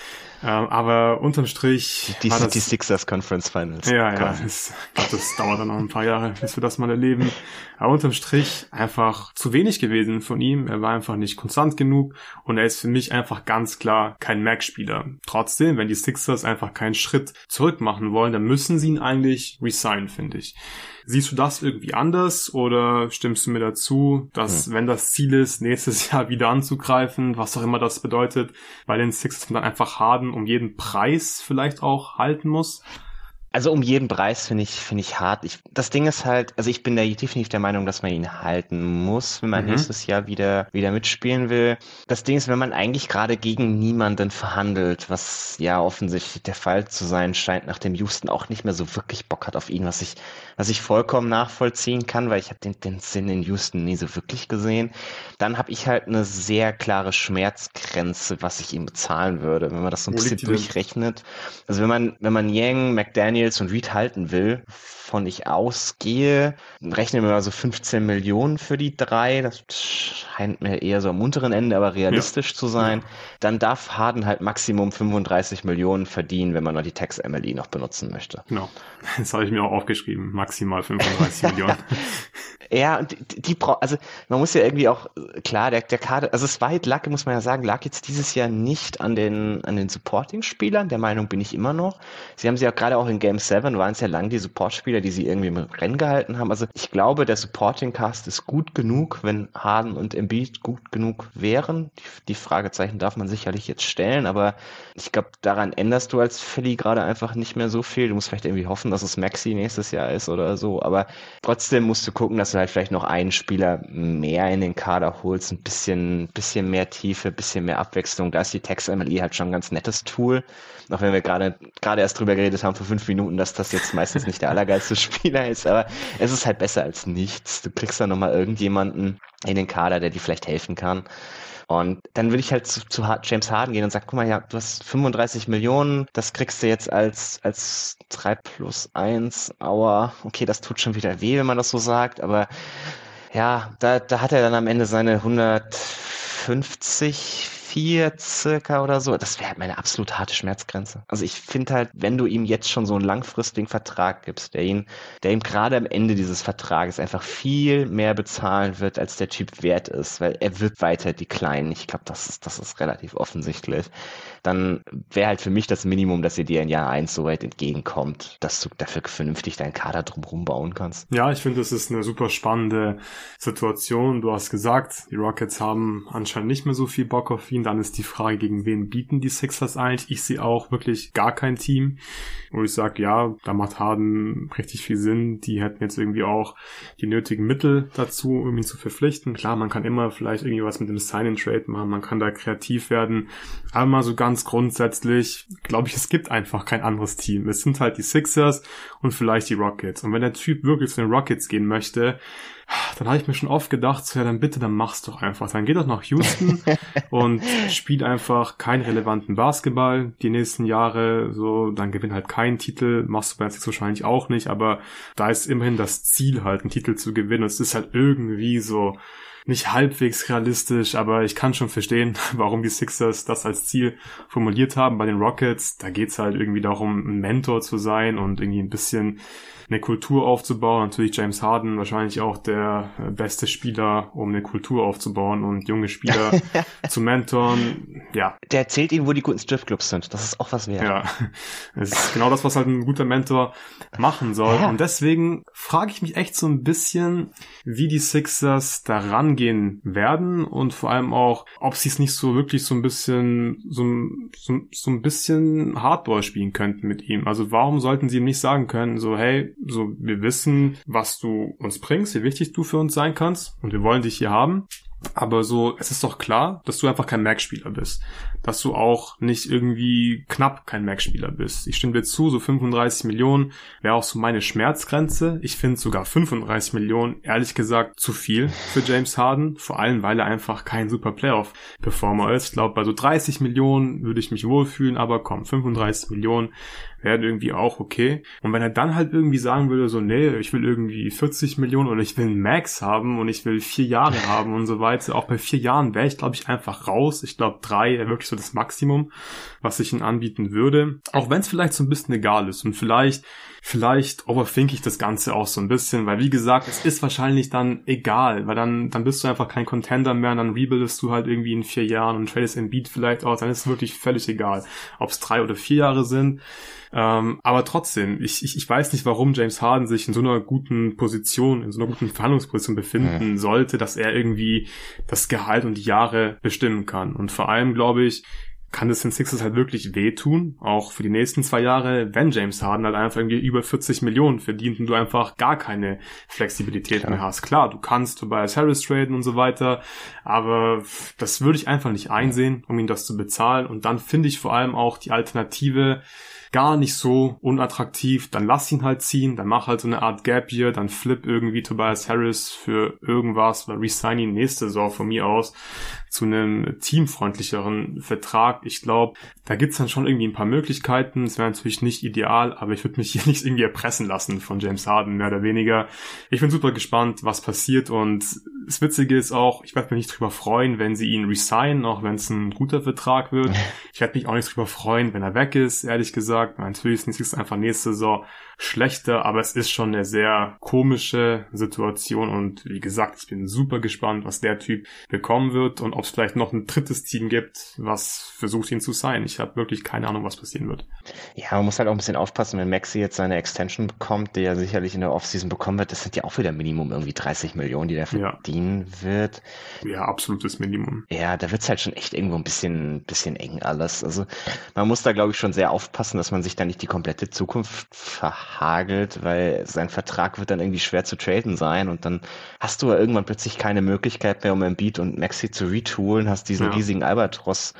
Ähm, aber unterm Strich. Die, die, das, die Sixers Conference Finals. Ja, ja. Es, das dauert dann noch ein paar Jahre, bis wir das mal erleben. Aber unterm Strich einfach zu wenig gewesen von ihm. Er war einfach nicht konstant genug und er ist für mich einfach ganz klar kein Mac-Spieler. Trotzdem, wenn die Sixers einfach keinen Schritt zurück machen wollen, dann müssen sie ihn eigentlich resignen, finde ich. Siehst du das irgendwie anders oder stimmst du mir dazu, dass hm. wenn das Ziel ist, nächstes Jahr wieder anzugreifen, was auch immer das bedeutet, bei den Sixers dann einfach Harden um jeden Preis vielleicht auch halten muss? Also um jeden Preis finde ich, finde ich hart. Ich, das Ding ist halt, also ich bin da definitiv der Meinung, dass man ihn halten muss, wenn man mhm. nächstes Jahr wieder, wieder mitspielen will. Das Ding ist, wenn man eigentlich gerade gegen niemanden verhandelt, was ja offensichtlich der Fall zu sein scheint, nachdem Houston auch nicht mehr so wirklich Bock hat auf ihn, was ich, was ich vollkommen nachvollziehen kann, weil ich habe den, den Sinn in Houston nie so wirklich gesehen. Dann habe ich halt eine sehr klare Schmerzgrenze, was ich ihm bezahlen würde, wenn man das so ein bisschen durchrechnet. Also wenn man, wenn man Yang, McDaniel Daniels und Reed halten will, von ich ausgehe, rechnen wir mal so 15 Millionen für die drei. Das scheint mir eher so am unteren Ende, aber realistisch ja. zu sein. Dann darf Harden halt Maximum 35 Millionen verdienen, wenn man noch die Tax Emily noch benutzen möchte. Genau. Das habe ich mir auch aufgeschrieben. Maximal 35 Millionen. Ja, und die, die also man muss ja irgendwie auch, klar, der, der Kader, also es war halt lag, muss man ja sagen, lag jetzt dieses Jahr nicht an den, an den Supporting-Spielern, der Meinung bin ich immer noch. Sie haben sie ja gerade auch in Game 7, waren es ja lang die Support-Spieler, die sie irgendwie im Rennen gehalten haben. Also ich glaube, der Supporting-Cast ist gut genug, wenn Harden und Embiid gut genug wären. Die, die Fragezeichen darf man sicherlich jetzt stellen, aber ich glaube, daran änderst du als Philly gerade einfach nicht mehr so viel. Du musst vielleicht irgendwie hoffen, dass es Maxi nächstes Jahr ist oder so, aber trotzdem musst du gucken, dass du halt vielleicht noch einen Spieler mehr in den Kader holst, ein bisschen, bisschen mehr Tiefe, bisschen mehr Abwechslung. Da ist die Text MLE halt schon ein ganz nettes Tool. Auch wenn wir gerade, gerade erst drüber geredet haben vor fünf Minuten, dass das jetzt meistens nicht der allergeilste Spieler ist, aber es ist halt besser als nichts. Du kriegst da nochmal irgendjemanden in den Kader, der dir vielleicht helfen kann. Und dann würde ich halt zu, zu James Harden gehen und sagen, guck mal, ja, du hast 35 Millionen, das kriegst du jetzt als, als 3 plus 1, aua, okay, das tut schon wieder weh, wenn man das so sagt, aber ja, da, da hat er dann am Ende seine 150 vier circa oder so. Das wäre halt meine absolut harte Schmerzgrenze. Also ich finde halt, wenn du ihm jetzt schon so einen langfristigen Vertrag gibst, der ihn, der ihm gerade am Ende dieses Vertrages einfach viel mehr bezahlen wird, als der Typ wert ist, weil er wird weiter die Kleinen. Ich glaube, das ist, das ist relativ offensichtlich dann wäre halt für mich das Minimum, dass ihr dir in Jahr 1 so weit entgegenkommt, dass du dafür vernünftig deinen Kader drumherum bauen kannst. Ja, ich finde, das ist eine super spannende Situation. Du hast gesagt, die Rockets haben anscheinend nicht mehr so viel Bock auf ihn. Dann ist die Frage, gegen wen bieten die Sixers eigentlich? Ich sehe auch wirklich gar kein Team, wo ich sage, ja, da macht Harden richtig viel Sinn. Die hätten jetzt irgendwie auch die nötigen Mittel dazu, um ihn zu verpflichten. Klar, man kann immer vielleicht irgendwie was mit dem Sign-in-Trade machen, man kann da kreativ werden. Aber mal so ganz ganz grundsätzlich glaube ich, es gibt einfach kein anderes Team. Es sind halt die Sixers und vielleicht die Rockets. Und wenn der Typ wirklich zu den Rockets gehen möchte, dann habe ich mir schon oft gedacht, so, ja, dann bitte, dann mach's doch einfach. Dann geh doch nach Houston und spiel einfach keinen relevanten Basketball die nächsten Jahre, so, dann gewinn halt keinen Titel, machst du bei Six wahrscheinlich auch nicht, aber da ist immerhin das Ziel halt, einen Titel zu gewinnen. Es ist halt irgendwie so, nicht halbwegs realistisch, aber ich kann schon verstehen, warum die Sixers das als Ziel formuliert haben. Bei den Rockets, da geht's halt irgendwie darum, ein Mentor zu sein und irgendwie ein bisschen eine Kultur aufzubauen. Natürlich James Harden wahrscheinlich auch der äh, beste Spieler, um eine Kultur aufzubauen und junge Spieler zu mentoren. Ja. Der erzählt ihnen, wo die guten Stripclubs sind. Das ist auch was wert. Ja. Das ist genau das, was halt ein guter Mentor machen soll. Ja. Und deswegen frage ich mich echt so ein bisschen, wie die Sixers da rangehen werden und vor allem auch, ob sie es nicht so wirklich so ein bisschen, so, so, so ein bisschen Hardball spielen könnten mit ihm. Also warum sollten sie ihm nicht sagen können, so, hey, so, wir wissen, was du uns bringst, wie wichtig du für uns sein kannst und wir wollen dich hier haben. Aber so, es ist doch klar, dass du einfach kein Mac-Spieler bist. Dass du auch nicht irgendwie knapp kein Mac-Spieler bist. Ich stimme dir zu, so 35 Millionen wäre auch so meine Schmerzgrenze. Ich finde sogar 35 Millionen, ehrlich gesagt, zu viel für James Harden. Vor allem, weil er einfach kein super Playoff-Performer ist. Ich glaube, bei so 30 Millionen würde ich mich wohlfühlen, aber komm, 35 Millionen wäre irgendwie auch okay. Und wenn er dann halt irgendwie sagen würde, so, nee, ich will irgendwie 40 Millionen oder ich will Max haben und ich will vier Jahre haben und so weiter, auch bei vier Jahren wäre ich, glaube ich, einfach raus. Ich glaube, drei wäre wirklich so das Maximum, was ich ihm anbieten würde. Auch wenn es vielleicht so ein bisschen egal ist und vielleicht vielleicht overthink ich das Ganze auch so ein bisschen, weil wie gesagt, es ist wahrscheinlich dann egal, weil dann, dann bist du einfach kein Contender mehr, dann rebuildest du halt irgendwie in vier Jahren und tradest in Beat vielleicht aus, dann ist es wirklich völlig egal, ob es drei oder vier Jahre sind. Ähm, aber trotzdem, ich, ich, ich weiß nicht, warum James Harden sich in so einer guten Position, in so einer guten Verhandlungsposition befinden mhm. sollte, dass er irgendwie das Gehalt und die Jahre bestimmen kann. Und vor allem, glaube ich, kann es den Sixers halt wirklich wehtun, auch für die nächsten zwei Jahre, wenn James Harden halt einfach irgendwie über 40 Millionen verdient und du einfach gar keine Flexibilität Klar. mehr hast. Klar, du kannst Tobias Harris traden und so weiter, aber das würde ich einfach nicht einsehen, um ihn das zu bezahlen. Und dann finde ich vor allem auch die Alternative gar nicht so unattraktiv, dann lass ihn halt ziehen, dann mach halt so eine Art Gap hier, dann flip irgendwie Tobias Harris für irgendwas oder resign ihn nächste Saison von mir aus zu einem teamfreundlicheren Vertrag. Ich glaube, da gibt's dann schon irgendwie ein paar Möglichkeiten. Es wäre natürlich nicht ideal, aber ich würde mich hier nicht irgendwie erpressen lassen von James Harden, mehr oder weniger. Ich bin super gespannt, was passiert und das Witzige ist auch, ich werde mich nicht drüber freuen, wenn sie ihn resignen, auch wenn es ein guter Vertrag wird. Ich werde mich auch nicht drüber freuen, wenn er weg ist, ehrlich gesagt. Natürlich ist es einfach nächste Saison schlechter, aber es ist schon eine sehr komische Situation und wie gesagt, ich bin super gespannt, was der Typ bekommen wird und ob es vielleicht noch ein drittes Team gibt, was versucht ihn zu sein. Ich habe wirklich keine Ahnung, was passieren wird. Ja, man muss halt auch ein bisschen aufpassen, wenn Maxi jetzt seine Extension bekommt, die er sicherlich in der Offseason bekommen wird, das sind ja auch wieder Minimum irgendwie 30 Millionen, die der verdienen ja. wird. Ja, absolutes Minimum. Ja, da wird's halt schon echt irgendwo ein bisschen, bisschen eng alles. Also man muss da, glaube ich, schon sehr aufpassen, dass man sich da nicht die komplette Zukunft verhält hagelt, weil sein Vertrag wird dann irgendwie schwer zu traden sein und dann hast du ja irgendwann plötzlich keine Möglichkeit mehr, um Embiid und Maxi zu retoolen, hast diesen ja. riesigen Albatros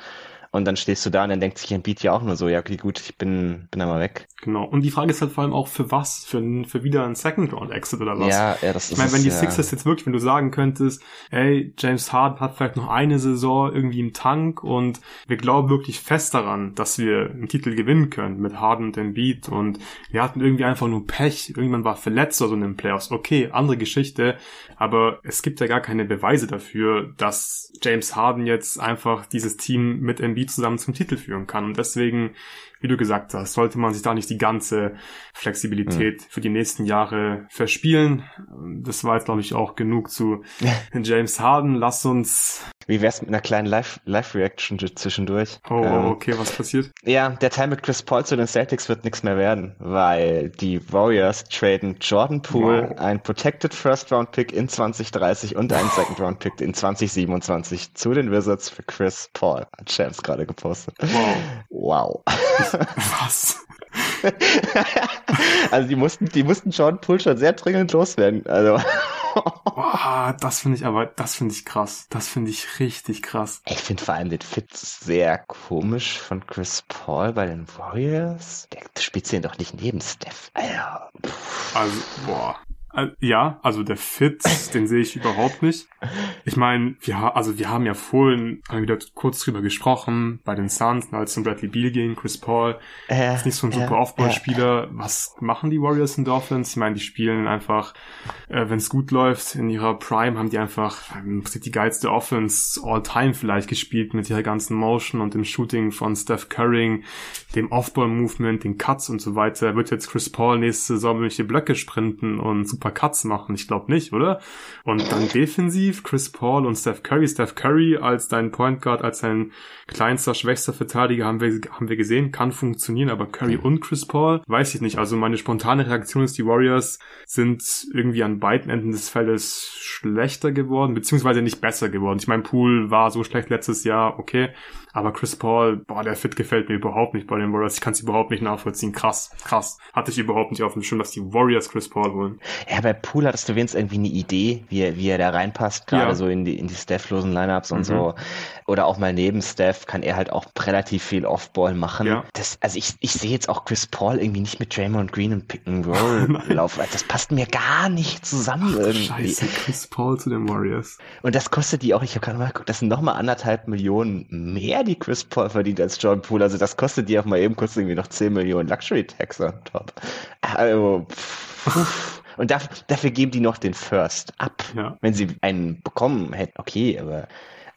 und dann stehst du da und dann denkt sich ein Beat ja auch nur so, ja, okay, gut, ich bin, bin einmal weg. Genau. Und die Frage ist halt vor allem auch, für was? Für, für wieder ein Second Round Exit oder was? Ja, ja, das ist Ich meine, wenn die ja. Sixers jetzt wirklich, wenn du sagen könntest, hey, James Harden hat vielleicht noch eine Saison irgendwie im Tank und wir glauben wirklich fest daran, dass wir einen Titel gewinnen können mit Harden und Embiid und wir hatten irgendwie einfach nur Pech. Irgendwann war verletzt oder so in den Playoffs. Okay, andere Geschichte. Aber es gibt ja gar keine Beweise dafür, dass James Harden jetzt einfach dieses Team mit Embiid zusammen zum Titel führen kann. Und deswegen wie du gesagt hast, sollte man sich da nicht die ganze Flexibilität mhm. für die nächsten Jahre verspielen. Das war jetzt, glaube ich, auch genug zu James Harden. Lass uns. Wie wär's mit einer kleinen Live-Reaction Live zwischendurch? Oh, ähm, okay, was passiert? Ja, der Teil mit Chris Paul zu den Celtics wird nichts mehr werden, weil die Warriors traden Jordan Poole, wow. ein Protected First Round Pick in 2030 und einen Second Round Pick in 2027 zu den Wizards für Chris Paul. Hat Champs gerade gepostet. Wow. Wow. Was? also die mussten, die mussten John Poole schon sehr dringend loswerden. Also. Ah, das finde ich aber, das finde ich krass. Das finde ich richtig krass. Ich finde vor allem den Fit sehr komisch von Chris Paul bei den Warriors. Der spielt ihn doch nicht neben Steph. Alter. Also, boah. Ja, also der Fit, den sehe ich überhaupt nicht. Ich meine, wir, also wir haben ja vorhin haben wieder kurz drüber gesprochen, bei den Suns, als zum Bradley Beal ging, Chris Paul, äh, ist nicht so ein super äh, Off-Ball-Spieler. Äh. Was machen die Warriors in Dolphins? Ich meine, die spielen einfach, äh, wenn es gut läuft, in ihrer Prime haben die einfach die geilste Offense all-time vielleicht gespielt mit ihrer ganzen Motion und dem Shooting von Steph Curry, dem Off-Ball-Movement, den Cuts und so weiter. Wird jetzt Chris Paul nächste Saison welche Blöcke sprinten und super Cuts machen? Ich glaube nicht, oder? Und dann defensiv Chris Paul und Steph Curry. Steph Curry als dein Point Guard, als dein kleinster, schwächster Verteidiger haben wir, haben wir gesehen, kann funktionieren, aber Curry und Chris Paul, weiß ich nicht. Also meine spontane Reaktion ist, die Warriors sind irgendwie an beiden Enden des Feldes schlechter geworden, beziehungsweise nicht besser geworden. Ich meine, Pool war so schlecht letztes Jahr, okay, aber Chris Paul, boah, der Fit gefällt mir überhaupt nicht bei den Warriors. Ich kann es überhaupt nicht nachvollziehen. Krass, krass. Hatte ich überhaupt nicht auf dem Schirm, dass die Warriors Chris Paul holen. Ja, bei Pool hattest du wenigstens irgendwie eine Idee, wie er, wie er da reinpasst, gerade ja. so in die, in die Steph-losen Lineups und mhm. so. Oder auch mal neben Steph kann er halt auch relativ viel Off-Ball machen. Ja. Das, also ich, ich sehe jetzt auch Chris Paul irgendwie nicht mit Draymond Green und Pick and Roll laufen. Das passt mir gar nicht zusammen Ach, irgendwie. Scheiße, Chris Paul zu den Warriors. Und das kostet die auch, ich habe gerade mal geguckt, das sind nochmal anderthalb Millionen mehr, die Chris Paul verdient als John Poole. Also das kostet die auch mal eben kurz irgendwie noch 10 Millionen Luxury Tax on top. Also, pff. Und dafür, dafür geben die noch den First ab. Ja. Wenn sie einen bekommen hätten, okay, aber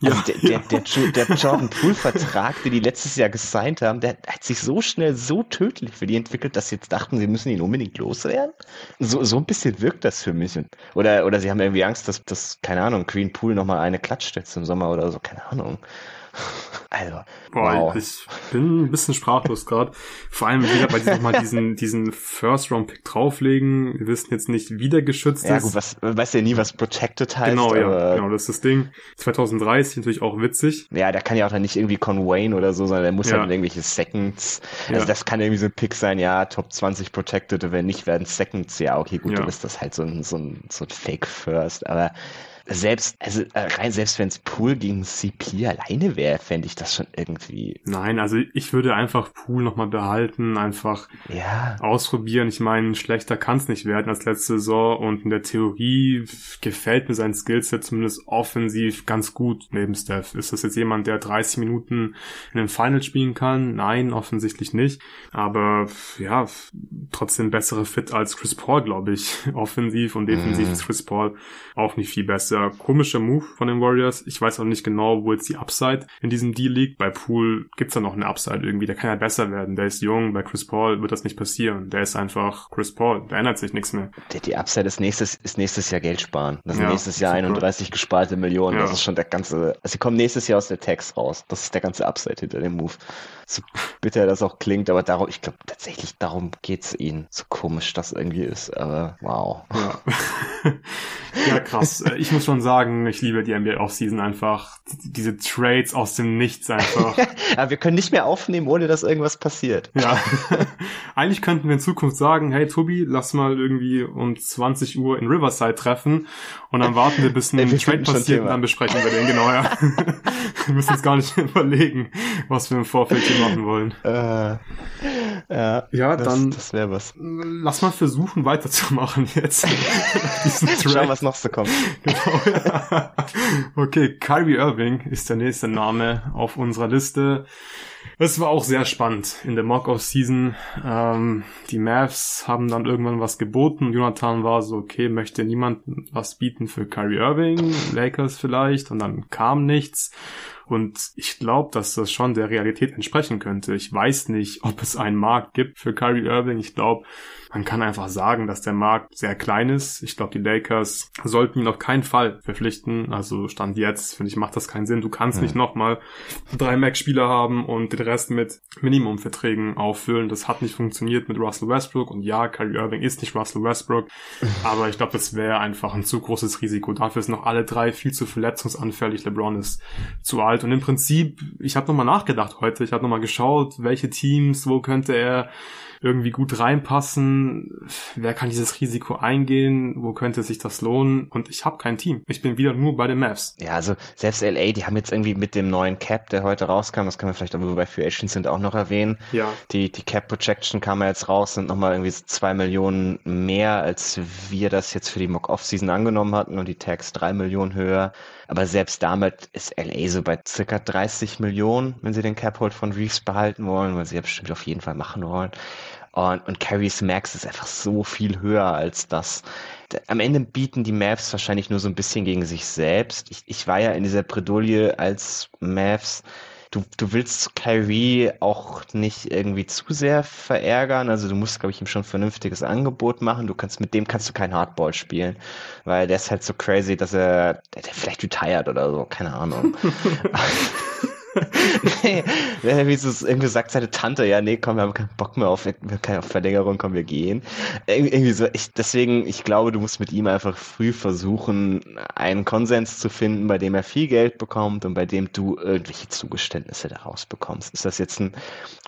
also ja, der, der, der, der Jordan Poole-Vertrag, den die letztes Jahr gesigned haben, der hat sich so schnell so tödlich für die entwickelt, dass sie jetzt dachten, sie müssen ihn unbedingt loswerden. So, so ein bisschen wirkt das für mich. Oder, oder sie haben irgendwie Angst, dass, dass keine Ahnung, Green Pool nochmal eine klatscht jetzt im Sommer oder so, keine Ahnung. Also, Boah, wow. ich bin ein bisschen sprachlos gerade. Vor allem wieder bei nochmal diesen, diesen First-Round-Pick drauflegen. Wir wissen jetzt nicht, wie der geschützt ja, ist. Ja gut, was, weißt ja nie, was Protected heißt. Genau, ja, genau, das ist das Ding. 2030 natürlich auch witzig. Ja, der kann ja auch dann nicht irgendwie Conwayne oder so sein, der muss ja. halt irgendwelche Seconds. Also ja. das kann irgendwie so ein Pick sein, ja, Top 20 Protected, wenn nicht, werden Seconds. Ja, okay, gut, ja. dann ist das halt so ein, so ein, so ein Fake First, aber selbst, also äh, rein selbst wenn es Pool gegen CP alleine wäre, fände ich das schon irgendwie. Nein, also ich würde einfach Pool nochmal behalten, einfach ja. ausprobieren. Ich meine, schlechter kann es nicht werden als letzte Saison und in der Theorie gefällt mir sein Skillset zumindest offensiv ganz gut neben Steph. Ist das jetzt jemand, der 30 Minuten in den Finals spielen kann? Nein, offensichtlich nicht. Aber ja, trotzdem bessere Fit als Chris Paul, glaube ich. Offensiv und defensiv mhm. ist Chris Paul auch nicht viel besser sehr komischer Move von den Warriors. Ich weiß auch nicht genau, wo jetzt die Upside in diesem Deal liegt. Bei Poole gibt's da noch eine Upside irgendwie. Der kann ja besser werden. Der ist jung. Bei Chris Paul wird das nicht passieren. Der ist einfach Chris Paul. Da ändert sich nichts mehr. Die, Upside ist nächstes, ist nächstes Jahr Geld sparen. Das sind ja, nächstes Jahr super. 31 gesparte Millionen. Ja. Das ist schon der ganze, also sie kommen nächstes Jahr aus der Tax raus. Das ist der ganze Upside hinter dem Move so bitter das auch klingt, aber darum, ich glaube tatsächlich darum geht's ihnen. So komisch das irgendwie ist, aber wow. Ja. ja, krass. Ich muss schon sagen, ich liebe die NBA Offseason einfach. Diese Trades aus dem Nichts einfach. aber wir können nicht mehr aufnehmen, ohne dass irgendwas passiert. Ja. Eigentlich könnten wir in Zukunft sagen, hey Tobi, lass mal irgendwie um 20 Uhr in Riverside treffen und dann warten wir, bis ein Ey, Trade passiert und dann besprechen wir den, genau, ja. wir müssen uns gar nicht überlegen, was wir im Vorfeld hier machen wollen. Äh, ja, ja das, dann das wäre was. Lass mal versuchen weiterzumachen jetzt. Schauen, was noch so kommt. Genau, ja. Okay, Kyrie Irving ist der nächste Name auf unserer Liste. Es war auch sehr spannend in der Mock-Off-Season. Ähm, die Mavs haben dann irgendwann was geboten. Jonathan war so, okay, möchte niemand was bieten für Kyrie Irving? Lakers vielleicht? Und dann kam nichts. Und ich glaube, dass das schon der Realität entsprechen könnte. Ich weiß nicht, ob es einen Markt gibt für Kyrie Irving. Ich glaube, man kann einfach sagen, dass der Markt sehr klein ist. Ich glaube, die Lakers sollten ihn auf keinen Fall verpflichten. Also Stand jetzt, finde ich, macht das keinen Sinn. Du kannst ja. nicht nochmal drei Max-Spieler haben und den Rest mit Minimumverträgen auffüllen. Das hat nicht funktioniert mit Russell Westbrook. Und ja, Kyrie Irving ist nicht Russell Westbrook. aber ich glaube, das wäre einfach ein zu großes Risiko. Dafür ist noch alle drei viel zu verletzungsanfällig. LeBron ist zu alt. Und im Prinzip, ich habe nochmal nachgedacht heute. Ich habe nochmal geschaut, welche Teams, wo könnte er irgendwie gut reinpassen? Wer kann dieses Risiko eingehen? Wo könnte sich das lohnen? Und ich habe kein Team. Ich bin wieder nur bei den Mavs. Ja, also selbst LA, die haben jetzt irgendwie mit dem neuen Cap, der heute rauskam, das kann man vielleicht aber bei Free Agents sind auch noch erwähnen. Ja. Die, die Cap Projection kam ja jetzt raus, sind nochmal irgendwie zwei Millionen mehr, als wir das jetzt für die Mock-Off-Season angenommen hatten und die Tags drei Millionen höher. Aber selbst damit ist LA so bei circa 30 Millionen, wenn sie den Cap-Hold von Reeves behalten wollen, weil sie ja bestimmt auf jeden Fall machen wollen. Und, und Carries Max ist einfach so viel höher als das. Am Ende bieten die Mavs wahrscheinlich nur so ein bisschen gegen sich selbst. Ich, ich war ja in dieser Bredouille als Mavs du, du willst Kyrie auch nicht irgendwie zu sehr verärgern. Also du musst, glaube ich, ihm schon ein vernünftiges Angebot machen. Du kannst, mit dem kannst du kein Hardball spielen, weil der ist halt so crazy, dass er, der, der vielleicht retired oder so, keine Ahnung. nee, wie so, irgendwie sagt seine Tante, ja, nee, komm, wir haben keinen Bock mehr auf, auf Verlängerung, komm, wir gehen. Irgendwie so, ich, deswegen, ich glaube, du musst mit ihm einfach früh versuchen, einen Konsens zu finden, bei dem er viel Geld bekommt und bei dem du irgendwelche Zugeständnisse daraus bekommst. Ist das jetzt ein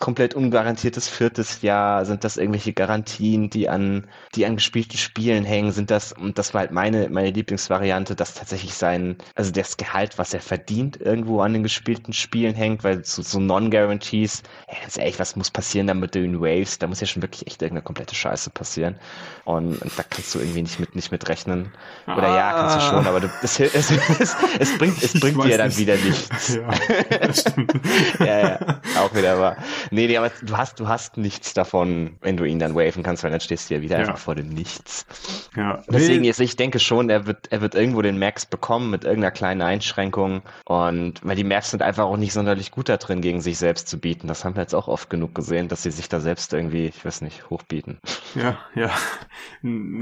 komplett ungarantiertes viertes Jahr? Sind das irgendwelche Garantien, die an, die an gespielten Spielen hängen? Sind das, und das war halt meine, meine Lieblingsvariante, dass tatsächlich sein, also das Gehalt, was er verdient, irgendwo an den gespielten Spielen Spielen hängt, weil so, so Non-Guarantees, ey, ganz ehrlich, was muss passieren damit den Waves? Da muss ja schon wirklich echt irgendeine komplette Scheiße passieren. Und, und da kannst du irgendwie nicht mit, nicht mit rechnen. Oder ah. ja, kannst du schon, aber du, es, es, es, es bringt, es bringt dir dann nicht. wieder nichts. Ja, ja, ja, auch wieder wahr. Nee, nee, aber du hast, du hast nichts davon, wenn du ihn dann waven kannst, weil dann stehst du ja wieder ja. einfach vor dem Nichts. Ja. Deswegen ist, ich denke schon, er wird, er wird irgendwo den Max bekommen mit irgendeiner kleinen Einschränkung. Und weil die Mavs sind einfach auch nicht nicht sonderlich gut da gegen sich selbst zu bieten. Das haben wir jetzt auch oft genug gesehen, dass sie sich da selbst irgendwie, ich weiß nicht, hochbieten. Ja, ja.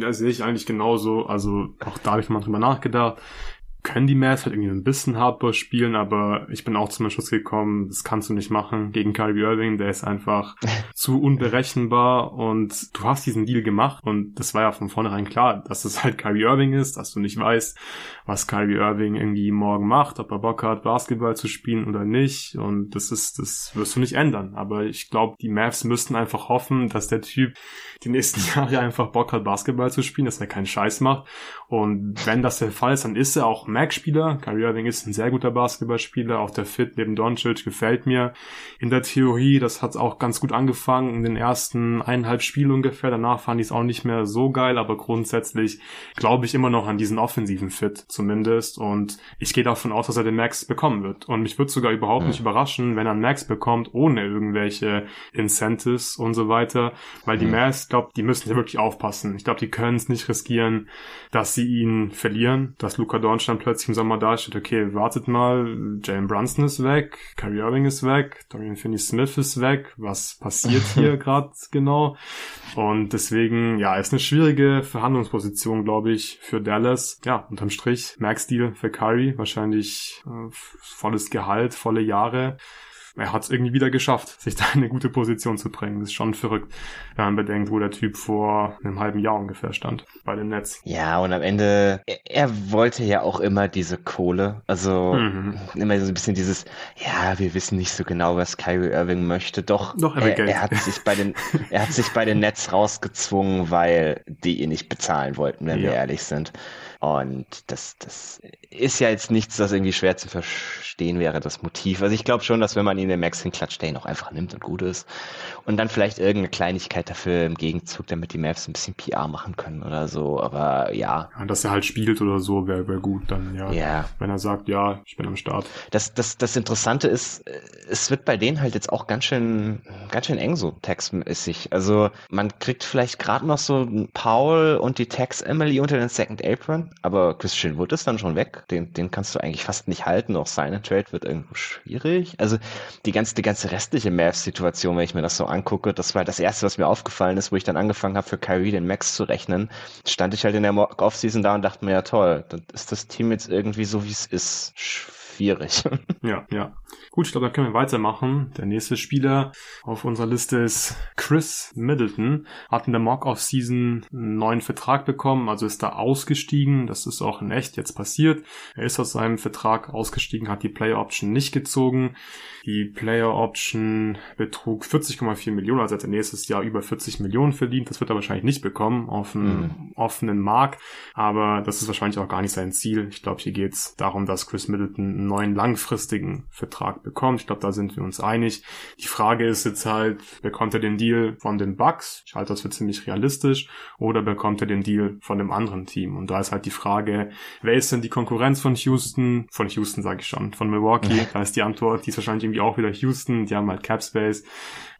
Das sehe ich eigentlich genauso. Also auch da habe ich mal drüber nachgedacht können die Mavs halt irgendwie ein bisschen Hardball spielen, aber ich bin auch zum Schluss gekommen, das kannst du nicht machen gegen Kyrie Irving, der ist einfach zu unberechenbar und du hast diesen Deal gemacht und das war ja von vornherein klar, dass es halt Kyrie Irving ist, dass du nicht weißt, was Kyrie Irving irgendwie morgen macht, ob er Bock hat, Basketball zu spielen oder nicht und das ist, das wirst du nicht ändern, aber ich glaube, die Mavs müssten einfach hoffen, dass der Typ die nächsten Jahre einfach Bock hat, Basketball zu spielen, dass er keinen Scheiß macht und wenn das der Fall ist, dann ist er auch Mac-Spieler. Kyrie Irving ist ein sehr guter Basketballspieler. Auch der Fit neben Doncic gefällt mir. In der Theorie, das hat auch ganz gut angefangen in den ersten eineinhalb Spielen ungefähr. Danach fand ich es auch nicht mehr so geil, aber grundsätzlich glaube ich immer noch an diesen offensiven Fit zumindest. Und ich gehe davon aus, dass er den Max bekommen wird. Und mich würde sogar überhaupt ja. nicht überraschen, wenn er einen Max bekommt, ohne irgendwelche Incentives und so weiter. Weil die ja. Mavs, glaube die müssen ja wirklich aufpassen. Ich glaube, die können es nicht riskieren, dass sie ihn verlieren, dass Luca dann plötzlich im Sommer dasteht, okay, wartet mal, Jalen Brunson ist weg, Kyrie Irving ist weg, Dorian Finney-Smith ist weg, was passiert hier gerade genau? Und deswegen, ja, ist eine schwierige Verhandlungsposition, glaube ich, für Dallas. Ja, unterm Strich, Max-Deal für Kyrie, wahrscheinlich äh, volles Gehalt, volle Jahre er hat es irgendwie wieder geschafft, sich da in eine gute Position zu bringen. Das ist schon verrückt, wenn man bedenkt, wo der Typ vor einem halben Jahr ungefähr stand bei den Nets. Ja, und am Ende, er, er wollte ja auch immer diese Kohle. Also mhm. immer so ein bisschen dieses, ja, wir wissen nicht so genau, was Kyrie Irving möchte. Doch, Doch er, er, hat sich bei den, er hat sich bei den Nets rausgezwungen, weil die ihn nicht bezahlen wollten, wenn ja. wir ehrlich sind. Und das, das ist ja jetzt nichts, das irgendwie schwer zu verstehen wäre, das Motiv. Also ich glaube schon, dass wenn man ihn in den Max hinklatscht, der ihn auch einfach nimmt und gut ist. Und dann vielleicht irgendeine Kleinigkeit dafür im Gegenzug, damit die Mavs ein bisschen PR machen können oder so. Aber ja. ja dass er halt spielt oder so, wäre wär gut dann, ja. Ja. Wenn er sagt, ja, ich bin am Start. Das, das, das Interessante ist, es wird bei denen halt jetzt auch ganz schön, ganz schön eng so textmäßig. Also man kriegt vielleicht gerade noch so Paul und die Tex Emily unter den Second Apron aber Christian Wood ist dann schon weg. Den, den kannst du eigentlich fast nicht halten. Auch seine Trade wird irgendwo schwierig. Also die ganze, die ganze restliche Mavs-Situation, wenn ich mir das so angucke, das war das erste, was mir aufgefallen ist, wo ich dann angefangen habe, für Kyrie den Max zu rechnen. Stand ich halt in der Offseason da und dachte mir, ja toll, dann ist das Team jetzt irgendwie so, wie es ist schwierig. Ja, ja. Gut, ich glaube, dann können wir weitermachen. Der nächste Spieler auf unserer Liste ist Chris Middleton. Hat in der Mock-Off-Season einen neuen Vertrag bekommen, also ist da ausgestiegen. Das ist auch in echt jetzt passiert. Er ist aus seinem Vertrag ausgestiegen, hat die Player Option nicht gezogen. Die Player Option betrug 40,4 Millionen, also hat er nächstes Jahr über 40 Millionen verdient. Das wird er wahrscheinlich nicht bekommen auf einem mhm. offenen Markt, aber das ist wahrscheinlich auch gar nicht sein Ziel. Ich glaube, hier geht es darum, dass Chris Middleton einen neuen langfristigen Vertrag bekommt. Ich glaube, da sind wir uns einig. Die Frage ist jetzt halt, bekommt er den Deal von den Bucks? Ich halte das für ziemlich realistisch. Oder bekommt er den Deal von dem anderen Team? Und da ist halt die Frage, wer ist denn die Konkurrenz von Houston? Von Houston sage ich schon, von Milwaukee. da ist die Antwort, die ist wahrscheinlich irgendwie auch wieder Houston, die haben halt Cap Space.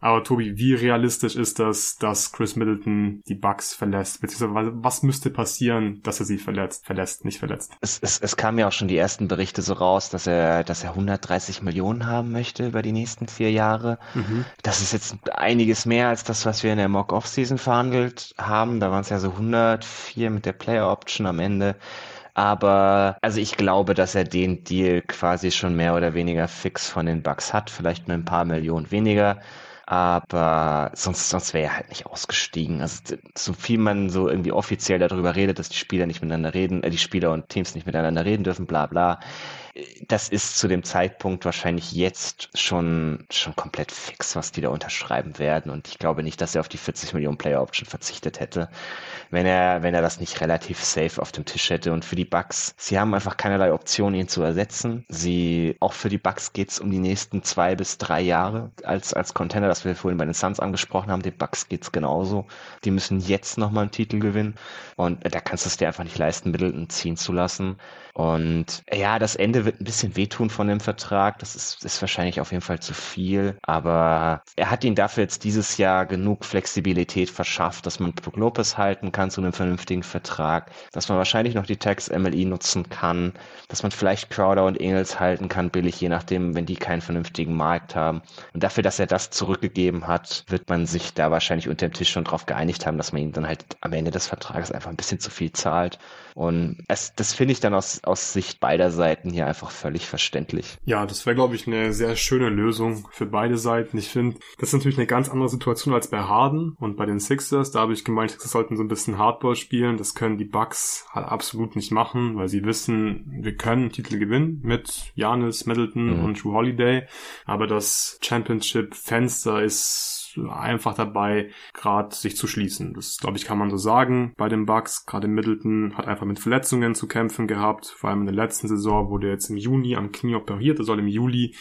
Aber Tobi, wie realistisch ist das, dass Chris Middleton die Bucks verlässt? Beziehungsweise was müsste passieren, dass er sie verletzt, verlässt, nicht verletzt? Es, es, es kam ja auch schon die ersten Berichte so raus, dass er, dass er 130 Millionen haben möchte über die nächsten vier Jahre. Mhm. Das ist jetzt einiges mehr als das, was wir in der Mock-Off-Season verhandelt haben. Da waren es ja so 104 mit der Player-Option am Ende. Aber also ich glaube, dass er den Deal quasi schon mehr oder weniger fix von den Bucks hat, vielleicht nur ein paar Millionen weniger. Aber sonst, sonst wäre er halt nicht ausgestiegen. Also so viel man so irgendwie offiziell darüber redet, dass die Spieler nicht miteinander reden, äh, die Spieler und Teams nicht miteinander reden dürfen, bla bla das ist zu dem Zeitpunkt wahrscheinlich jetzt schon, schon komplett fix, was die da unterschreiben werden. Und ich glaube nicht, dass er auf die 40 Millionen Player Option verzichtet hätte, wenn er, wenn er das nicht relativ safe auf dem Tisch hätte. Und für die Bucks, sie haben einfach keinerlei Option, ihn zu ersetzen. Sie, auch für die Bucks geht's um die nächsten zwei bis drei Jahre als, als Contender, das wir vorhin bei den Suns angesprochen haben. Den Bucks geht's genauso. Die müssen jetzt nochmal einen Titel gewinnen. Und da kannst du es dir einfach nicht leisten, Middleton ziehen zu lassen. Und ja, das Ende wird ein bisschen wehtun von dem Vertrag. Das ist, ist wahrscheinlich auf jeden Fall zu viel. Aber er hat ihn dafür jetzt dieses Jahr genug Flexibilität verschafft, dass man Brook Lopez halten kann zu einem vernünftigen Vertrag, dass man wahrscheinlich noch die Tax MLE nutzen kann, dass man vielleicht Crowder und Ingles halten kann, billig, je nachdem, wenn die keinen vernünftigen Markt haben. Und dafür, dass er das zurückgegeben hat, wird man sich da wahrscheinlich unter dem Tisch schon drauf geeinigt haben, dass man ihm dann halt am Ende des Vertrages einfach ein bisschen zu viel zahlt. Und es, das finde ich dann aus, aus Sicht beider Seiten hier einfach völlig verständlich. Ja, das wäre, glaube ich, eine sehr schöne Lösung für beide Seiten. Ich finde, das ist natürlich eine ganz andere Situation als bei Harden und bei den Sixers. Da habe ich gemeint, Sixers sollten so ein bisschen Hardball spielen. Das können die Bucks halt absolut nicht machen, weil sie wissen, wir können Titel gewinnen mit Janis, Middleton mhm. und Drew Holiday. Aber das Championship-Fenster ist einfach dabei, gerade sich zu schließen. Das, glaube ich, kann man so sagen. Bei den Bucks, gerade Middleton, hat einfach mit Verletzungen zu kämpfen gehabt. Vor allem in der letzten Saison wurde er jetzt im Juni am Knie operiert. Er soll im Juli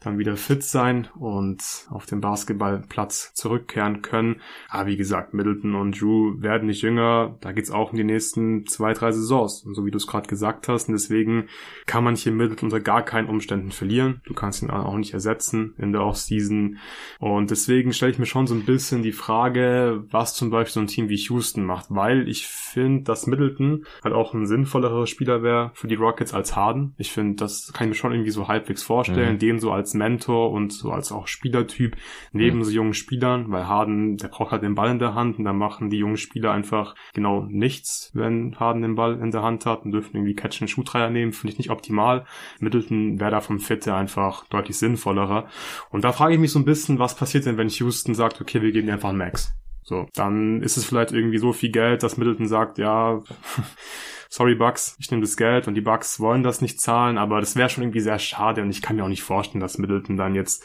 dann wieder fit sein und auf den Basketballplatz zurückkehren können. Aber wie gesagt, Middleton und Drew werden nicht jünger. Da geht's auch in die nächsten zwei, drei Saisons. Und so wie du es gerade gesagt hast. Und deswegen kann man hier Middleton unter gar keinen Umständen verlieren. Du kannst ihn auch nicht ersetzen in der Offseason. Und deswegen stelle ich mir schon so ein bisschen die Frage, was zum Beispiel so ein Team wie Houston macht. Weil ich finde, dass Middleton halt auch ein sinnvollerer Spieler wäre für die Rockets als Harden. Ich finde, das kann ich mir schon irgendwie so halbwegs vorstellen, mhm. den so als Mentor und so als auch Spielertyp neben mhm. so jungen Spielern, weil Harden, der braucht halt den Ball in der Hand und dann machen die jungen Spieler einfach genau nichts, wenn Harden den Ball in der Hand hat und dürfen irgendwie Catch and Shoot Dreier nehmen, finde ich nicht optimal. Middleton wäre da vom Fit einfach deutlich sinnvollerer. Und da frage ich mich so ein bisschen, was passiert denn, wenn Houston sagt, okay, wir geben einfach einen Max. So, dann ist es vielleicht irgendwie so viel Geld, dass Middleton sagt, ja, sorry Bucks, ich nehme das Geld und die Bucks wollen das nicht zahlen, aber das wäre schon irgendwie sehr schade und ich kann mir auch nicht vorstellen, dass Middleton dann jetzt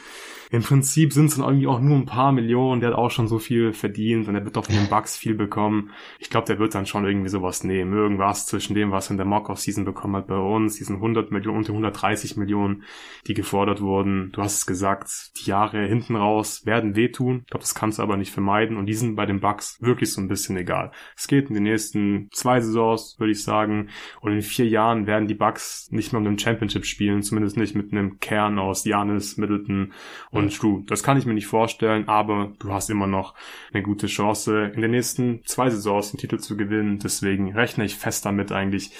im Prinzip sind es dann irgendwie auch nur ein paar Millionen. Der hat auch schon so viel verdient und er wird doch von den Bucks viel bekommen. Ich glaube, der wird dann schon irgendwie sowas nehmen. Irgendwas zwischen dem, was er in der Mock-Off-Season bekommen hat bei uns, diesen 100 Millionen und den 130 Millionen, die gefordert wurden. Du hast es gesagt, die Jahre hinten raus werden wehtun. Ich glaube, das kannst du aber nicht vermeiden und die sind bei den Bucks wirklich so ein bisschen egal. Es geht in den nächsten zwei Saisons, würde ich sagen, und in vier Jahren werden die Bucks nicht mehr um den Championship spielen, zumindest nicht mit einem Kern aus Janis, Middleton und Drew. Das kann ich mir nicht vorstellen, aber du hast immer noch eine gute Chance, in den nächsten zwei Saisons den Titel zu gewinnen. Deswegen rechne ich fest damit eigentlich,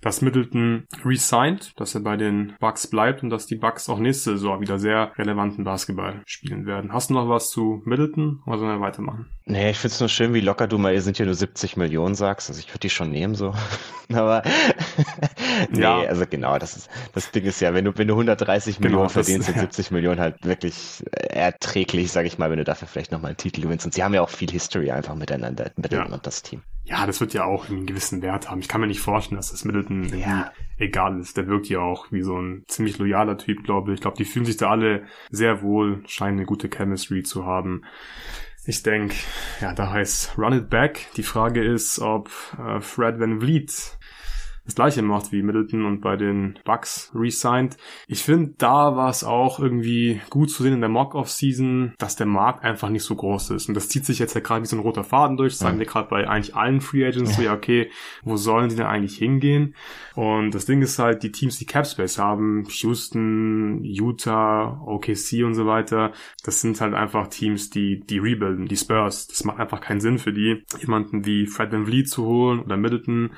dass Middleton resigned, dass er bei den Bucks bleibt und dass die Bucks auch nächste Saison wieder sehr relevanten Basketball spielen werden. Hast du noch was zu Middleton oder sollen wir weitermachen? Nee, ich find's nur schön, wie locker du mal, ihr sind ja nur 70 Millionen sagst. Also ich würde die schon nehmen so. behaupten, aber nee, ja. also genau, das ist, das Ding ist ja, wenn du, wenn du 130 genau, Millionen verdienst, sind 70 Millionen halt wirklich erträglich, sag ich mal, wenn du dafür vielleicht nochmal einen Titel gewinnst. Und sie haben ja auch viel History einfach miteinander, miteinander ja. das Team. Ja, das wird ja auch einen gewissen Wert haben. Ich kann mir nicht vorstellen, dass das Middleton ja. egal ist. Der wirkt ja auch wie so ein ziemlich loyaler Typ, glaube ich. Ich glaube, die fühlen sich da alle sehr wohl, scheinen eine gute Chemistry zu haben. Ich denke, ja, da heißt Run It Back. Die Frage ist, ob äh, Fred Van Vliet das gleiche macht wie Middleton und bei den Bucks resigned. Ich finde, da war es auch irgendwie gut zu sehen in der Mock-Off-Season, dass der Markt einfach nicht so groß ist. Und das zieht sich jetzt ja gerade wie so ein roter Faden durch. Das sagen wir gerade bei eigentlich allen Free Agents so, ja, okay, wo sollen die denn eigentlich hingehen? Und das Ding ist halt, die Teams, die Capspace haben, Houston, Utah, OKC und so weiter, das sind halt einfach Teams, die, die rebuilden, die Spurs. Das macht einfach keinen Sinn für die, jemanden wie Fred Van Vliet zu holen oder Middleton.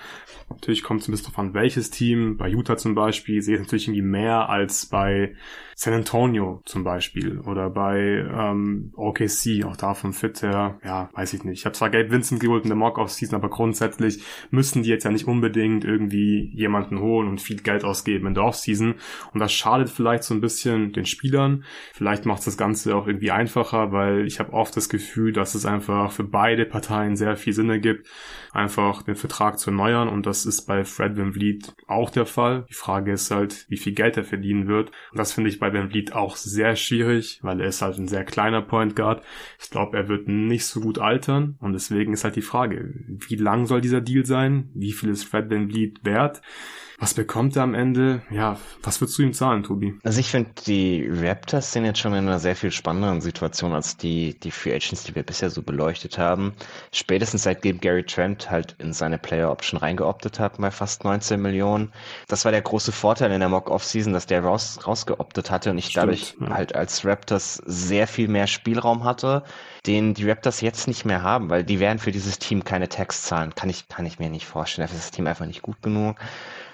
Natürlich kommt es ein bisschen drauf an, welches Team. Bei Utah zum Beispiel sehe ich natürlich irgendwie mehr als bei San Antonio zum Beispiel oder bei ähm, OKC, auch da vom Fit her, ja, weiß ich nicht. Ich habe zwar Gabe Vincent geholt in der Mock-Off-Season, aber grundsätzlich müssen die jetzt ja nicht unbedingt irgendwie jemanden holen und viel Geld ausgeben in der Off-Season und das schadet vielleicht so ein bisschen den Spielern. Vielleicht macht das Ganze auch irgendwie einfacher, weil ich habe oft das Gefühl, dass es einfach für beide Parteien sehr viel Sinn ergibt, einfach den Vertrag zu erneuern und das ist bei Fred Van Vliet auch der Fall. Die Frage ist halt, wie viel Geld er verdienen wird und das finde ich bei Van Vliet auch sehr schwierig, weil er ist halt ein sehr kleiner Point Guard. Ich glaube, er wird nicht so gut altern und deswegen ist halt die Frage, wie lang soll dieser Deal sein? Wie viel ist Fred Van Vliet wert? Was bekommt er am Ende? Ja, was würdest du ihm zahlen, Tobi? Also ich finde, die Raptors sind jetzt schon in einer sehr viel spannenderen Situation als die, die Free Agents, die wir bisher so beleuchtet haben. Spätestens seitdem Gary Trent halt in seine Player Option reingeoptet hat bei fast 19 Millionen. Das war der große Vorteil in der Mock-Off-Season, dass der raus, rausgeoptet hatte und ich Stimmt, dadurch ja. halt als Raptors sehr viel mehr Spielraum hatte, den die Raptors jetzt nicht mehr haben, weil die werden für dieses Team keine Tax zahlen. Kann ich, kann ich mir nicht vorstellen. Dafür ist das Team einfach nicht gut genug.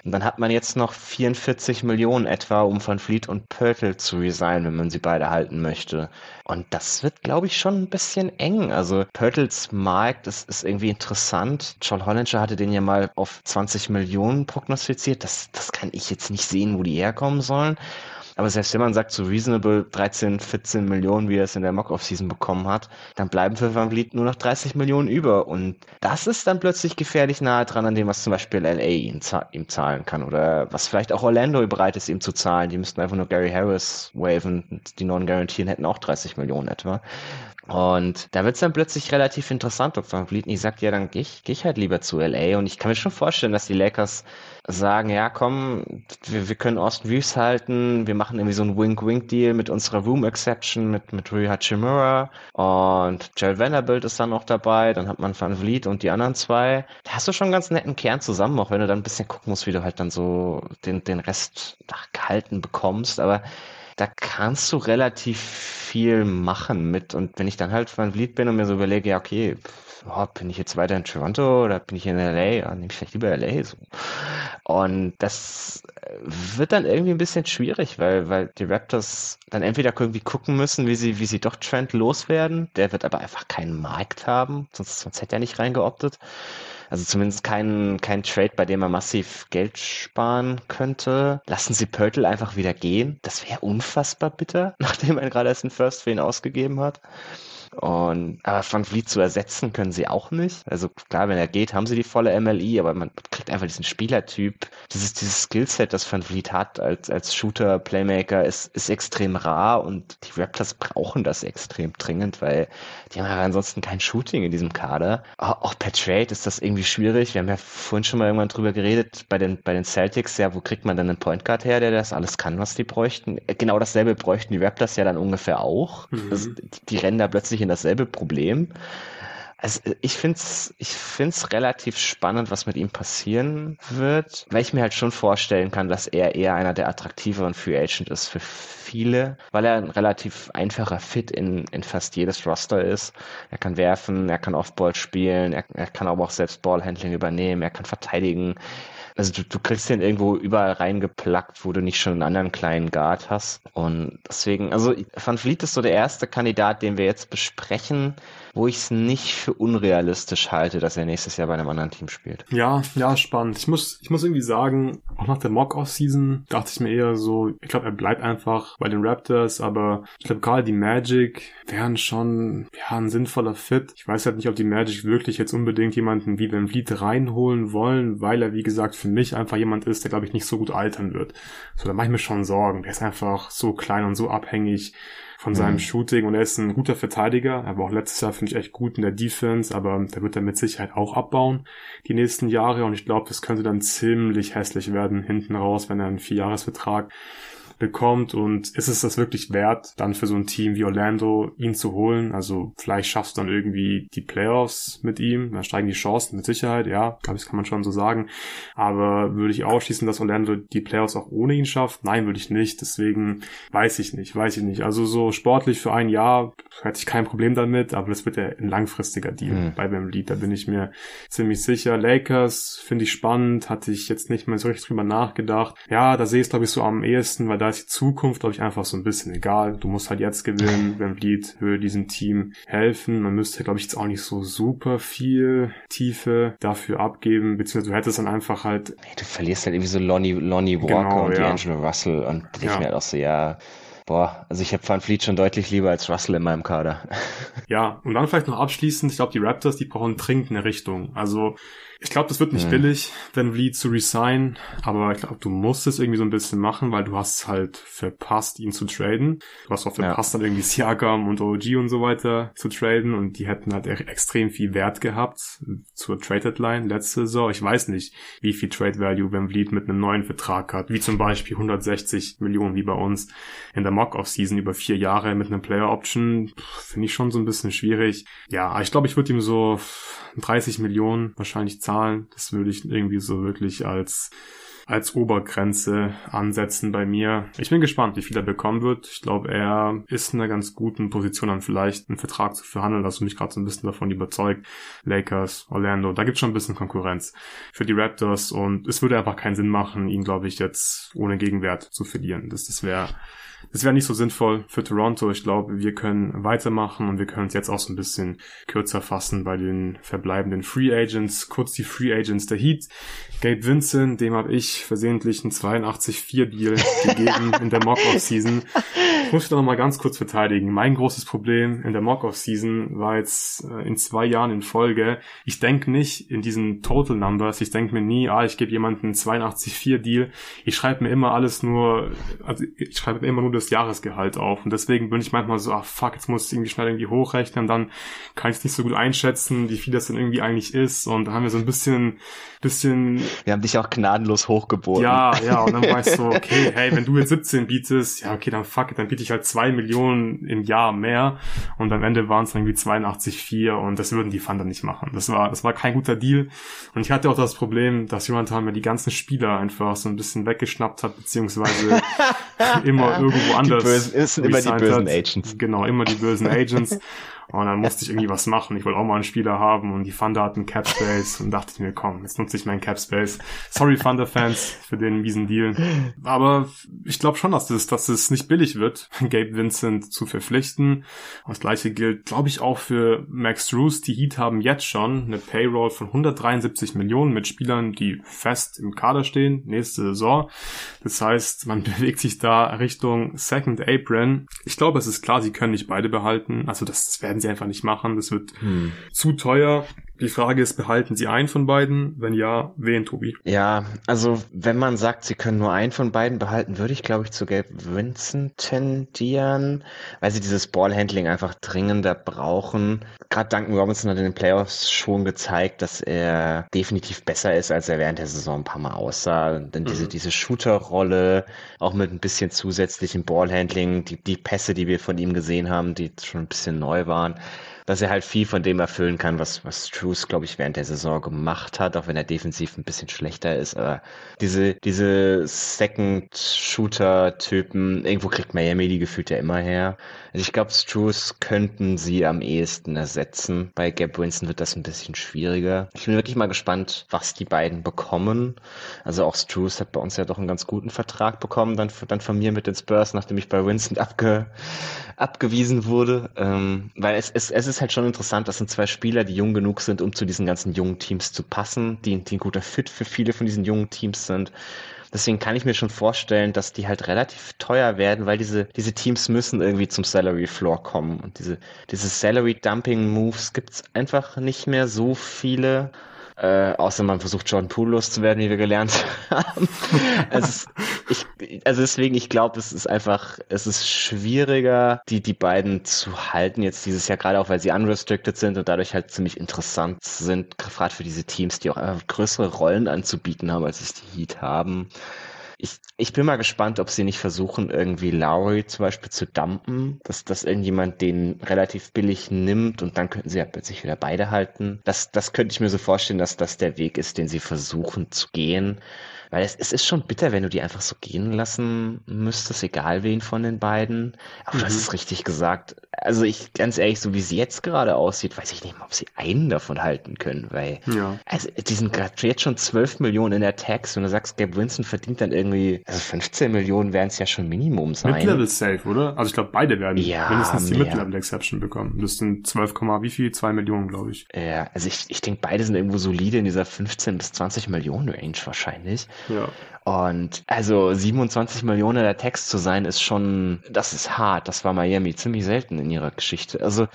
Und dann hat man jetzt noch 44 Millionen etwa, um von Fleet und Pörtl zu resignen, wenn man sie beide halten möchte. Und das wird, glaube ich, schon ein bisschen eng. Also Pörtls Markt ist, ist irgendwie interessant. John Hollinger hatte den ja mal auf 20 Millionen prognostiziert. Das, das kann ich jetzt nicht sehen, wo die herkommen sollen. Aber selbst wenn man sagt, so reasonable 13, 14 Millionen, wie er es in der Mock-Off-Season bekommen hat, dann bleiben für Van Vliet nur noch 30 Millionen über. Und das ist dann plötzlich gefährlich nahe dran an dem, was zum Beispiel LA ihm, ihm zahlen kann. Oder was vielleicht auch Orlando bereit ist, ihm zu zahlen. Die müssten einfach nur Gary Harris waven und die Non-Garantien hätten auch 30 Millionen etwa. Und da wird es dann plötzlich relativ interessant, ob Van Vliet nicht sagt, ja, dann gehe ich, geh ich halt lieber zu LA. Und ich kann mir schon vorstellen, dass die Lakers sagen, ja, komm, wir, wir können Austin Reeves halten, wir machen irgendwie so einen Wink-Wink-Deal mit unserer Room-Exception mit, mit Rui Hachimura und Joel Vanderbilt ist dann noch dabei, dann hat man Van Vliet und die anderen zwei. Da hast du schon einen ganz netten Kern zusammen, auch wenn du dann ein bisschen gucken musst, wie du halt dann so den, den Rest ach, gehalten bekommst, aber da kannst du relativ viel machen mit. Und wenn ich dann halt Van Vliet bin und mir so überlege, ja, okay, oh, bin ich jetzt weiter in Toronto oder bin ich in LA? Ja, nehme ich vielleicht lieber LA. So. Und das wird dann irgendwie ein bisschen schwierig, weil, weil die Raptors dann entweder irgendwie gucken müssen, wie sie, wie sie doch Trent loswerden. Der wird aber einfach keinen Markt haben, sonst, sonst hätte er nicht reingeoptet. Also zumindest kein, kein Trade, bei dem er massiv Geld sparen könnte. Lassen Sie Pörtl einfach wieder gehen. Das wäre unfassbar bitter, nachdem er gerade erst einen First für ihn ausgegeben hat. Und aber Van Vliet zu ersetzen können sie auch nicht. Also klar, wenn er geht, haben sie die volle MLI, aber man kriegt einfach diesen Spielertyp. Dieses, dieses Skillset, das Van Vliet hat als, als Shooter, Playmaker, ist, ist extrem rar und die Raptors brauchen das extrem dringend, weil die haben ja ansonsten kein Shooting in diesem Kader. Auch per Trade ist das irgendwie schwierig. Wir haben ja vorhin schon mal irgendwann drüber geredet, bei den, bei den Celtics, ja, wo kriegt man dann einen Point Guard her, der das alles kann, was die bräuchten? Genau dasselbe bräuchten die Raptors ja dann ungefähr auch. Mhm. Also, die, die rennen da plötzlich in dasselbe Problem. Also ich find's, ich find's relativ spannend, was mit ihm passieren wird, weil ich mir halt schon vorstellen kann, dass er eher einer der attraktiveren Free Agent ist für viele, weil er ein relativ einfacher Fit in, in fast jedes Roster ist. Er kann werfen, er kann Offball spielen, er, er kann aber auch selbst Ballhandling übernehmen, er kann verteidigen also du, du kriegst den irgendwo überall reingeplackt, wo du nicht schon einen anderen kleinen Guard hast. Und deswegen, also Van Vliet ist so der erste Kandidat, den wir jetzt besprechen, wo ich es nicht für unrealistisch halte, dass er nächstes Jahr bei einem anderen Team spielt. Ja, ja, spannend. Ich muss, ich muss irgendwie sagen, auch nach der Mock-Off-Season dachte ich mir eher so, ich glaube, er bleibt einfach bei den Raptors, aber ich glaube, gerade die Magic wären schon, ja, ein sinnvoller Fit. Ich weiß halt nicht, ob die Magic wirklich jetzt unbedingt jemanden wie Van Vliet reinholen wollen, weil er, wie gesagt, für mich einfach jemand ist, der, glaube ich, nicht so gut altern wird. So, da mache ich mir schon Sorgen. Der ist einfach so klein und so abhängig von seinem mhm. Shooting und er ist ein guter Verteidiger. Er war auch letztes Jahr, finde ich, echt gut in der Defense, aber der wird er mit Sicherheit auch abbauen die nächsten Jahre und ich glaube, das könnte dann ziemlich hässlich werden hinten raus, wenn er einen Vierjahresvertrag bekommt und ist es das wirklich wert, dann für so ein Team wie Orlando ihn zu holen? Also vielleicht schaffst du dann irgendwie die Playoffs mit ihm, dann steigen die Chancen mit Sicherheit, ja, glaube ich, kann man schon so sagen. Aber würde ich ausschließen, dass Orlando die Playoffs auch ohne ihn schafft? Nein, würde ich nicht. Deswegen weiß ich nicht, weiß ich nicht. Also so sportlich für ein Jahr hätte ich kein Problem damit, aber das wird ja ein langfristiger Deal mhm. bei Lied, da bin ich mir ziemlich sicher. Lakers finde ich spannend, hatte ich jetzt nicht mehr so richtig drüber nachgedacht. Ja, da sehe ich es glaube ich so am ehesten, weil da ist die Zukunft, glaube ich, einfach so ein bisschen egal. Du musst halt jetzt gewinnen, wenn Bleed würde diesem Team helfen. Man müsste, glaube ich, jetzt auch nicht so super viel Tiefe dafür abgeben, beziehungsweise du hättest dann einfach halt. Du verlierst halt irgendwie so Lonnie, Lonnie Walker genau, und ja. D'Angelo Russell und ich ja. mir halt auch so, ja, Boah, also ich habe Van Fleet schon deutlich lieber als Russell in meinem Kader. Ja, und dann vielleicht noch abschließend, ich glaube, die Raptors, die brauchen dringend eine Richtung. Also ich glaube, das wird nicht mhm. billig, Van Vliet zu resign, aber ich glaube, du musst es irgendwie so ein bisschen machen, weil du hast halt verpasst, ihn zu traden. Du hast auch verpasst, ja. dann irgendwie Siakam und OG und so weiter zu traden und die hätten halt extrem viel Wert gehabt zur Trade Deadline letzte Saison. Ich weiß nicht, wie viel Trade Value Van Vliet mit einem neuen Vertrag hat, wie zum Beispiel 160 Millionen wie bei uns in der Mock-Off-Season über vier Jahre mit einem Player Option, finde ich schon so ein bisschen schwierig. Ja, ich glaube, ich würde ihm so 30 Millionen wahrscheinlich zahlen. Das würde ich irgendwie so wirklich als als Obergrenze ansetzen bei mir. Ich bin gespannt, wie viel er bekommen wird. Ich glaube, er ist in einer ganz guten Position, dann vielleicht einen Vertrag zu verhandeln. Das mich gerade so ein bisschen davon überzeugt. Lakers, Orlando, da gibt es schon ein bisschen Konkurrenz für die Raptors und es würde einfach keinen Sinn machen, ihn, glaube ich, jetzt ohne Gegenwert zu verlieren. Das, das wäre das wäre nicht so sinnvoll für Toronto. Ich glaube, wir können weitermachen und wir können uns jetzt auch so ein bisschen kürzer fassen bei den verbleibenden Free Agents. Kurz die Free Agents der Heat. Gabe Vincent, dem habe ich versehentlich einen 82-4-Deal gegeben in der Mock-Off-Season. Ich muss ich da nochmal ganz kurz verteidigen. Mein großes Problem in der Mock-Off-Season war jetzt äh, in zwei Jahren in Folge. Ich denke nicht in diesen Total Numbers. Ich denke mir nie, ah, ich gebe jemanden einen 82-4-Deal. Ich schreibe mir immer alles nur, also ich schreibe immer nur das Jahresgehalt auf. Und deswegen bin ich manchmal so, ah fuck, jetzt muss ich irgendwie schnell irgendwie hochrechnen. Dann kann ich es nicht so gut einschätzen, wie viel das denn irgendwie eigentlich ist. Und da haben wir so ein bisschen, bisschen. Wir haben dich auch gnadenlos hochgeboten. Ja, ja. Und dann war ich so, okay, hey, wenn du jetzt 17 bietest, ja, okay, dann fuck, dann biete ich halt zwei Millionen im Jahr mehr. Und am Ende waren es irgendwie 82,4 und das würden die Thunder nicht machen. Das war, das war kein guter Deal. Und ich hatte auch das Problem, dass jemand mir die ganzen Spieler einfach so ein bisschen weggeschnappt hat, beziehungsweise immer irgendwo anders. Die bösen, immer die bösen hat. Agents. Genau, immer die bösen Agents. Und dann musste ich irgendwie was machen. Ich wollte auch mal einen Spieler haben und die Thunder hatten Cap Space und dachte ich mir, komm, jetzt nutze ich meinen Cap Space. Sorry Thunder Fans für den miesen Deal. Aber ich glaube schon, dass es, dass es nicht billig wird, Gabe Vincent zu verpflichten. Das gleiche gilt, glaube ich, auch für Max Roos. Die Heat haben jetzt schon eine Payroll von 173 Millionen mit Spielern, die fest im Kader stehen, nächste Saison. Das heißt, man bewegt sich da Richtung Second Apron. Ich glaube, es ist klar, sie können nicht beide behalten. Also das werden werden sie einfach nicht machen. Das wird hm. zu teuer. Die Frage ist, behalten sie einen von beiden? Wenn ja, wen, Tobi? Ja, also wenn man sagt, sie können nur einen von beiden behalten, würde ich, glaube ich, zu Gabe Vincent tendieren, weil sie dieses Ballhandling einfach dringender brauchen. Gerade Duncan Robinson hat in den Playoffs schon gezeigt, dass er definitiv besser ist, als er während der Saison ein paar Mal aussah. Denn diese, mhm. diese Shooter-Rolle, auch mit ein bisschen zusätzlichem Ballhandling, die, die Pässe, die wir von ihm gesehen haben, die schon ein bisschen neu waren, dass er halt viel von dem erfüllen kann, was, was Struce, glaube ich, während der Saison gemacht hat, auch wenn er defensiv ein bisschen schlechter ist. Aber diese, diese Second-Shooter-Typen, irgendwo kriegt Miami die gefühlt ja immer her. Also ich glaube, Struce könnten sie am ehesten ersetzen. Bei Gab Winston wird das ein bisschen schwieriger. Ich bin wirklich mal gespannt, was die beiden bekommen. Also auch Struce hat bei uns ja doch einen ganz guten Vertrag bekommen, dann, dann von mir mit den Spurs, nachdem ich bei Winston abge, abgewiesen wurde. Ähm, weil es, es, es ist halt schon interessant, das sind zwei Spieler, die jung genug sind, um zu diesen ganzen jungen Teams zu passen, die, die ein guter Fit für viele von diesen jungen Teams sind. Deswegen kann ich mir schon vorstellen, dass die halt relativ teuer werden, weil diese, diese Teams müssen irgendwie zum Salary Floor kommen. Und diese, diese Salary Dumping Moves gibt's einfach nicht mehr so viele. Äh, außer man versucht John Poole loszuwerden, wie wir gelernt haben. also, ich, also deswegen, ich glaube, es ist einfach, es ist schwieriger, die, die beiden zu halten jetzt dieses Jahr, gerade auch weil sie unrestricted sind und dadurch halt ziemlich interessant sind, gerade für diese Teams, die auch einfach größere Rollen anzubieten haben, als es die Heat haben ich, ich bin mal gespannt, ob sie nicht versuchen, irgendwie Lowry zum Beispiel zu dumpen, dass, dass irgendjemand den relativ billig nimmt und dann könnten sie ja plötzlich wieder beide halten. Das, das könnte ich mir so vorstellen, dass das der Weg ist, den sie versuchen zu gehen. Weil es, es ist schon bitter, wenn du die einfach so gehen lassen müsstest, egal wen von den beiden. Aber mhm. du hast mhm. es richtig gesagt. Also ich, ganz ehrlich, so wie es jetzt gerade aussieht, weiß ich nicht mal, ob sie einen davon halten können, weil, ja. also, die sind gerade jetzt schon 12 Millionen in der Tax und du sagst, Gabe Winston verdient dann irgendwie, also 15 Millionen werden es ja schon Minimum sein. Mid-Level Safe, oder? Also ich glaube, beide werden ja, mindestens die Mid-Level Exception bekommen. Das sind 12, wie viel? 2 Millionen, glaube ich. Ja, also ich, ich denke, beide sind irgendwo solide in dieser 15 bis 20 Millionen Range wahrscheinlich. Ja. Und also 27 Millionen der Text zu sein, ist schon, das ist hart. Das war Miami ziemlich selten in ihrer Geschichte. Also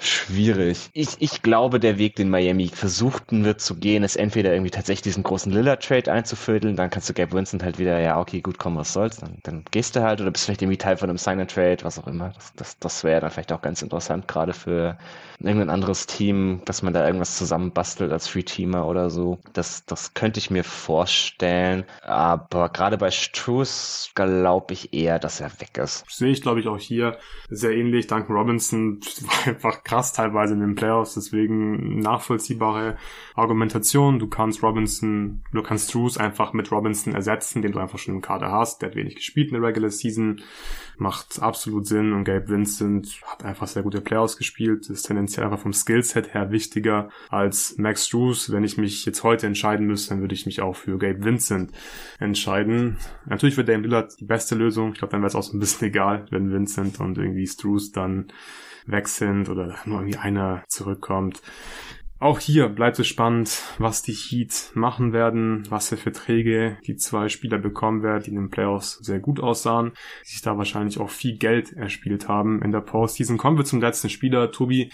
schwierig. Ich, ich glaube, der Weg, den Miami versuchten wird zu gehen, ist entweder irgendwie tatsächlich diesen großen Lillard-Trade einzufödeln, dann kannst du Gabe Vincent halt wieder, ja, okay, gut, komm, was soll's, dann, dann gehst du halt oder bist vielleicht irgendwie Teil von einem Sign-and-Trade, was auch immer. Das, das, das wäre dann vielleicht auch ganz interessant, gerade für irgendein anderes Team, dass man da irgendwas zusammenbastelt als Free-Teamer oder so. Das, das könnte ich mir vorstellen. Aber gerade bei Struce glaube ich eher, dass er weg ist. Sehe ich, glaube ich, auch hier sehr ähnlich. Duncan Robinson war einfach krass teilweise in den Playoffs, deswegen nachvollziehbare Argumentation. Du kannst Robinson, du kannst Struce einfach mit Robinson ersetzen, den du einfach schon im Kader hast. Der hat wenig gespielt in der Regular Season, macht absolut Sinn und Gabe Vincent hat einfach sehr gute Playoffs gespielt, ist tendenziell tendenziell einfach vom Skillset her wichtiger als Max Drews. Wenn ich mich jetzt heute entscheiden müsste, dann würde ich mich auch für Gabe Vincent entscheiden. Natürlich wird Dame Lillard die beste Lösung. Ich glaube, dann wäre es auch so ein bisschen egal, wenn Vincent und irgendwie Struce dann weg sind oder nur irgendwie einer zurückkommt. Auch hier bleibt es spannend, was die Heat machen werden, was für Verträge die zwei Spieler bekommen werden, die in den Playoffs sehr gut aussahen, die sich da wahrscheinlich auch viel Geld erspielt haben in der Postseason. Kommen wir zum letzten Spieler, Tobi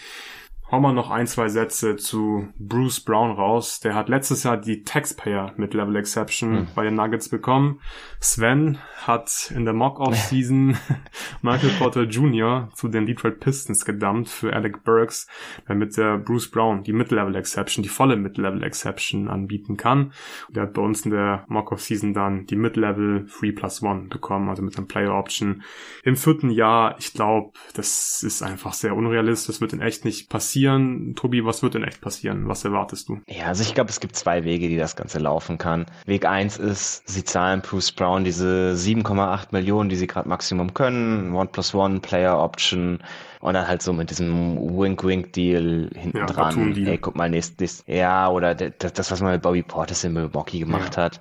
hauen wir noch ein, zwei Sätze zu Bruce Brown raus. Der hat letztes Jahr die Taxpayer mit Level Exception mhm. bei den Nuggets bekommen. Sven hat in der Mock-Off-Season Michael Porter Jr. zu den Detroit Pistons gedumpt für Alec Burks, damit der Bruce Brown die Mid-Level Exception, die volle Mid-Level Exception anbieten kann. Und der hat bei uns in der Mock-Off-Season dann die Mid-Level 3 plus 1 bekommen, also mit einem Player-Option. Im vierten Jahr, ich glaube, das ist einfach sehr unrealistisch. Das wird in echt nicht passieren passieren? Tobi, was wird denn echt passieren? Was erwartest du? Ja, also ich glaube, es gibt zwei Wege, die das Ganze laufen kann. Weg eins ist, sie zahlen Bruce Brown diese 7,8 Millionen, die sie gerade Maximum können, One plus One, Player Option, und dann halt so mit diesem Wink-Wink-Deal hinten ja, dran. Hey, guck mal, nächstes, ja, oder das, was man mit Bobby Portis in Milwaukee gemacht ja. hat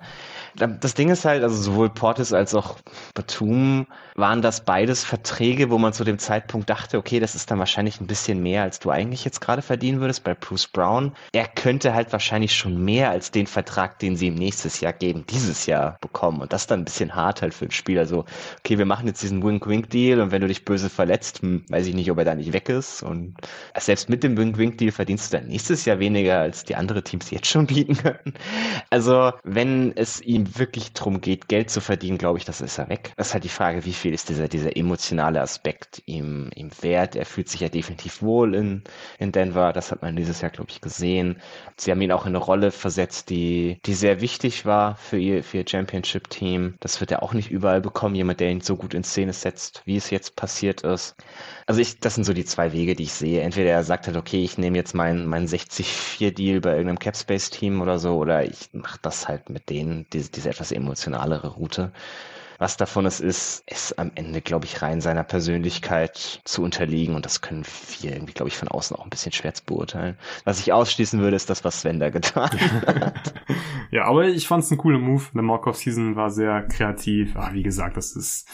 das Ding ist halt, also sowohl Portis als auch Batum waren das beides Verträge, wo man zu dem Zeitpunkt dachte, okay, das ist dann wahrscheinlich ein bisschen mehr, als du eigentlich jetzt gerade verdienen würdest bei Bruce Brown. Er könnte halt wahrscheinlich schon mehr als den Vertrag, den sie ihm nächstes Jahr geben, dieses Jahr bekommen. Und das ist dann ein bisschen hart halt für ein Spieler. So, okay, wir machen jetzt diesen Wink-Wink-Deal und wenn du dich böse verletzt, hm, weiß ich nicht, ob er da nicht weg ist. Und selbst mit dem Wink-Wink-Deal verdienst du dann nächstes Jahr weniger, als die andere Teams jetzt schon bieten können. Also, wenn es ihm wirklich drum geht, Geld zu verdienen, glaube ich, das ist er weg. Das ist halt die Frage, wie viel ist dieser, dieser emotionale Aspekt ihm, ihm wert? Er fühlt sich ja definitiv wohl in, in Denver. Das hat man dieses Jahr, glaube ich, gesehen. Sie haben ihn auch in eine Rolle versetzt, die, die sehr wichtig war für ihr, für ihr Championship-Team. Das wird er auch nicht überall bekommen. Jemand, der ihn so gut in Szene setzt, wie es jetzt passiert ist. Also ich, das sind so die zwei Wege, die ich sehe. Entweder er sagt halt, okay, ich nehme jetzt meinen mein 60-4-Deal bei irgendeinem Capspace-Team oder so, oder ich mache das halt mit denen, diese, diese etwas emotionalere Route. Was davon es ist, ist am Ende, glaube ich, rein seiner Persönlichkeit zu unterliegen und das können wir irgendwie, glaube ich, von außen auch ein bisschen schwer zu beurteilen. Was ich ausschließen würde, ist das, was Sven da getan hat. ja, aber ich fand es ein cooler Move. Der Markov Season war sehr kreativ. Ah, wie gesagt, das ist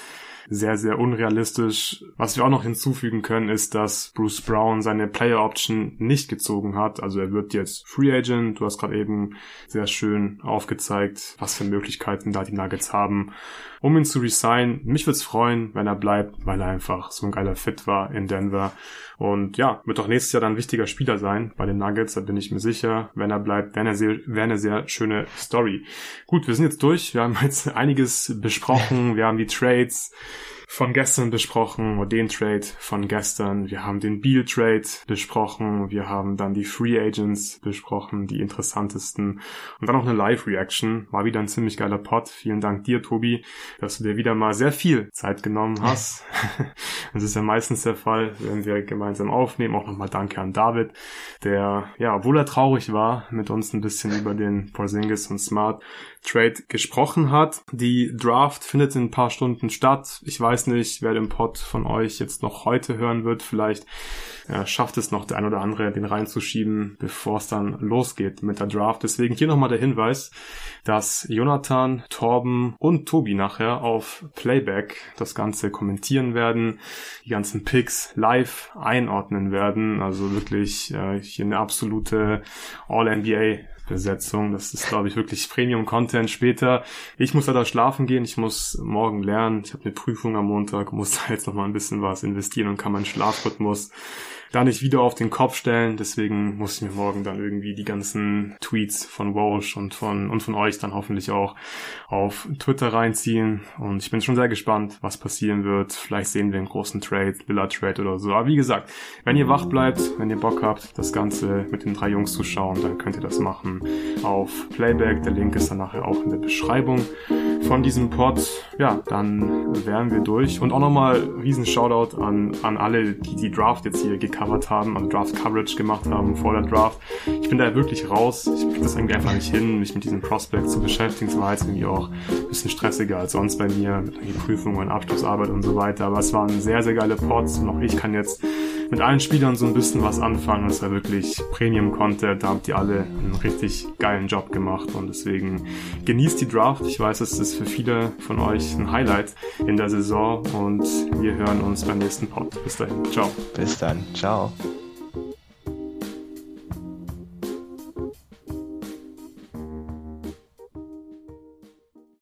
sehr, sehr unrealistisch. Was wir auch noch hinzufügen können, ist, dass Bruce Brown seine Player Option nicht gezogen hat. Also er wird jetzt Free Agent. Du hast gerade eben sehr schön aufgezeigt, was für Möglichkeiten da die Nuggets haben, um ihn zu resignen. Mich würde es freuen, wenn er bleibt, weil er einfach so ein geiler Fit war in Denver. Und ja, wird auch nächstes Jahr dann ein wichtiger Spieler sein bei den Nuggets, da bin ich mir sicher. Wenn er bleibt, wäre eine sehr, wäre eine sehr schöne Story. Gut, wir sind jetzt durch. Wir haben jetzt einiges besprochen. Wir haben die Trades von gestern besprochen, oder den Trade von gestern. Wir haben den Beal Trade besprochen. Wir haben dann die Free Agents besprochen, die interessantesten. Und dann noch eine Live Reaction. War wieder ein ziemlich geiler Pod. Vielen Dank dir, Tobi, dass du dir wieder mal sehr viel Zeit genommen hast. das ist ja meistens der Fall, wenn wir gemeinsam aufnehmen. Auch nochmal danke an David, der, ja, obwohl er traurig war, mit uns ein bisschen über den Porzingis und Smart Trade gesprochen hat. Die Draft findet in ein paar Stunden statt. Ich weiß nicht, wer den Pod von euch jetzt noch heute hören wird. Vielleicht ja, schafft es noch der ein oder andere, den reinzuschieben, bevor es dann losgeht mit der Draft. Deswegen hier nochmal der Hinweis, dass Jonathan, Torben und Tobi nachher auf Playback das Ganze kommentieren werden, die ganzen Picks live einordnen werden. Also wirklich äh, hier eine absolute All-NBA Besetzung. Das ist, glaube ich, wirklich Premium-Content später. Ich muss leider schlafen gehen. Ich muss morgen lernen. Ich habe eine Prüfung am Montag, muss da jetzt noch mal ein bisschen was investieren und kann meinen Schlafrhythmus da nicht wieder auf den Kopf stellen. Deswegen muss ich mir morgen dann irgendwie die ganzen Tweets von Walsh und von, und von euch dann hoffentlich auch auf Twitter reinziehen. Und ich bin schon sehr gespannt, was passieren wird. Vielleicht sehen wir einen großen Trade, Villa Trade oder so. Aber wie gesagt, wenn ihr wach bleibt, wenn ihr Bock habt, das Ganze mit den drei Jungs zu schauen, dann könnt ihr das machen auf Playback. Der Link ist dann nachher auch in der Beschreibung von diesem Pod. Ja, dann wären wir durch. Und auch nochmal riesen Shoutout an, an alle, die die Draft jetzt hier gecovert haben, also Draft Coverage gemacht haben vor der Draft. Ich bin da wirklich raus. Ich kriege das irgendwie einfach nicht hin, mich mit diesen Prospects zu beschäftigen. Es war jetzt irgendwie auch ein bisschen stressiger als sonst bei mir mit den Prüfungen, Abschlussarbeit und so weiter. Aber es waren sehr, sehr geile Pods und auch ich kann jetzt mit allen Spielern so ein bisschen was anfangen. Es war wirklich Premium-Content. Da habt ihr alle einen richtig geilen Job gemacht und deswegen genießt die Draft. Ich weiß, es ist für viele von euch ein Highlight in der Saison und wir hören uns beim nächsten Pod. Bis dahin. Ciao. Bis dann. Ciao. Oh.